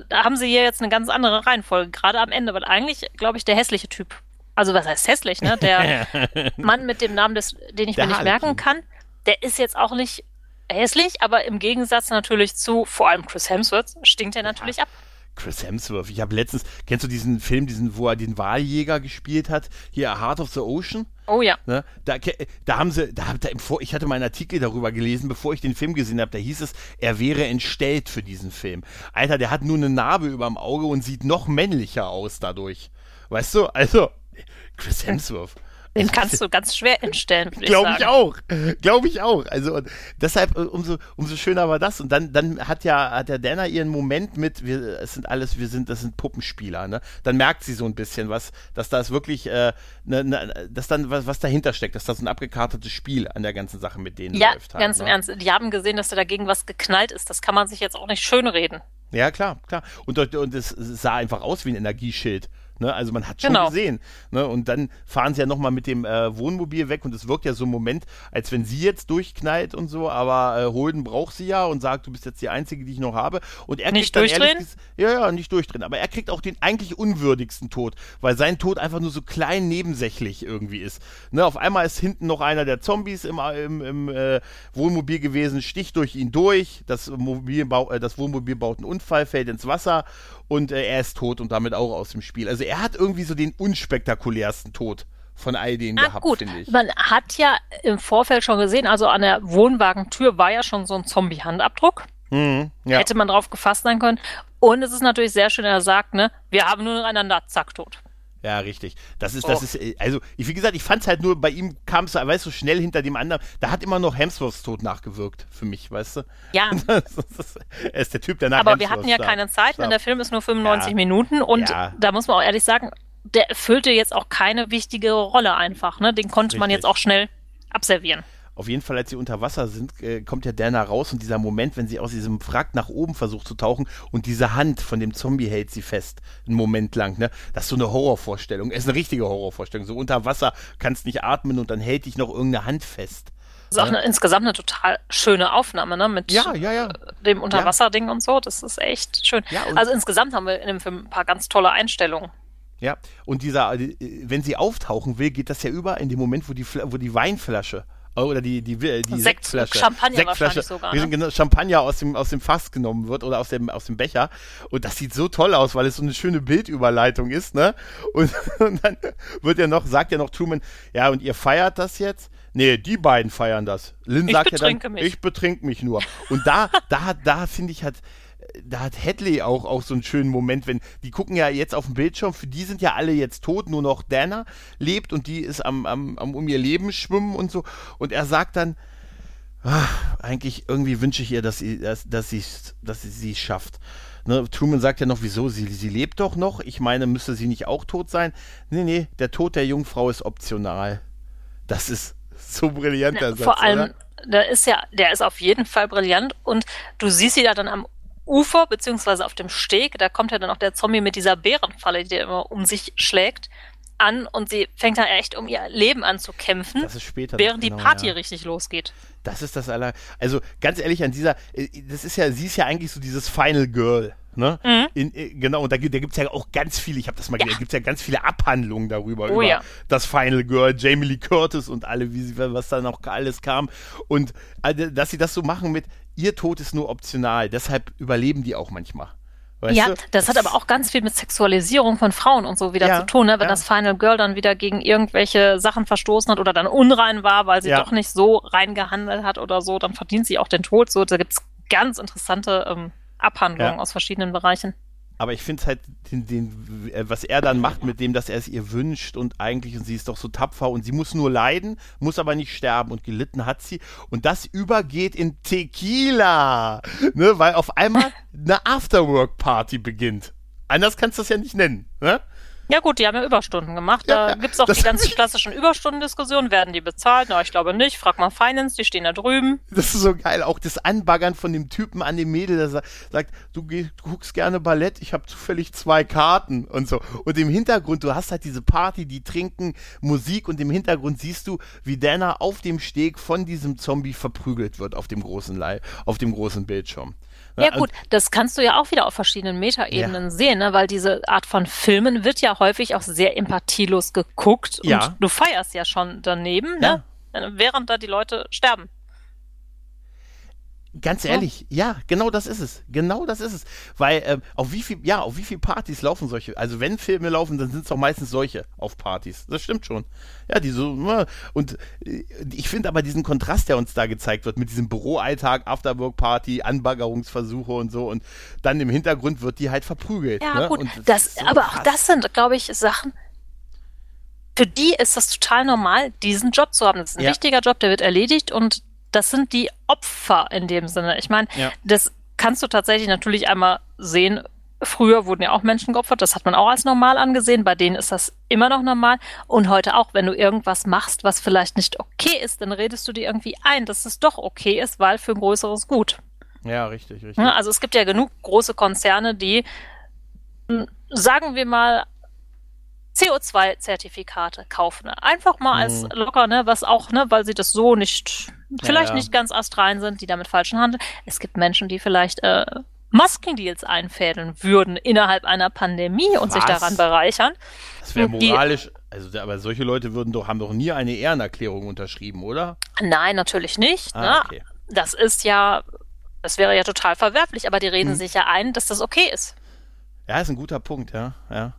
da haben sie hier jetzt eine ganz andere Reihenfolge, gerade am Ende, weil eigentlich, glaube ich, der hässliche Typ, also was heißt hässlich, ne? Der Mann mit dem Namen, des, den ich der mir nicht Harlequin. merken kann, der ist jetzt auch nicht hässlich, aber im Gegensatz natürlich zu vor allem Chris Hemsworth stinkt er natürlich ja. ab. Chris Hemsworth. Ich habe letztens, kennst du diesen Film, diesen, wo er den Wahljäger gespielt hat? Hier, Heart of the Ocean? Oh ja. Ne? Da, da haben sie, da, da im Vor, ich hatte mal einen Artikel darüber gelesen, bevor ich den Film gesehen habe, da hieß es, er wäre entstellt für diesen Film. Alter, der hat nur eine Narbe über dem Auge und sieht noch männlicher aus dadurch. Weißt du? Also, Chris Hemsworth. Den kannst du ganz schwer entstellen. Glaube ich auch. Glaube ich auch. Also deshalb äh, umso, umso schöner war das. Und dann, dann hat ja, hat der Dana ihren Moment mit, wir, es sind alles, wir sind, das sind Puppenspieler, ne? Dann merkt sie so ein bisschen was, dass das wirklich, äh, ne, ne, dass dann was, was dahinter steckt, dass das ein abgekartetes Spiel an der ganzen Sache mit denen ja, läuft. Ja, halt, ganz ne? im Ernst. Die haben gesehen, dass da dagegen was geknallt ist. Das kann man sich jetzt auch nicht schönreden. Ja, klar, klar. Und, und es sah einfach aus wie ein Energieschild. Ne? Also man hat schon genau. gesehen. Ne? Und dann fahren sie ja nochmal mit dem äh, Wohnmobil weg und es wirkt ja so ein Moment, als wenn sie jetzt durchknallt und so, aber äh, Holden braucht sie ja und sagt, du bist jetzt die Einzige, die ich noch habe. Und er nicht kriegt durchdrehen? Ehrlich, ja, ja, nicht durchdrehen. Aber er kriegt auch den eigentlich unwürdigsten Tod, weil sein Tod einfach nur so klein nebensächlich irgendwie ist. Ne? Auf einmal ist hinten noch einer der Zombies im, im, im äh, Wohnmobil gewesen, sticht durch ihn durch, das, Mobilbau, äh, das Wohnmobil baut einen Unfall, fällt ins Wasser und äh, er ist tot und damit auch aus dem Spiel. Also er hat irgendwie so den unspektakulärsten Tod von all denen ah, gehabt, finde ich. Man hat ja im Vorfeld schon gesehen, also an der Wohnwagentür war ja schon so ein Zombie-Handabdruck. Mhm, ja. Hätte man drauf gefasst sein können. Und es ist natürlich sehr schön, er sagt, ne, wir haben nur noch einander, zack, tot. Ja, richtig. Das ist, das oh. ist, äh, also, wie gesagt, ich fand es halt nur, bei ihm kam es, weißt du, so schnell hinter dem anderen. Da hat immer noch Hemsworths Tod nachgewirkt, für mich, weißt du? Ja. er ist der Typ, der nach Aber wir hatten ja keine Zeit, denn der Film ist nur 95 ja. Minuten und ja. da muss man auch ehrlich sagen, der erfüllte jetzt auch keine wichtige Rolle einfach, ne? Den konnte richtig. man jetzt auch schnell abservieren. Auf jeden Fall, als sie unter Wasser sind, äh, kommt ja Dana raus und dieser Moment, wenn sie aus diesem Wrack nach oben versucht zu tauchen und diese Hand von dem Zombie hält sie fest, einen Moment lang, ne? Das ist so eine Horrorvorstellung. Es ist eine richtige Horrorvorstellung. So unter Wasser kannst nicht atmen und dann hält dich noch irgendeine Hand fest. Das ist auch eine, insgesamt eine total schöne Aufnahme, ne? Mit ja, ja, ja. dem Unterwasserding und so. Das ist echt schön. Also insgesamt haben wir in dem Film ein paar ganz tolle Einstellungen. Ja, und dieser, äh, wenn sie auftauchen will, geht das ja über in dem Moment, wo die, wo die Weinflasche oder die, die, die, die Sekt, Sektflasche. Champagner Sektflasche, sogar. Ne? Genau, Champagner aus dem, aus dem Fass genommen wird oder aus dem, aus dem Becher. Und das sieht so toll aus, weil es so eine schöne Bildüberleitung ist, ne? Und, und dann wird ja noch, sagt ja noch Truman, ja, und ihr feiert das jetzt? Nee, die beiden feiern das. Lynn sagt ja dann, mich. ich betrink mich nur. Und da, da, da finde ich halt, da hat Hadley auch, auch so einen schönen Moment, wenn die gucken ja jetzt auf dem Bildschirm, für die sind ja alle jetzt tot, nur noch Dana lebt und die ist am, am, am um ihr Leben schwimmen und so. Und er sagt dann, ach, eigentlich irgendwie wünsche ich ihr, dass sie, dass, dass sie, dass sie sie schafft. Ne, Truman sagt ja noch, wieso, sie, sie lebt doch noch. Ich meine, müsste sie nicht auch tot sein? Nee, nee, der Tod der Jungfrau ist optional. Das ist so brillant, der Satz, Vor allem, oder? der ist ja, der ist auf jeden Fall brillant und du siehst sie da dann am Ufer, beziehungsweise auf dem Steg, da kommt ja dann auch der Zombie mit dieser Bärenfalle, die immer um sich schlägt, an und sie fängt dann echt um ihr Leben an zu kämpfen, das ist später während genau, die Party ja. richtig losgeht. Das ist das aller. Also ganz ehrlich, an dieser, äh, das ist ja, sie ist ja eigentlich so dieses Final Girl. Ne? Mhm. In, in, äh, genau, und da, da gibt es ja auch ganz viele, ich habe das mal ja. da gibt es ja ganz viele Abhandlungen darüber, oh, über ja. das Final Girl, Jamie Lee Curtis und alle, wie sie, was da noch alles kam. Und also, dass sie das so machen mit, ihr Tod ist nur optional, deshalb überleben die auch manchmal. Weißt ja, du? das hat aber auch ganz viel mit Sexualisierung von Frauen und so wieder ja, zu tun, ne? wenn ja. das Final Girl dann wieder gegen irgendwelche Sachen verstoßen hat oder dann unrein war, weil sie ja. doch nicht so rein gehandelt hat oder so, dann verdient sie auch den Tod. So, da gibt's ganz interessante ähm, Abhandlungen aus verschiedenen Bereichen aber ich finde es halt, den, den, äh, was er dann macht mit dem, dass er es ihr wünscht und eigentlich, und sie ist doch so tapfer und sie muss nur leiden, muss aber nicht sterben und gelitten hat sie. Und das übergeht in Tequila, ne, weil auf einmal eine Afterwork-Party beginnt. Anders kannst du das ja nicht nennen, ne? Ja gut, die haben ja Überstunden gemacht. Da ja, gibt's auch die ganz klassischen Überstundendiskussionen. Werden die bezahlt? Na, ich glaube nicht. Frag mal Finance, die stehen da drüben. Das ist so geil. Auch das Anbaggern von dem Typen an dem Mädel, der sagt, du, du guckst gerne Ballett, ich habe zufällig zwei Karten und so. Und im Hintergrund, du hast halt diese Party, die trinken Musik und im Hintergrund siehst du, wie Dana auf dem Steg von diesem Zombie verprügelt wird auf dem großen, Leih, auf dem großen Bildschirm. Ja gut, das kannst du ja auch wieder auf verschiedenen Metaebenen ja. sehen, ne? weil diese Art von Filmen wird ja häufig auch sehr empathielos geguckt ja. und du feierst ja schon daneben, ne? ja. ne? während da die Leute sterben. Ganz ehrlich, ja. ja, genau das ist es. Genau das ist es. Weil ähm, auf wie viel, ja, auf wie viele Partys laufen solche? Also wenn Filme laufen, dann sind es doch meistens solche auf Partys. Das stimmt schon. Ja, die so, ne, und äh, ich finde aber diesen Kontrast, der uns da gezeigt wird, mit diesem Büroalltag, Afterwork-Party, Anbaggerungsversuche und so, und dann im Hintergrund wird die halt verprügelt. Ja, ne? gut, das, das so aber krass. auch das sind, glaube ich, Sachen, für die ist das total normal, diesen Job zu haben. Das ist ein ja. wichtiger Job, der wird erledigt und das sind die Opfer in dem Sinne. Ich meine, ja. das kannst du tatsächlich natürlich einmal sehen. Früher wurden ja auch Menschen geopfert, das hat man auch als normal angesehen. Bei denen ist das immer noch normal. Und heute auch, wenn du irgendwas machst, was vielleicht nicht okay ist, dann redest du dir irgendwie ein, dass es doch okay ist, weil für ein größeres Gut. Ja, richtig, richtig. Also es gibt ja genug große Konzerne, die, hm, sagen wir mal, CO2-Zertifikate kaufen. Einfach mal als mhm. locker, ne, was auch, ne, weil sie das so nicht, vielleicht ja, ja. nicht ganz astrein sind, die damit falschen handeln. Es gibt Menschen, die vielleicht äh, Maskendeals einfädeln würden innerhalb einer Pandemie und was? sich daran bereichern. Das wäre moralisch, also aber solche Leute würden doch, haben doch nie eine Ehrenerklärung unterschrieben, oder? Nein, natürlich nicht. Ah, ne? okay. Das ist ja, das wäre ja total verwerflich, aber die reden hm. sich ja ein, dass das okay ist. Ja, ist ein guter Punkt, ja, ja.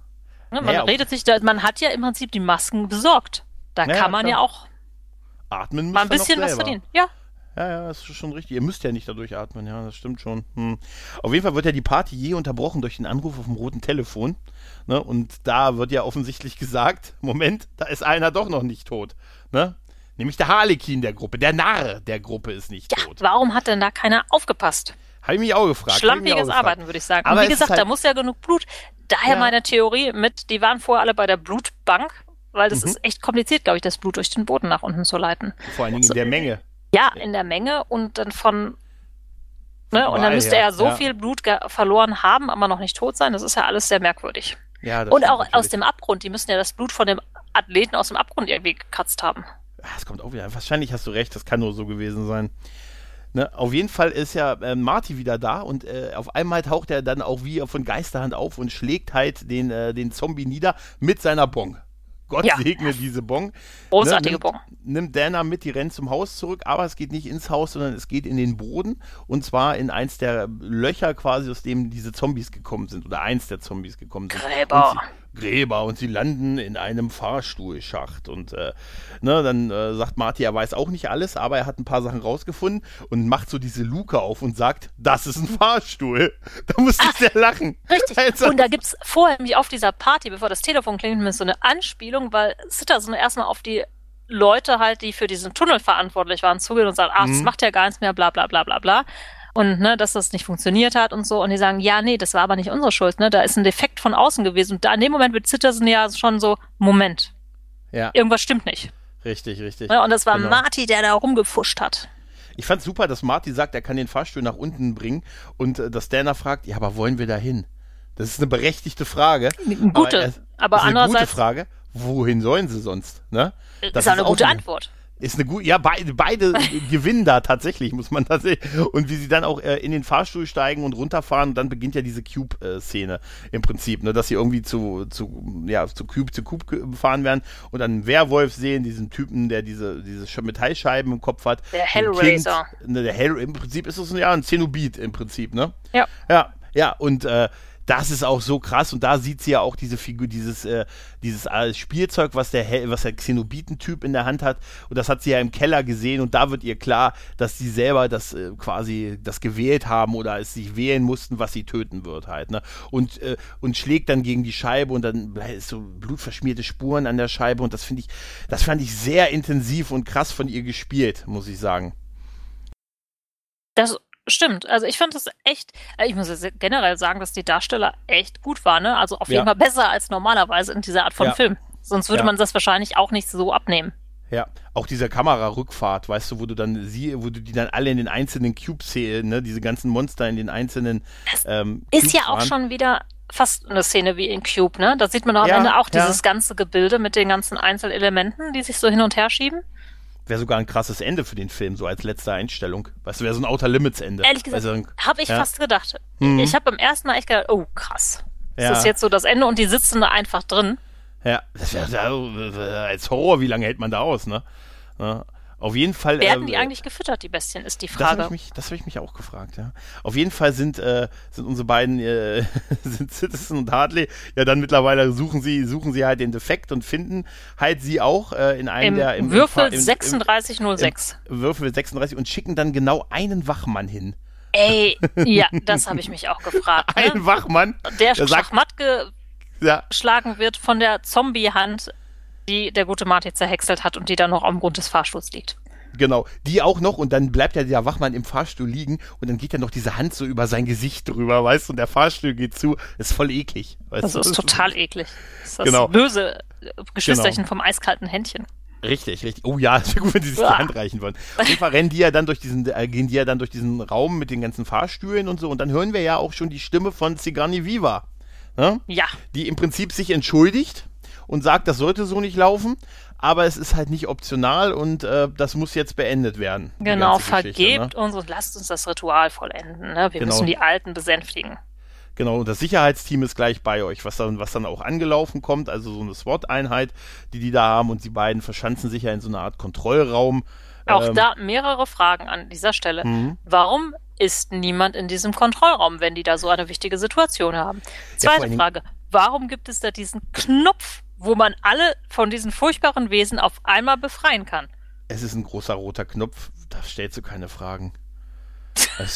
Ne, man naja, redet sich da, man hat ja im Prinzip die Masken besorgt. Da naja, kann man klar. ja auch atmen mal ein bisschen was verdienen. Ja. Ja, ja, das ist schon richtig. Ihr müsst ja nicht dadurch atmen, ja, das stimmt schon. Hm. Auf jeden Fall wird ja die Party je unterbrochen durch den Anruf auf dem roten Telefon. Ne? Und da wird ja offensichtlich gesagt, Moment, da ist einer doch noch nicht tot. Ne? Nämlich der Harlekin der Gruppe, der Narr der Gruppe ist nicht ja, tot. Warum hat denn da keiner aufgepasst? Habe ich mich auch gefragt. Schlampiges Arbeiten, würde ich sagen. Aber Und wie gesagt, halt da muss ja genug Blut. Daher ja. meine Theorie mit, die waren vorher alle bei der Blutbank, weil das mhm. ist echt kompliziert, glaube ich, das Blut durch den Boden nach unten zu leiten. Vor allen Dingen also, in der Menge. Ja, in der Menge und dann von Ne? Und dann müsste er so ja. viel Blut verloren haben, aber noch nicht tot sein. Das ist ja alles sehr merkwürdig. Ja, und auch natürlich. aus dem Abgrund. Die müssen ja das Blut von dem Athleten aus dem Abgrund irgendwie gekratzt haben. Das kommt auch wieder. Wahrscheinlich hast du recht, das kann nur so gewesen sein. Ne, auf jeden Fall ist ja äh, Marty wieder da und äh, auf einmal taucht er dann auch wie von Geisterhand auf und schlägt halt den, äh, den Zombie nieder mit seiner Bong. Gott ja. segne diese Bon. Großartige ne, nimmt, Bon. Nimmt Dana mit, die rennt zum Haus zurück, aber es geht nicht ins Haus, sondern es geht in den Boden und zwar in eins der Löcher quasi, aus dem diese Zombies gekommen sind oder eins der Zombies gekommen sind. Gräber. Gräber und sie landen in einem Fahrstuhlschacht. Und äh, ne, dann äh, sagt Marty, er weiß auch nicht alles, aber er hat ein paar Sachen rausgefunden und macht so diese Luke auf und sagt, das ist ein Fahrstuhl. Da musste ich sehr lachen. Richtig. Also, und da gibt es vorher nämlich auf dieser Party, bevor das Telefon klingt, so eine Anspielung, weil Sitterson erstmal auf die Leute halt, die für diesen Tunnel verantwortlich waren, zugehen und sagen, ach, das mhm. macht ja gar nichts mehr, bla bla bla bla bla und ne, dass das nicht funktioniert hat und so. Und die sagen, ja, nee, das war aber nicht unsere Schuld, ne? Da ist ein Defekt von außen gewesen. Und da in dem Moment wird Zittersen ja schon so, Moment. Ja. Irgendwas stimmt nicht. Richtig, richtig. Ne? Und das war genau. Marty, der da rumgefuscht hat. Ich fand super, dass Marty sagt, er kann den Fahrstuhl nach unten bringen und äh, dass Dana fragt, ja, aber wollen wir da hin? Das ist eine berechtigte Frage. Eine gute, aber, äh, aber andererseits. Eine gute Frage. Wohin sollen sie sonst? Ne? Das ist auch eine gute Antwort. Ist eine gute, ja, beide, beide gewinnen da tatsächlich, muss man tatsächlich. Und wie sie dann auch äh, in den Fahrstuhl steigen und runterfahren, und dann beginnt ja diese Cube-Szene im Prinzip, ne, dass sie irgendwie zu, zu, ja, zu Cube, zu Cube gefahren werden und dann einen Werwolf sehen, diesen Typen, der diese, diese Metallscheiben im Kopf hat. Der Hellraiser. Kind, ne, der Hell, im Prinzip ist es ja ein Zenobit im Prinzip, ne? Ja. Ja, ja, und äh, das ist auch so krass und da sieht sie ja auch diese Figur, dieses, äh, dieses äh, Spielzeug, was der, was der Xenobiten-Typ in der Hand hat und das hat sie ja im Keller gesehen und da wird ihr klar, dass sie selber das äh, quasi das gewählt haben oder es sich wählen mussten, was sie töten wird halt, ne? Und, äh, und schlägt dann gegen die Scheibe und dann ist so blutverschmierte Spuren an der Scheibe und das finde ich, das fand ich sehr intensiv und krass von ihr gespielt, muss ich sagen. Das Stimmt, also ich fand das echt, äh, ich muss generell sagen, dass die Darsteller echt gut waren, ne? Also auf jeden Fall besser als normalerweise in dieser Art von ja. Film. Sonst würde ja. man das wahrscheinlich auch nicht so abnehmen. Ja, auch dieser Kamerarückfahrt, weißt du, wo du dann sie, wo du die dann alle in den einzelnen Cubes sehen, ne, diese ganzen Monster in den einzelnen. Das ähm, ist ja auch waren. schon wieder fast eine Szene wie in Cube, ne? Da sieht man doch am ja, Ende auch dieses ganze Gebilde mit den ganzen Einzelelementen, die sich so hin und her schieben wäre sogar ein krasses Ende für den Film, so als letzte Einstellung. Weißt du, wäre so ein Outer Limits Ende. Ehrlich gesagt, also, habe ich ja. fast gedacht. Mhm. Ich habe beim ersten Mal echt gedacht, oh krass. Ja. Das ist jetzt so das Ende und die sitzen da einfach drin. Ja, das wäre als Horror, wie lange hält man da aus, ne? Ja. Auf jeden Fall. Werden äh, die eigentlich gefüttert, die Bestien, ist die Frage. Das habe ich, mich, hab ich mich auch gefragt, ja. Auf jeden Fall sind, äh, sind unsere beiden, äh, sind Citizen und Hartley, ja dann mittlerweile suchen sie, suchen sie halt den Defekt und finden halt sie auch äh, in einem Im der. Im Würfel im, 3606. Im Würfel 36 und schicken dann genau einen Wachmann hin. Ey, ja, das habe ich mich auch gefragt. Ne? Ein Wachmann. Der, der Schachmatt geschlagen ja. wird von der Zombie-Hand die der gute Marty zerhäckselt hat und die dann noch am Grund des Fahrstuhls liegt. Genau, die auch noch und dann bleibt ja der Wachmann im Fahrstuhl liegen und dann geht ja noch diese Hand so über sein Gesicht drüber, weißt du, und der Fahrstuhl geht zu. ist voll eklig. Weißt das ist total eklig. Das ist das genau. böse Geschwisterchen genau. vom eiskalten Händchen. Richtig, richtig. Oh ja, es wäre gut, wenn sie sich ja. die Hand reichen wollen. Auf jeden Fall rennen die ja dann durch diesen, äh, gehen die ja dann durch diesen Raum mit den ganzen Fahrstühlen und so und dann hören wir ja auch schon die Stimme von Sigourney Viva. Ne? Ja. Die im Prinzip sich entschuldigt und sagt, das sollte so nicht laufen, aber es ist halt nicht optional und äh, das muss jetzt beendet werden. Genau, vergebt ne? uns und lasst uns das Ritual vollenden. Ne? Wir genau. müssen die Alten besänftigen. Genau, und das Sicherheitsteam ist gleich bei euch, was dann, was dann auch angelaufen kommt, also so eine SWAT-Einheit, die die da haben und die beiden verschanzen sich ja in so einer Art Kontrollraum. Auch ähm, da mehrere Fragen an dieser Stelle. Mhm. Warum ist niemand in diesem Kontrollraum, wenn die da so eine wichtige Situation haben? Zweite ja, Frage, warum gibt es da diesen Knopf wo man alle von diesen furchtbaren Wesen auf einmal befreien kann. Es ist ein großer roter Knopf, da stellst du keine Fragen.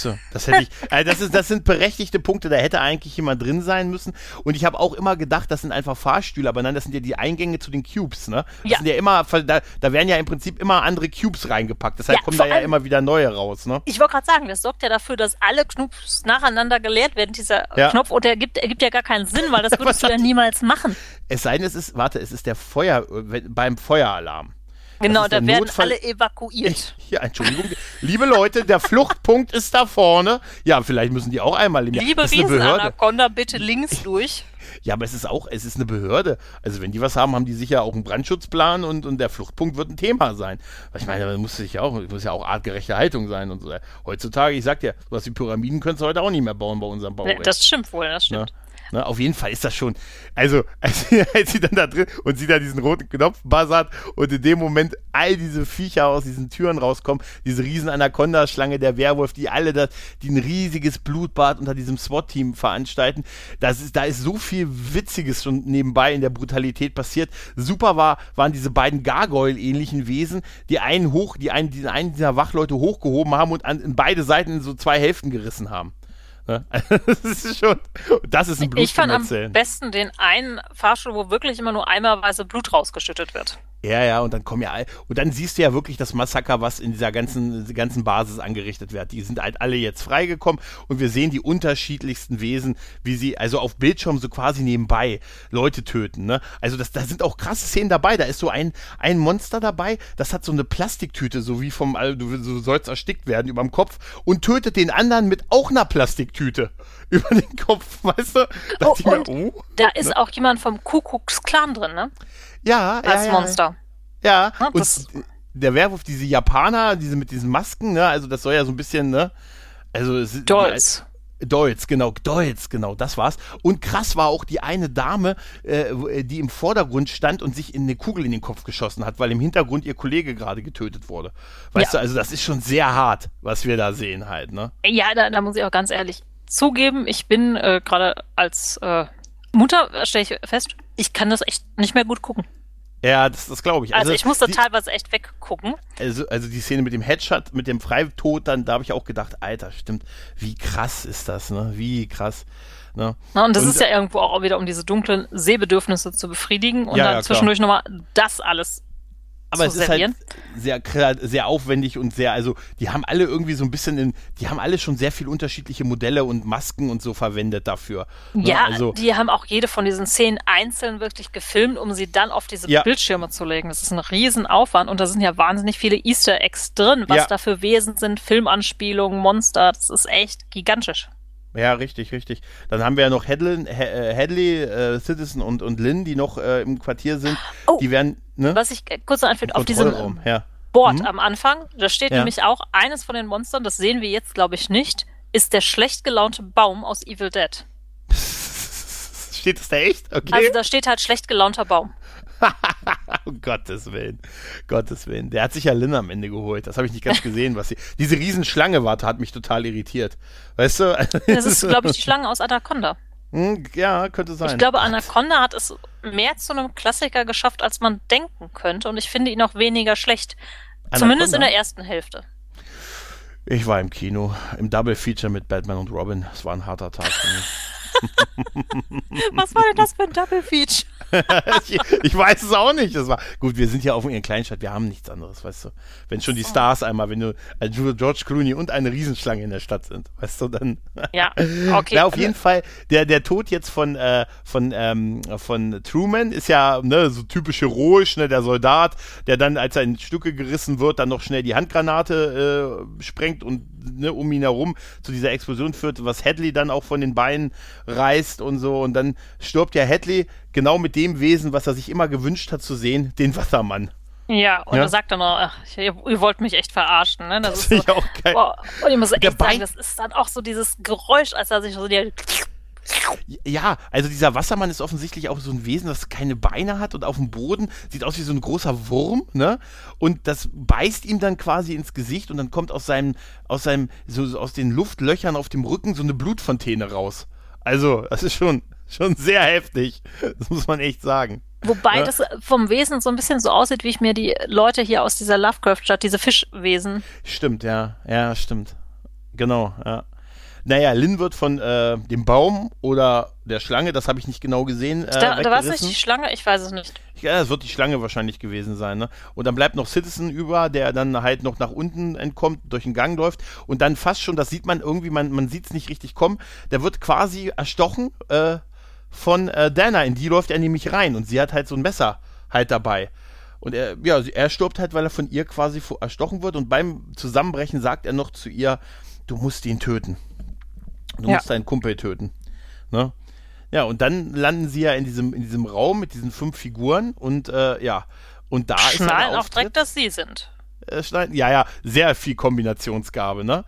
Du, das hätte ich, also das, ist, das sind berechtigte Punkte, da hätte eigentlich jemand drin sein müssen. Und ich habe auch immer gedacht, das sind einfach Fahrstühle, aber nein, das sind ja die Eingänge zu den Cubes, ne? Das ja. sind ja immer, da, da werden ja im Prinzip immer andere Cubes reingepackt, deshalb ja, kommen da ja immer wieder neue raus, ne? Ich wollte gerade sagen, das sorgt ja dafür, dass alle Knopf nacheinander geleert werden, dieser ja. Knopf, und der gibt, ergibt ja gar keinen Sinn, weil das würdest du ja niemals machen. Es sei denn, es ist, warte, es ist der Feuer, beim Feueralarm. Genau, da werden Notfall alle evakuiert. Ja, Entschuldigung. Liebe Leute, der Fluchtpunkt ist da vorne. Ja, vielleicht müssen die auch einmal im Jahr. Liebe Riesenanaconda, bitte links durch. Ja, aber es ist auch, es ist eine Behörde. Also wenn die was haben, haben die sicher auch einen Brandschutzplan und, und der Fluchtpunkt wird ein Thema sein. Ich meine, da muss sich ja auch, muss ja auch artgerechte Haltung sein und so. Heutzutage, ich sag dir, was die Pyramiden könntest du heute auch nicht mehr bauen bei unserem Baurecht. Das stimmt wohl, das stimmt. Ja? Ne, auf jeden Fall ist das schon, also als, als, sie dann da drin und sie da diesen roten Knopf buzzert und in dem Moment all diese Viecher aus diesen Türen rauskommen, diese riesen Anaconda-Schlange, der Werwolf, die alle das, die ein riesiges Blutbad unter diesem SWAT-Team veranstalten, das ist, da ist so viel Witziges schon nebenbei in der Brutalität passiert. Super war, waren diese beiden Gargoyle-ähnlichen Wesen, die einen hoch, die einen, die einen dieser Wachleute hochgehoben haben und an, in beide Seiten so zwei Hälften gerissen haben. Ne? das ist schon, das ist ein Blut Ich fand am besten den einen Fahrstuhl, wo wirklich immer nur einmalweise Blut rausgeschüttet wird. Ja, ja, und dann kommen ja und dann siehst du ja wirklich das Massaker, was in dieser ganzen, ganzen Basis angerichtet wird. Die sind halt alle jetzt freigekommen und wir sehen die unterschiedlichsten Wesen, wie sie also auf Bildschirm so quasi nebenbei Leute töten. Ne? Also das, da sind auch krasse Szenen dabei. Da ist so ein, ein Monster dabei, das hat so eine Plastiktüte, so wie vom, also du, du sollst erstickt werden über dem Kopf und tötet den anderen mit auch einer Plastiktüte über den Kopf, weißt du? Da, oh, mir, oh, da ist ne? auch jemand vom Kuckucks Clan drin, ne? Ja, Als ja, Monster. Ja, ja. und der Werwolf, diese Japaner, diese mit diesen Masken, ne, also das soll ja so ein bisschen, ne, also es, Dolls. Dolls, genau, Dolls, genau, das war's. Und krass war auch die eine Dame, äh, die im Vordergrund stand und sich in eine Kugel in den Kopf geschossen hat, weil im Hintergrund ihr Kollege gerade getötet wurde. Weißt ja. du, also das ist schon sehr hart, was wir da sehen halt, ne? Ja, da, da muss ich auch ganz ehrlich zugeben, ich bin äh, gerade als äh, Mutter, stelle ich fest, ich kann das echt nicht mehr gut gucken. Ja, das, das glaube ich. Also, also, ich musste die, teilweise echt weggucken. Also, also die Szene mit dem Headshot, mit dem Freitod, dann da habe ich auch gedacht, Alter, stimmt, wie krass ist das, ne? Wie krass. Ne? Na, und das und, ist ja irgendwo auch wieder, um diese dunklen Sehbedürfnisse zu befriedigen und ja, dann ja, zwischendurch nochmal das alles aber es servieren. ist halt sehr, sehr aufwendig und sehr, also die haben alle irgendwie so ein bisschen in, die haben alle schon sehr viel unterschiedliche Modelle und Masken und so verwendet dafür. Ne? Ja, also, die haben auch jede von diesen Szenen einzeln wirklich gefilmt, um sie dann auf diese ja. Bildschirme zu legen. Das ist ein Riesenaufwand und da sind ja wahnsinnig viele Easter Eggs drin, was ja. da für Wesen sind, Filmanspielungen, Monster, das ist echt gigantisch. Ja, richtig, richtig. Dann haben wir ja noch Hadley, äh, Hadley äh, Citizen und, und Lynn, die noch äh, im Quartier sind. Oh, die werden, ne? Was ich kurz noch anführe, auf diesem ja. Board mhm. am Anfang, da steht ja. nämlich auch, eines von den Monstern, das sehen wir jetzt, glaube ich, nicht, ist der schlecht gelaunte Baum aus Evil Dead. steht das da echt? Okay. Also da steht halt schlecht gelaunter Baum. um Gottes Willen. Gottes Willen. Der hat sich ja Lynn am Ende geholt. Das habe ich nicht ganz gesehen, was sie. Diese Riesenschlange war, hat mich total irritiert. Weißt du? Das ist, glaube ich, die Schlange aus Anaconda. Hm, ja, könnte sein. Ich glaube, Anaconda hat es mehr zu einem Klassiker geschafft, als man denken könnte. Und ich finde ihn auch weniger schlecht. Anaconda? Zumindest in der ersten Hälfte. Ich war im Kino, im Double Feature mit Batman und Robin. Es war ein harter Tag für mich. Was war denn das für ein Double Feature? ich, ich, weiß es auch nicht. Das war gut. Wir sind ja auf einer Kleinstadt. Wir haben nichts anderes, weißt du. Wenn schon die Stars einmal, wenn du also George Clooney und eine Riesenschlange in der Stadt sind, weißt du, dann. Ja, okay. Ja, auf jeden Fall. Der der Tod jetzt von äh, von ähm, von Truman ist ja ne so typisch heroisch, ne der Soldat, der dann als er in Stücke gerissen wird, dann noch schnell die Handgranate äh, sprengt und ne, um ihn herum zu dieser Explosion führt, was Hadley dann auch von den Beinen reißt und so. Und dann stirbt ja Hadley genau mit dem Wesen, was er sich immer gewünscht hat zu sehen, den Wassermann. Ja, und ja. er sagt dann noch, ach, ihr, ihr, wollt mich echt verarschen, ne? Das, das ist so, auch geil. Boah. Und ich muss echt sagen, das ist dann auch so dieses Geräusch, als er sich so die ja, also dieser Wassermann ist offensichtlich auch so ein Wesen, das keine Beine hat und auf dem Boden sieht aus wie so ein großer Wurm, ne? Und das beißt ihm dann quasi ins Gesicht und dann kommt aus seinem, aus seinem, so aus den Luftlöchern auf dem Rücken so eine Blutfontäne raus. Also, das ist schon, schon sehr heftig. Das muss man echt sagen. Wobei ja. das vom Wesen so ein bisschen so aussieht, wie ich mir die Leute hier aus dieser Lovecraft-Stadt, diese Fischwesen. Stimmt, ja. Ja, stimmt. Genau, ja. Naja, Lynn wird von äh, dem Baum oder der Schlange, das habe ich nicht genau gesehen. Äh, da, da war es nicht die Schlange, ich weiß es nicht. Ja, es wird die Schlange wahrscheinlich gewesen sein. Ne? Und dann bleibt noch Citizen über, der dann halt noch nach unten entkommt, durch den Gang läuft und dann fast schon, das sieht man irgendwie, man, man sieht es nicht richtig kommen, der wird quasi erstochen äh, von äh, Dana, in die läuft er nämlich rein und sie hat halt so ein Messer halt dabei. Und er, ja, er stirbt halt, weil er von ihr quasi erstochen wird und beim Zusammenbrechen sagt er noch zu ihr, du musst ihn töten. Du ja. musst deinen Kumpel töten. Ne? Ja, und dann landen sie ja in diesem, in diesem Raum mit diesen fünf Figuren und äh, ja, und da Schnallen ist Schnallen auch direkt, dass sie sind. Äh, ja, ja, sehr viel Kombinationsgabe, ne?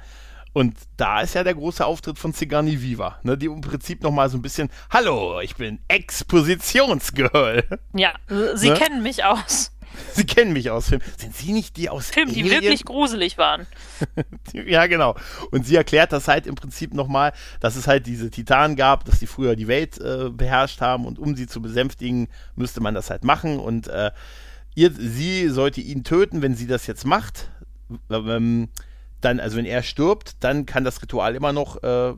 Und da ist ja der große Auftritt von Sigourney Viva, ne, die im Prinzip nochmal so ein bisschen, hallo, ich bin Expositionsgirl. Ja, sie ne? kennen mich aus. Sie kennen mich aus Filmen. Sind Sie nicht die aus Filmen, die wirklich gruselig waren? ja, genau. Und sie erklärt das halt im Prinzip nochmal, dass es halt diese Titanen gab, dass die früher die Welt äh, beherrscht haben und um sie zu besänftigen, müsste man das halt machen. Und äh, ihr, sie sollte ihn töten, wenn sie das jetzt macht. Ähm, dann, also wenn er stirbt, dann kann das Ritual immer noch äh,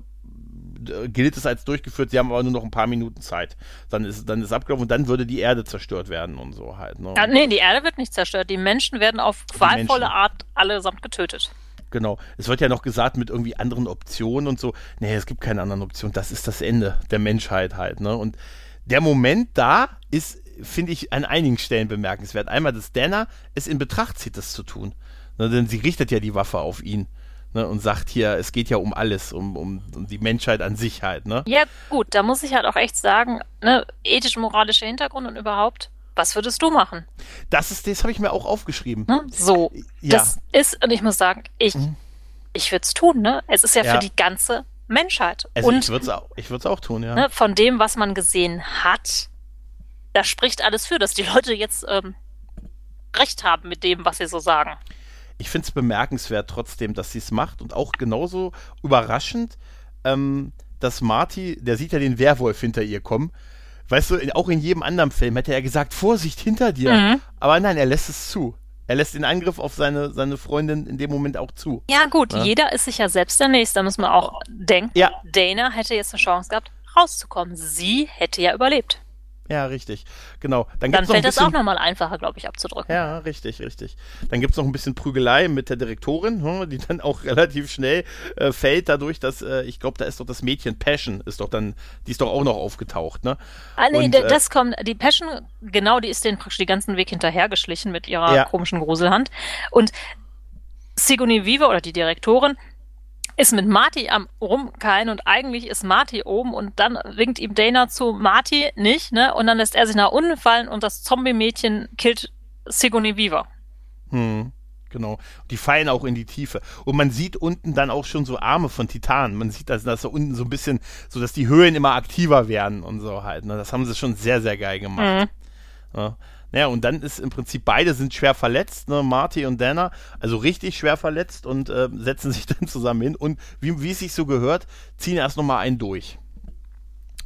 gilt es als durchgeführt, sie haben aber nur noch ein paar Minuten Zeit. Dann ist, dann ist abgelaufen und dann würde die Erde zerstört werden und so halt. Ne? Ja, nee, die Erde wird nicht zerstört. Die Menschen werden auf qualvolle Art allesamt getötet. Genau. Es wird ja noch gesagt mit irgendwie anderen Optionen und so. Nee, es gibt keine anderen Optionen. Das ist das Ende der Menschheit halt. Ne? Und der Moment da ist, finde ich, an einigen Stellen bemerkenswert. Einmal, dass Dana es in Betracht zieht, das zu tun. Ne, denn sie richtet ja die Waffe auf ihn ne, und sagt hier, es geht ja um alles, um, um, um die Menschheit an sich halt, ne? Ja, gut, da muss ich halt auch echt sagen, ne, ethisch-moralischer Hintergrund und überhaupt, was würdest du machen? Das ist, das habe ich mir auch aufgeschrieben. Ne? So, ja. das ist, und ich muss sagen, ich, mhm. ich würde es tun, ne? Es ist ja, ja, für die ganze Menschheit. Also und, ich würde es auch, ich auch tun, ja. Ne, von dem, was man gesehen hat, da spricht alles für, dass die Leute jetzt ähm, recht haben mit dem, was sie so sagen ich finde es bemerkenswert trotzdem, dass sie es macht und auch genauso überraschend, ähm, dass Marty, der sieht ja den Werwolf hinter ihr kommen. Weißt du, auch in jedem anderen Film hätte er gesagt, Vorsicht hinter dir. Mhm. Aber nein, er lässt es zu. Er lässt den Angriff auf seine, seine Freundin in dem Moment auch zu. Ja, gut, ja? jeder ist sich ja selbst der Nächste. Da muss man auch denken, ja. Dana hätte jetzt eine Chance gehabt, rauszukommen. Sie hätte ja überlebt. Ja, richtig. Genau. Dann, Dann fällt es auch nochmal einfacher, glaube ich, abzudrücken. Ja, richtig, richtig. Dann gibt es noch ein bisschen Prügelei mit der Direktorin, hm, die dann auch relativ schnell äh, fällt, dadurch, dass, äh, ich glaube, da ist doch das Mädchen Passion, ist doch dann, die ist doch auch noch aufgetaucht, ne? Ah, nee, Und, äh, das kommt, die Passion, genau, die ist denen praktisch den ganzen Weg hinterhergeschlichen mit ihrer ja. komischen Gruselhand. Und Sigourney Viva oder die Direktorin ist mit Marty am Rumkeilen und eigentlich ist Marty oben und dann winkt ihm Dana zu Marty nicht, ne? Und dann lässt er sich nach unten fallen und das Zombie-Mädchen killt Sigourney Weaver. Hm, genau. Die fallen auch in die Tiefe. Und man sieht unten dann auch schon so Arme von Titanen. Man sieht, dass das da unten so ein bisschen, so dass die Höhlen immer aktiver werden und so halt. Ne? Das haben sie schon sehr, sehr geil gemacht. Mhm. Ja. Naja, und dann ist im Prinzip beide sind schwer verletzt, ne, Marty und Dana, also richtig schwer verletzt und äh, setzen sich dann zusammen hin und wie, wie es sich so gehört, ziehen erst nochmal einen durch.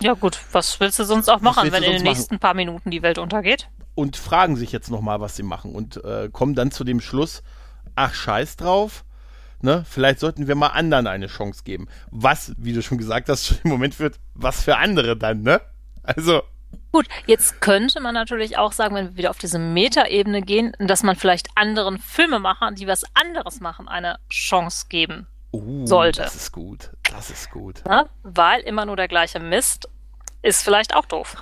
Ja gut, was willst du sonst auch machen, wenn in den nächsten machen? paar Minuten die Welt untergeht? Und fragen sich jetzt nochmal, was sie machen und äh, kommen dann zu dem Schluss, ach scheiß drauf, Ne? Vielleicht sollten wir mal anderen eine Chance geben. Was, wie du schon gesagt hast, im Moment wird, was für andere dann, ne? Also. Gut, jetzt könnte man natürlich auch sagen, wenn wir wieder auf diese Metaebene gehen, dass man vielleicht anderen Filmemachern, die was anderes machen, eine Chance geben uh, sollte. Das ist gut. Das ist gut. Ja, weil immer nur der gleiche Mist ist vielleicht auch doof.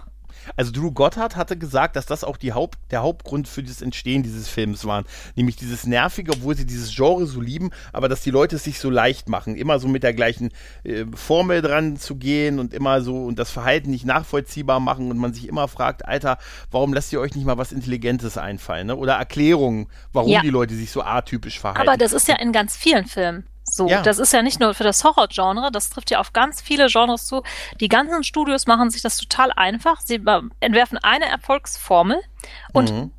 Also Drew Gotthard hatte gesagt, dass das auch Haupt, der Hauptgrund für das Entstehen dieses Films war. Nämlich dieses Nervige, obwohl sie dieses Genre so lieben, aber dass die Leute es sich so leicht machen, immer so mit der gleichen äh, Formel dran zu gehen und immer so und das Verhalten nicht nachvollziehbar machen und man sich immer fragt, Alter, warum lasst ihr euch nicht mal was Intelligentes einfallen? Ne? Oder Erklärungen, warum ja. die Leute sich so atypisch verhalten. Aber das ist ja in ganz vielen Filmen. So, ja. das ist ja nicht nur für das Horror-Genre, das trifft ja auf ganz viele Genres zu. Die ganzen Studios machen sich das total einfach. Sie entwerfen eine Erfolgsformel und mhm.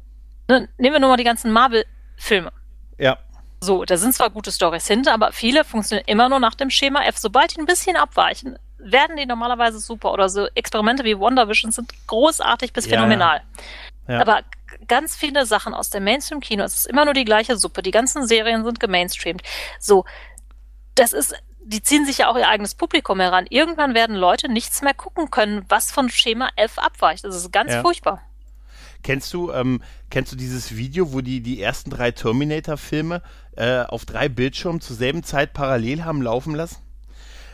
ne, nehmen wir nur mal die ganzen Marvel-Filme. Ja. So, da sind zwar gute Stories hinter, aber viele funktionieren immer nur nach dem Schema F. Sobald die ein bisschen abweichen, werden die normalerweise super. Oder so Experimente wie Wonder Vision sind großartig bis ja. phänomenal. Ja. Aber ganz viele Sachen aus dem Mainstream-Kino, es ist immer nur die gleiche Suppe. Die ganzen Serien sind gemainstreamt. So, das ist, die ziehen sich ja auch ihr eigenes Publikum heran. Irgendwann werden Leute nichts mehr gucken können, was von Schema F abweicht. Das ist ganz ja. furchtbar. Kennst du, ähm, kennst du dieses Video, wo die die ersten drei Terminator-Filme äh, auf drei Bildschirmen zur selben Zeit parallel haben laufen lassen?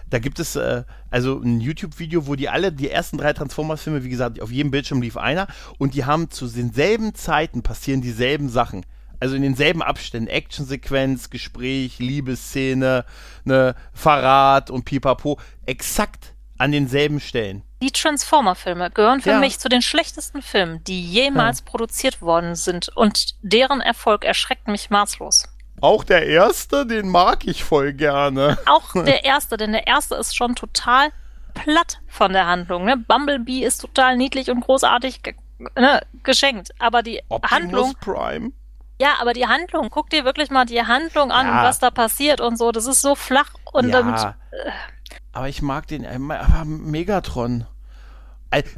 Da gibt es äh, also ein YouTube-Video, wo die alle, die ersten drei Transformers-Filme, wie gesagt, auf jedem Bildschirm lief einer und die haben zu denselben Zeiten passieren dieselben Sachen also in denselben Abständen, Actionsequenz, Gespräch, Liebesszene, ne, Verrat und Pipapo, exakt an denselben Stellen. Die Transformer-Filme gehören für ja. mich zu den schlechtesten Filmen, die jemals ja. produziert worden sind und deren Erfolg erschreckt mich maßlos. Auch der erste, den mag ich voll gerne. Auch der erste, denn der erste ist schon total platt von der Handlung. Ne? Bumblebee ist total niedlich und großartig ne, geschenkt, aber die Optimus Handlung. Prime. Ja, aber die Handlung, guck dir wirklich mal die Handlung an ja. und was da passiert und so. Das ist so flach und ja, damit. Äh. Aber ich mag den, äh, aber Megatron.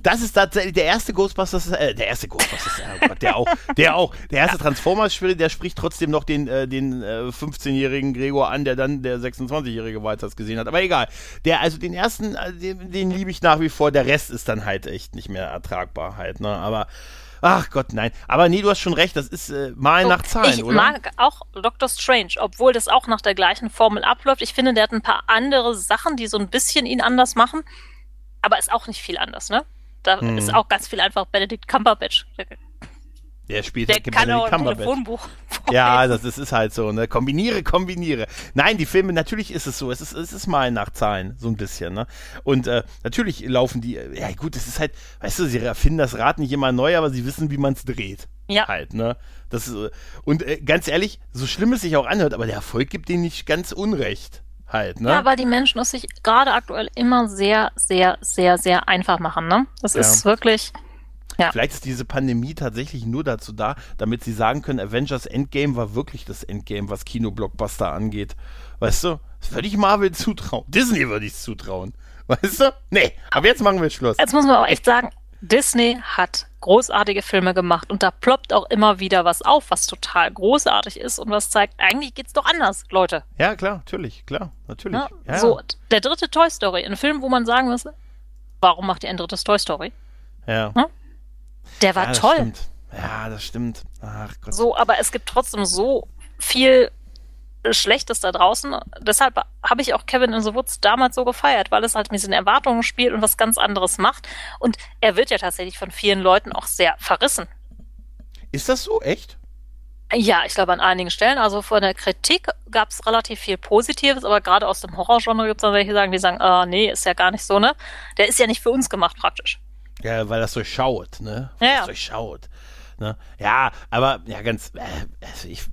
Das ist tatsächlich der erste Ghostbusters, äh, der erste Ghostbusters, oh Gott, der auch, der auch, der erste Transformers-Spiel, der spricht trotzdem noch den, äh, den äh, 15-jährigen Gregor an, der dann der 26-jährige weiter gesehen hat. Aber egal. Der, also den ersten, äh, den, den liebe ich nach wie vor. Der Rest ist dann halt echt nicht mehr ertragbar halt, ne? Aber Ach Gott, nein. Aber nee, du hast schon recht, das ist äh, mal oh, nach Zahlen, ich oder? Ich mag auch Doctor Strange, obwohl das auch nach der gleichen Formel abläuft. Ich finde, der hat ein paar andere Sachen, die so ein bisschen ihn anders machen. Aber ist auch nicht viel anders, ne? Da hm. ist auch ganz viel einfach Benedict Cumberbatch. Der spielt der kann auch Telefonbuch. Ja, das ist, ist halt so, ne? Kombiniere, kombiniere. Nein, die Filme, natürlich ist es so. Es ist, es ist mal nach Zahlen, so ein bisschen, ne? Und äh, natürlich laufen die, ja gut, es ist halt, weißt du, sie erfinden das Rad nicht immer neu, aber sie wissen, wie man es dreht. Ja. Halt, ne? Das ist, und äh, ganz ehrlich, so schlimm es sich auch anhört, aber der Erfolg gibt denen nicht ganz unrecht. Halt, ne? Ja, weil die Menschen es sich gerade aktuell immer sehr, sehr, sehr, sehr einfach machen, ne? Das ja. ist wirklich. Ja. Vielleicht ist diese Pandemie tatsächlich nur dazu da, damit sie sagen können, Avengers Endgame war wirklich das Endgame, was Kinoblockbuster angeht. Weißt du? Das würde ich Marvel zutrauen. Disney würde ich es zutrauen. Weißt du? Nee, aber jetzt machen wir Schluss. Jetzt muss man auch echt sagen, Disney hat großartige Filme gemacht und da ploppt auch immer wieder was auf, was total großartig ist und was zeigt, eigentlich geht's doch anders, Leute. Ja, klar, natürlich, klar, natürlich. Ja, ja. So, der dritte Toy Story, ein Film, wo man sagen muss, warum macht ihr ein drittes Toy Story? Ja. Hm? Der war ja, toll. Stimmt. Ja, das stimmt. Ach Gott. So, aber es gibt trotzdem so viel Schlechtes da draußen. Deshalb habe ich auch Kevin in the Woods damals so gefeiert, weil es halt mit diesen Erwartungen spielt und was ganz anderes macht. Und er wird ja tatsächlich von vielen Leuten auch sehr verrissen. Ist das so? Echt? Ja, ich glaube an einigen Stellen. Also von der Kritik gab es relativ viel Positives, aber gerade aus dem Horrorgenre gibt es dann welche, die sagen, die sagen, ah, nee, ist ja gar nicht so, ne? Der ist ja nicht für uns gemacht praktisch. Ja, weil das durchschaut, ne? Weil ja. Das durchschaut. Ne? Ja, aber ja, ganz, äh, also ich,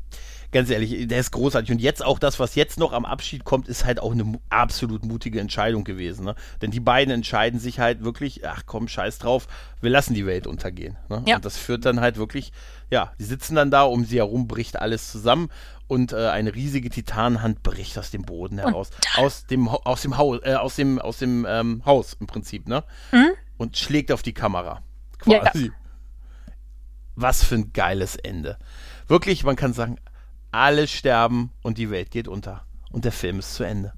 ganz ehrlich, der ist großartig. Und jetzt auch das, was jetzt noch am Abschied kommt, ist halt auch eine absolut mutige Entscheidung gewesen. Ne? Denn die beiden entscheiden sich halt wirklich, ach komm, scheiß drauf, wir lassen die Welt untergehen. Ne? Ja. Und das führt dann halt wirklich, ja, die sitzen dann da, um sie herum bricht alles zusammen und äh, eine riesige Titanhand bricht aus dem Boden heraus. Aus dem, aus dem Haus, äh, aus dem, aus dem ähm, Haus im Prinzip, ne? Mhm. Und schlägt auf die Kamera. Quasi. Ja. Was für ein geiles Ende. Wirklich, man kann sagen, alle sterben und die Welt geht unter. und der Film ist zu Ende.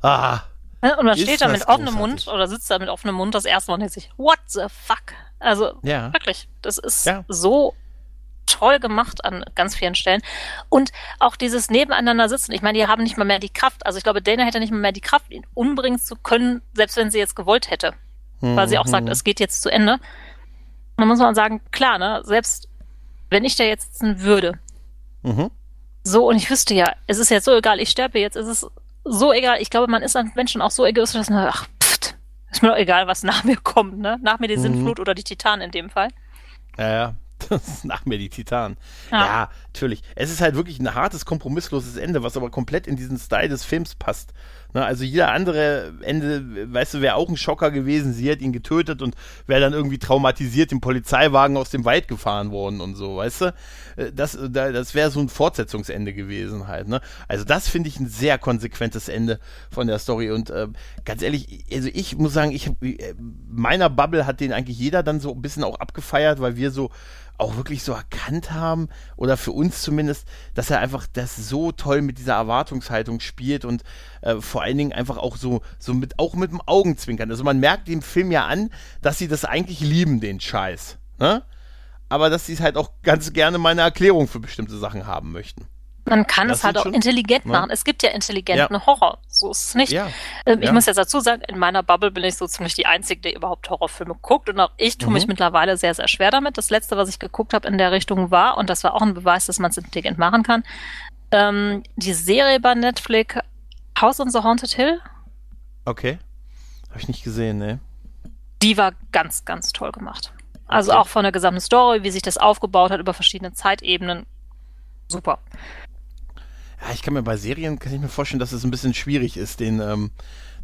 Ah. Und man steht da mit offenem Mund oder sitzt da mit offenem Mund das erste Mal und denkt sich, what the fuck? Also ja. wirklich, das ist ja. so toll gemacht an ganz vielen Stellen. Und auch dieses Nebeneinander sitzen. Ich meine, die haben nicht mal mehr die Kraft. Also ich glaube, Dana hätte nicht mal mehr die Kraft, ihn umbringen zu können, selbst wenn sie jetzt gewollt hätte. Mhm. Weil sie auch sagt, mhm. es geht jetzt zu Ende. Und dann muss man sagen, klar, ne, selbst wenn ich da jetzt sitzen würde, mhm. so, und ich wüsste ja, es ist jetzt so egal, ich sterbe jetzt, es ist so egal. Ich glaube, man ist an Menschen auch so egoistisch, dass man, ach, pft, ist mir doch egal, was nach mir kommt, ne? Nach mir die mhm. Sintflut oder die Titan in dem Fall. Ja, ja. Das ist nach mir die Titan. Ja. ja. natürlich. Es ist halt wirklich ein hartes, kompromissloses Ende, was aber komplett in diesen Style des Films passt. Ne, also jeder andere Ende, weißt du, wäre auch ein Schocker gewesen. Sie hat ihn getötet und wäre dann irgendwie traumatisiert im Polizeiwagen aus dem Wald gefahren worden und so, weißt du? Äh, das, das wäre so ein Fortsetzungsende gewesen halt. Ne? Also das finde ich ein sehr konsequentes Ende von der Story und äh, ganz ehrlich, also ich muss sagen, ich äh, meiner Bubble hat den eigentlich jeder dann so ein bisschen auch abgefeiert, weil wir so auch wirklich so erkannt haben, oder für uns zumindest, dass er einfach das so toll mit dieser Erwartungshaltung spielt und äh, vor allen Dingen einfach auch so, so mit, auch mit dem Augenzwinkern. Also man merkt dem Film ja an, dass sie das eigentlich lieben, den Scheiß. Ne? Aber dass sie es halt auch ganz gerne mal eine Erklärung für bestimmte Sachen haben möchten. Man kann das es halt auch schon, intelligent machen. Es gibt ja intelligenten ja. Horror. So ist es nicht. Ja. Ähm, ich ja. muss jetzt dazu sagen, in meiner Bubble bin ich so ziemlich die Einzige, die überhaupt Horrorfilme guckt. Und auch ich tue mhm. mich mittlerweile sehr, sehr schwer damit. Das letzte, was ich geguckt habe in der Richtung war, und das war auch ein Beweis, dass man es intelligent machen kann, ähm, die Serie bei Netflix House on the Haunted Hill. Okay. Habe ich nicht gesehen, ne? Die war ganz, ganz toll gemacht. Also okay. auch von der gesamten Story, wie sich das aufgebaut hat über verschiedene Zeitebenen. Super. Ja, ich kann mir bei Serien, kann ich mir vorstellen, dass es ein bisschen schwierig ist, den, ähm,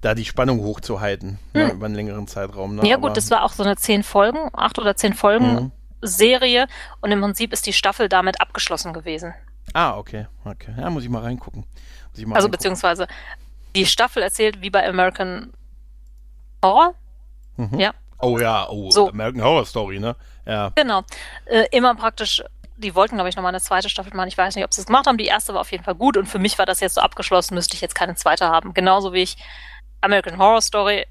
da die Spannung hochzuhalten ne, hm. ne, über einen längeren Zeitraum. Ne? Ja gut, Aber, das war auch so eine zehn Folgen, acht oder zehn Folgen mhm. Serie und im Prinzip ist die Staffel damit abgeschlossen gewesen. Ah, okay, okay. Ja, muss ich mal reingucken. Ich mal also reingucken. beziehungsweise die Staffel erzählt wie bei American Horror. Mhm. Ja. Oh ja, oh, so. American Horror Story, ne? Ja. Genau. Äh, immer praktisch die wollten, glaube ich, nochmal eine zweite Staffel machen. Ich weiß nicht, ob sie es gemacht haben. Die erste war auf jeden Fall gut und für mich war das jetzt so abgeschlossen, müsste ich jetzt keine zweite haben. Genauso wie ich American Horror Story.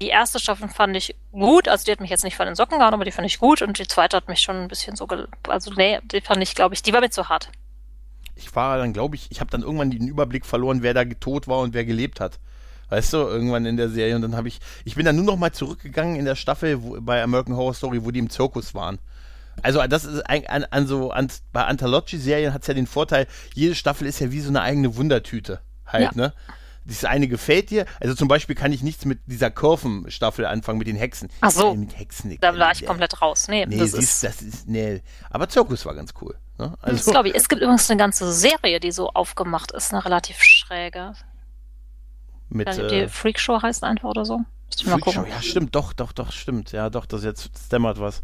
Die erste Staffel fand ich gut, also die hat mich jetzt nicht von den Socken gehauen, aber die fand ich gut und die zweite hat mich schon ein bisschen so, also nee, die fand ich, glaube ich, die war mir zu hart. Ich war dann, glaube ich, ich habe dann irgendwann den Überblick verloren, wer da tot war und wer gelebt hat. Weißt du, irgendwann in der Serie und dann habe ich, ich bin dann nur noch mal zurückgegangen in der Staffel wo, bei American Horror Story, wo die im Zirkus waren. Also das ist ein, an, an so an, bei Anthology-Serien hat es ja den Vorteil, jede Staffel ist ja wie so eine eigene Wundertüte halt, ja. ne? Dieses eine gefällt dir. Also zum Beispiel kann ich nichts mit dieser Kurven-Staffel anfangen, mit den Hexen. Ach so. Nee, mit Hexen. Da war ich komplett raus. Nee, nee das, ist, das ist, nee. Aber Zirkus war ganz cool. Ne? Also, das glaube ich. Es gibt übrigens eine ganze Serie, die so aufgemacht ist, eine relativ schräge. Mit, die äh, Freakshow heißt einfach oder so. Freakshow, ja, stimmt, doch, doch, doch, stimmt. Ja, doch, das jetzt dämmert was.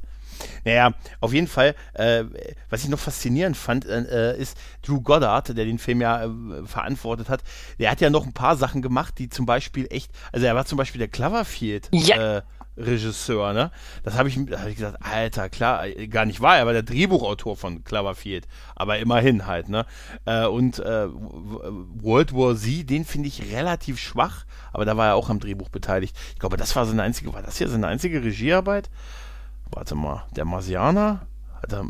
Naja, auf jeden Fall, äh, was ich noch faszinierend fand, äh, ist Drew Goddard, der den Film ja äh, verantwortet hat. Der hat ja noch ein paar Sachen gemacht, die zum Beispiel echt, also er war zum Beispiel der Cloverfield. Ja. Äh, Regisseur, ne? Das habe ich, hab ich gesagt, Alter, klar, äh, gar nicht wahr, er war der Drehbuchautor von Cloverfield, aber immerhin halt, ne? Äh, und äh, World War Z, den finde ich relativ schwach, aber da war er auch am Drehbuch beteiligt. Ich glaube, das war seine einzige, war das hier seine einzige Regiearbeit? Warte mal, der Marsianer? Hat er,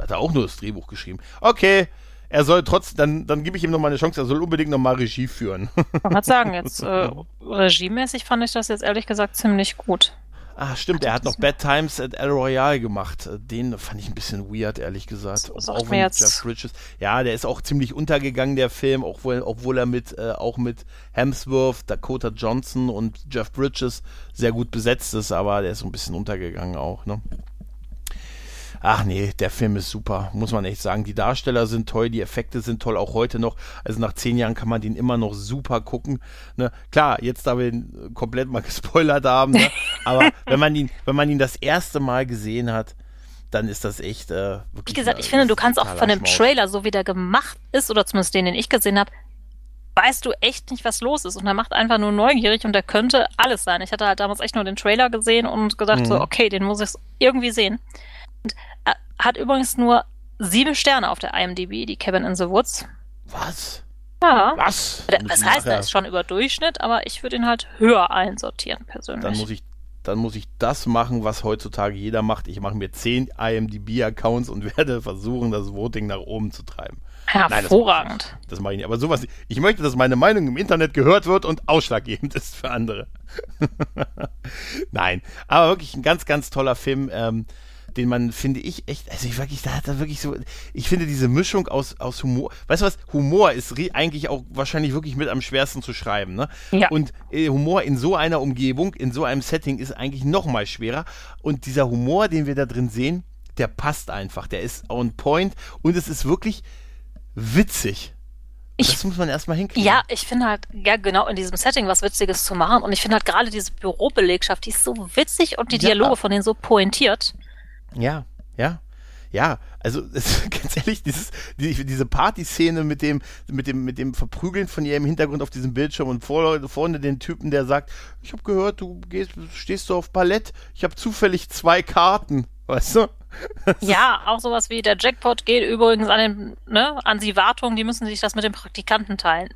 hat er auch nur das Drehbuch geschrieben. Okay, er soll trotzdem, dann, dann gebe ich ihm nochmal eine Chance, er soll unbedingt nochmal Regie führen. Man kann sagen, jetzt äh, regiemäßig fand ich das jetzt ehrlich gesagt ziemlich gut. Ah, stimmt, er hat noch Bad Times at El Royale gemacht. Den fand ich ein bisschen weird, ehrlich gesagt. So, auch mit Jeff Bridges. Ja, der ist auch ziemlich untergegangen, der Film, obwohl, obwohl er mit, äh, auch mit Hemsworth, Dakota Johnson und Jeff Bridges sehr gut besetzt ist, aber der ist so ein bisschen untergegangen auch, ne? Ach nee, der Film ist super, muss man echt sagen. Die Darsteller sind toll, die Effekte sind toll, auch heute noch. Also nach zehn Jahren kann man den immer noch super gucken. Ne? Klar, jetzt da wir ihn komplett mal gespoilert haben, ne? aber wenn man ihn, wenn man ihn das erste Mal gesehen hat, dann ist das echt äh, wirklich. Wie gesagt, ich finde, du kannst auch von dem Trailer, so wie der gemacht ist, oder zumindest den, den ich gesehen habe, weißt du echt nicht, was los ist. Und er macht einfach nur neugierig und der könnte alles sein. Ich hatte halt damals echt nur den Trailer gesehen und gedacht mhm. so, okay, den muss ich irgendwie sehen. Äh, hat übrigens nur sieben Sterne auf der IMDb, die Cabin in the Woods. Was? Ja. Was? Das heißt, er ist schon über Durchschnitt, aber ich würde ihn halt höher einsortieren, persönlich. Dann muss ich dann muss ich das machen, was heutzutage jeder macht. Ich mache mir 10 IMDb-Accounts und werde versuchen, das Voting nach oben zu treiben. Hervorragend. Nein, das mache ich nicht. Aber sowas, ich möchte, dass meine Meinung im Internet gehört wird und ausschlaggebend ist für andere. Nein, aber wirklich ein ganz, ganz toller Film. Ähm, den man, finde ich, echt, also ich wirklich, da hat er wirklich so, ich finde diese Mischung aus, aus Humor, weißt du was, Humor ist eigentlich auch wahrscheinlich wirklich mit am schwersten zu schreiben, ne? Ja. Und äh, Humor in so einer Umgebung, in so einem Setting ist eigentlich noch mal schwerer und dieser Humor, den wir da drin sehen, der passt einfach, der ist on point und es ist wirklich witzig. Ich, das muss man erstmal hinkriegen. Ja, ich finde halt, ja, genau in diesem Setting was Witziges zu machen. Und ich finde halt gerade diese Bürobelegschaft, die ist so witzig und die Dialoge ja. von denen so pointiert. Ja, ja. Ja, also es, ganz ehrlich, dieses, die, diese Partyszene mit dem, mit dem, mit dem Verprügeln von ihr im Hintergrund auf diesem Bildschirm und vor, vorne den Typen, der sagt, ich habe gehört, du gehst, stehst du auf Ballett, ich habe zufällig zwei Karten, weißt du? ja, auch sowas wie der Jackpot geht übrigens an den, ne, an die Wartung, die müssen sich das mit den Praktikanten teilen.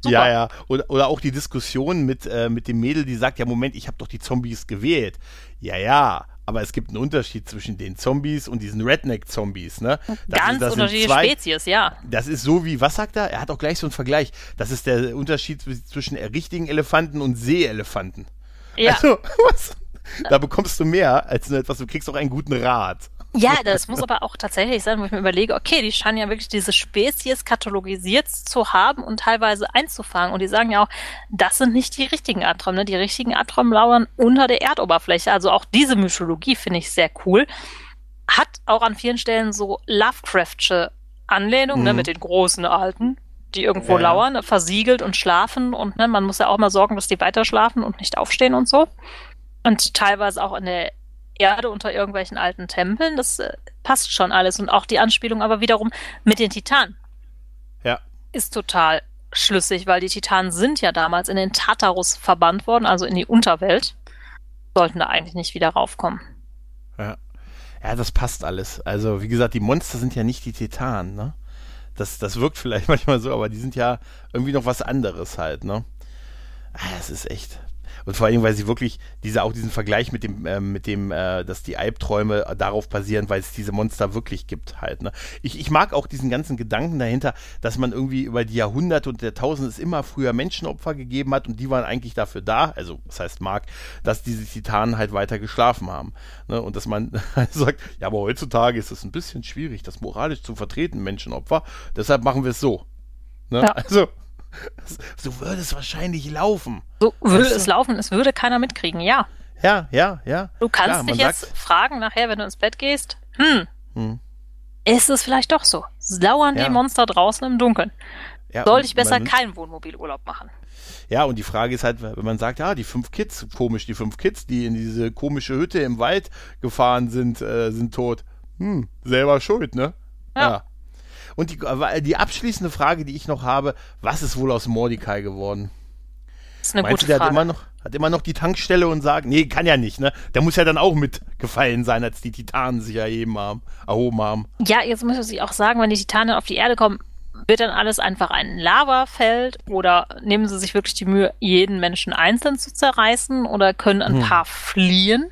Super. Ja, ja. Oder, oder auch die Diskussion mit, äh, mit dem Mädel, die sagt, ja, Moment, ich habe doch die Zombies gewählt. Ja, ja, aber es gibt einen Unterschied zwischen den Zombies und diesen Redneck-Zombies, ne? Das Ganz ist, das unterschiedliche zwei, Spezies, ja. Das ist so wie, was sagt er? Er hat auch gleich so einen Vergleich. Das ist der Unterschied zwischen richtigen Elefanten und Seeelefanten. Ja. Also, was? Da bekommst du mehr als nur etwas, du kriegst auch einen guten Rat. Ja, das muss aber auch tatsächlich sein, wo ich mir überlege, okay, die scheinen ja wirklich diese Spezies katalogisiert zu haben und teilweise einzufangen. Und die sagen ja auch, das sind nicht die richtigen Atrom. Ne? Die richtigen Atrom lauern unter der Erdoberfläche. Also auch diese Mythologie finde ich sehr cool. Hat auch an vielen Stellen so Lovecraftsche Anlehnung, ne, mhm. ne, mit den großen Alten, die irgendwo ja. lauern, versiegelt und schlafen. Und ne, man muss ja auch mal sorgen, dass die weiter schlafen und nicht aufstehen und so. Und teilweise auch in der Erde unter irgendwelchen alten Tempeln. Das äh, passt schon alles. Und auch die Anspielung aber wiederum mit den Titanen. Ja. Ist total schlüssig, weil die Titanen sind ja damals in den Tartarus verbannt worden, also in die Unterwelt. Sollten da eigentlich nicht wieder raufkommen. Ja. Ja, das passt alles. Also, wie gesagt, die Monster sind ja nicht die Titanen, ne? Das, das wirkt vielleicht manchmal so, aber die sind ja irgendwie noch was anderes halt, ne? Ah, das ist echt, und vor allem, weil sie wirklich diese auch diesen Vergleich mit dem, äh, mit dem, äh, dass die Albträume darauf basieren, weil es diese Monster wirklich gibt halt. Ne? Ich, ich mag auch diesen ganzen Gedanken dahinter, dass man irgendwie über die Jahrhunderte und Jahrtausende es immer früher Menschenopfer gegeben hat und die waren eigentlich dafür da, also das heißt mag, dass diese Titanen halt weiter geschlafen haben. Ne? Und dass man sagt, ja, aber heutzutage ist es ein bisschen schwierig, das moralisch zu vertreten, Menschenopfer. Deshalb machen wir es so. Ne? Ja. Also so würde es wahrscheinlich laufen. So würde weißt du? es laufen, es würde keiner mitkriegen, ja. Ja, ja, ja. Du kannst Klar, dich jetzt sagt, fragen, nachher, wenn du ins Bett gehst, hm, hm. ist es vielleicht doch so? Lauern ja. die Monster draußen im Dunkeln? Ja, Soll ich besser keinen Wohnmobilurlaub machen? Ja, und die Frage ist halt, wenn man sagt, ja, die fünf Kids, komisch, die fünf Kids, die in diese komische Hütte im Wald gefahren sind, äh, sind tot. Hm, selber schuld, ne? ja. ja. Und die, die abschließende Frage, die ich noch habe, was ist wohl aus Mordecai geworden? Das ist eine Meinst gute du, der Frage. Hat immer, noch, hat immer noch die Tankstelle und sagt, nee, kann ja nicht, ne? Der muss ja dann auch mitgefallen sein, als die Titanen sich erheben haben, erhoben haben. Ja, jetzt muss ich auch sagen, wenn die Titanen auf die Erde kommen, wird dann alles einfach ein Lavafeld oder nehmen sie sich wirklich die Mühe, jeden Menschen einzeln zu zerreißen oder können ein hm. paar fliehen?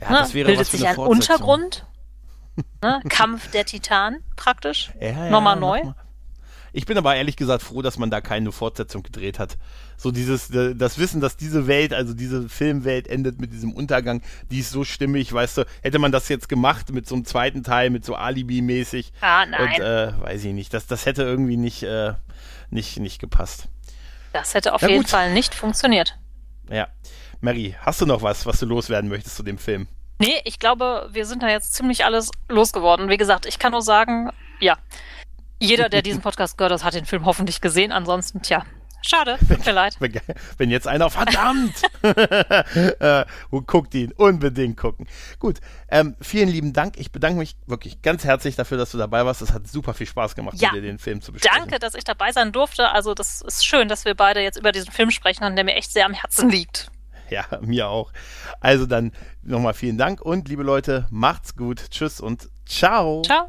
Ja, das ne? wäre Bildet was für sich ein Untergrund? Ne? Kampf der Titan praktisch. Ja, ja, nochmal neu. Noch. Ich bin aber ehrlich gesagt froh, dass man da keine Fortsetzung gedreht hat. So dieses, das Wissen, dass diese Welt, also diese Filmwelt endet mit diesem Untergang, die ist so stimmig, weißt du, hätte man das jetzt gemacht mit so einem zweiten Teil, mit so Alibi-mäßig. Ah, nein. Und, äh, weiß ich nicht, das, das hätte irgendwie nicht, äh, nicht, nicht gepasst. Das hätte auf Na jeden gut. Fall nicht funktioniert. Ja. Mary, hast du noch was, was du loswerden möchtest zu dem Film? Nee, ich glaube, wir sind da jetzt ziemlich alles losgeworden. Wie gesagt, ich kann nur sagen, ja, jeder, der diesen Podcast gehört hat, hat den Film hoffentlich gesehen. Ansonsten, tja, schade, tut mir leid. Wenn, wenn jetzt einer, verdammt, äh, guckt ihn, unbedingt gucken. Gut, ähm, vielen lieben Dank. Ich bedanke mich wirklich ganz herzlich dafür, dass du dabei warst. Es hat super viel Spaß gemacht, ja, mit dir den Film zu besprechen. Danke, dass ich dabei sein durfte. Also das ist schön, dass wir beide jetzt über diesen Film sprechen, der mir echt sehr am Herzen liegt. Ja, mir auch. Also dann nochmal vielen Dank und liebe Leute, macht's gut. Tschüss und ciao. Ciao.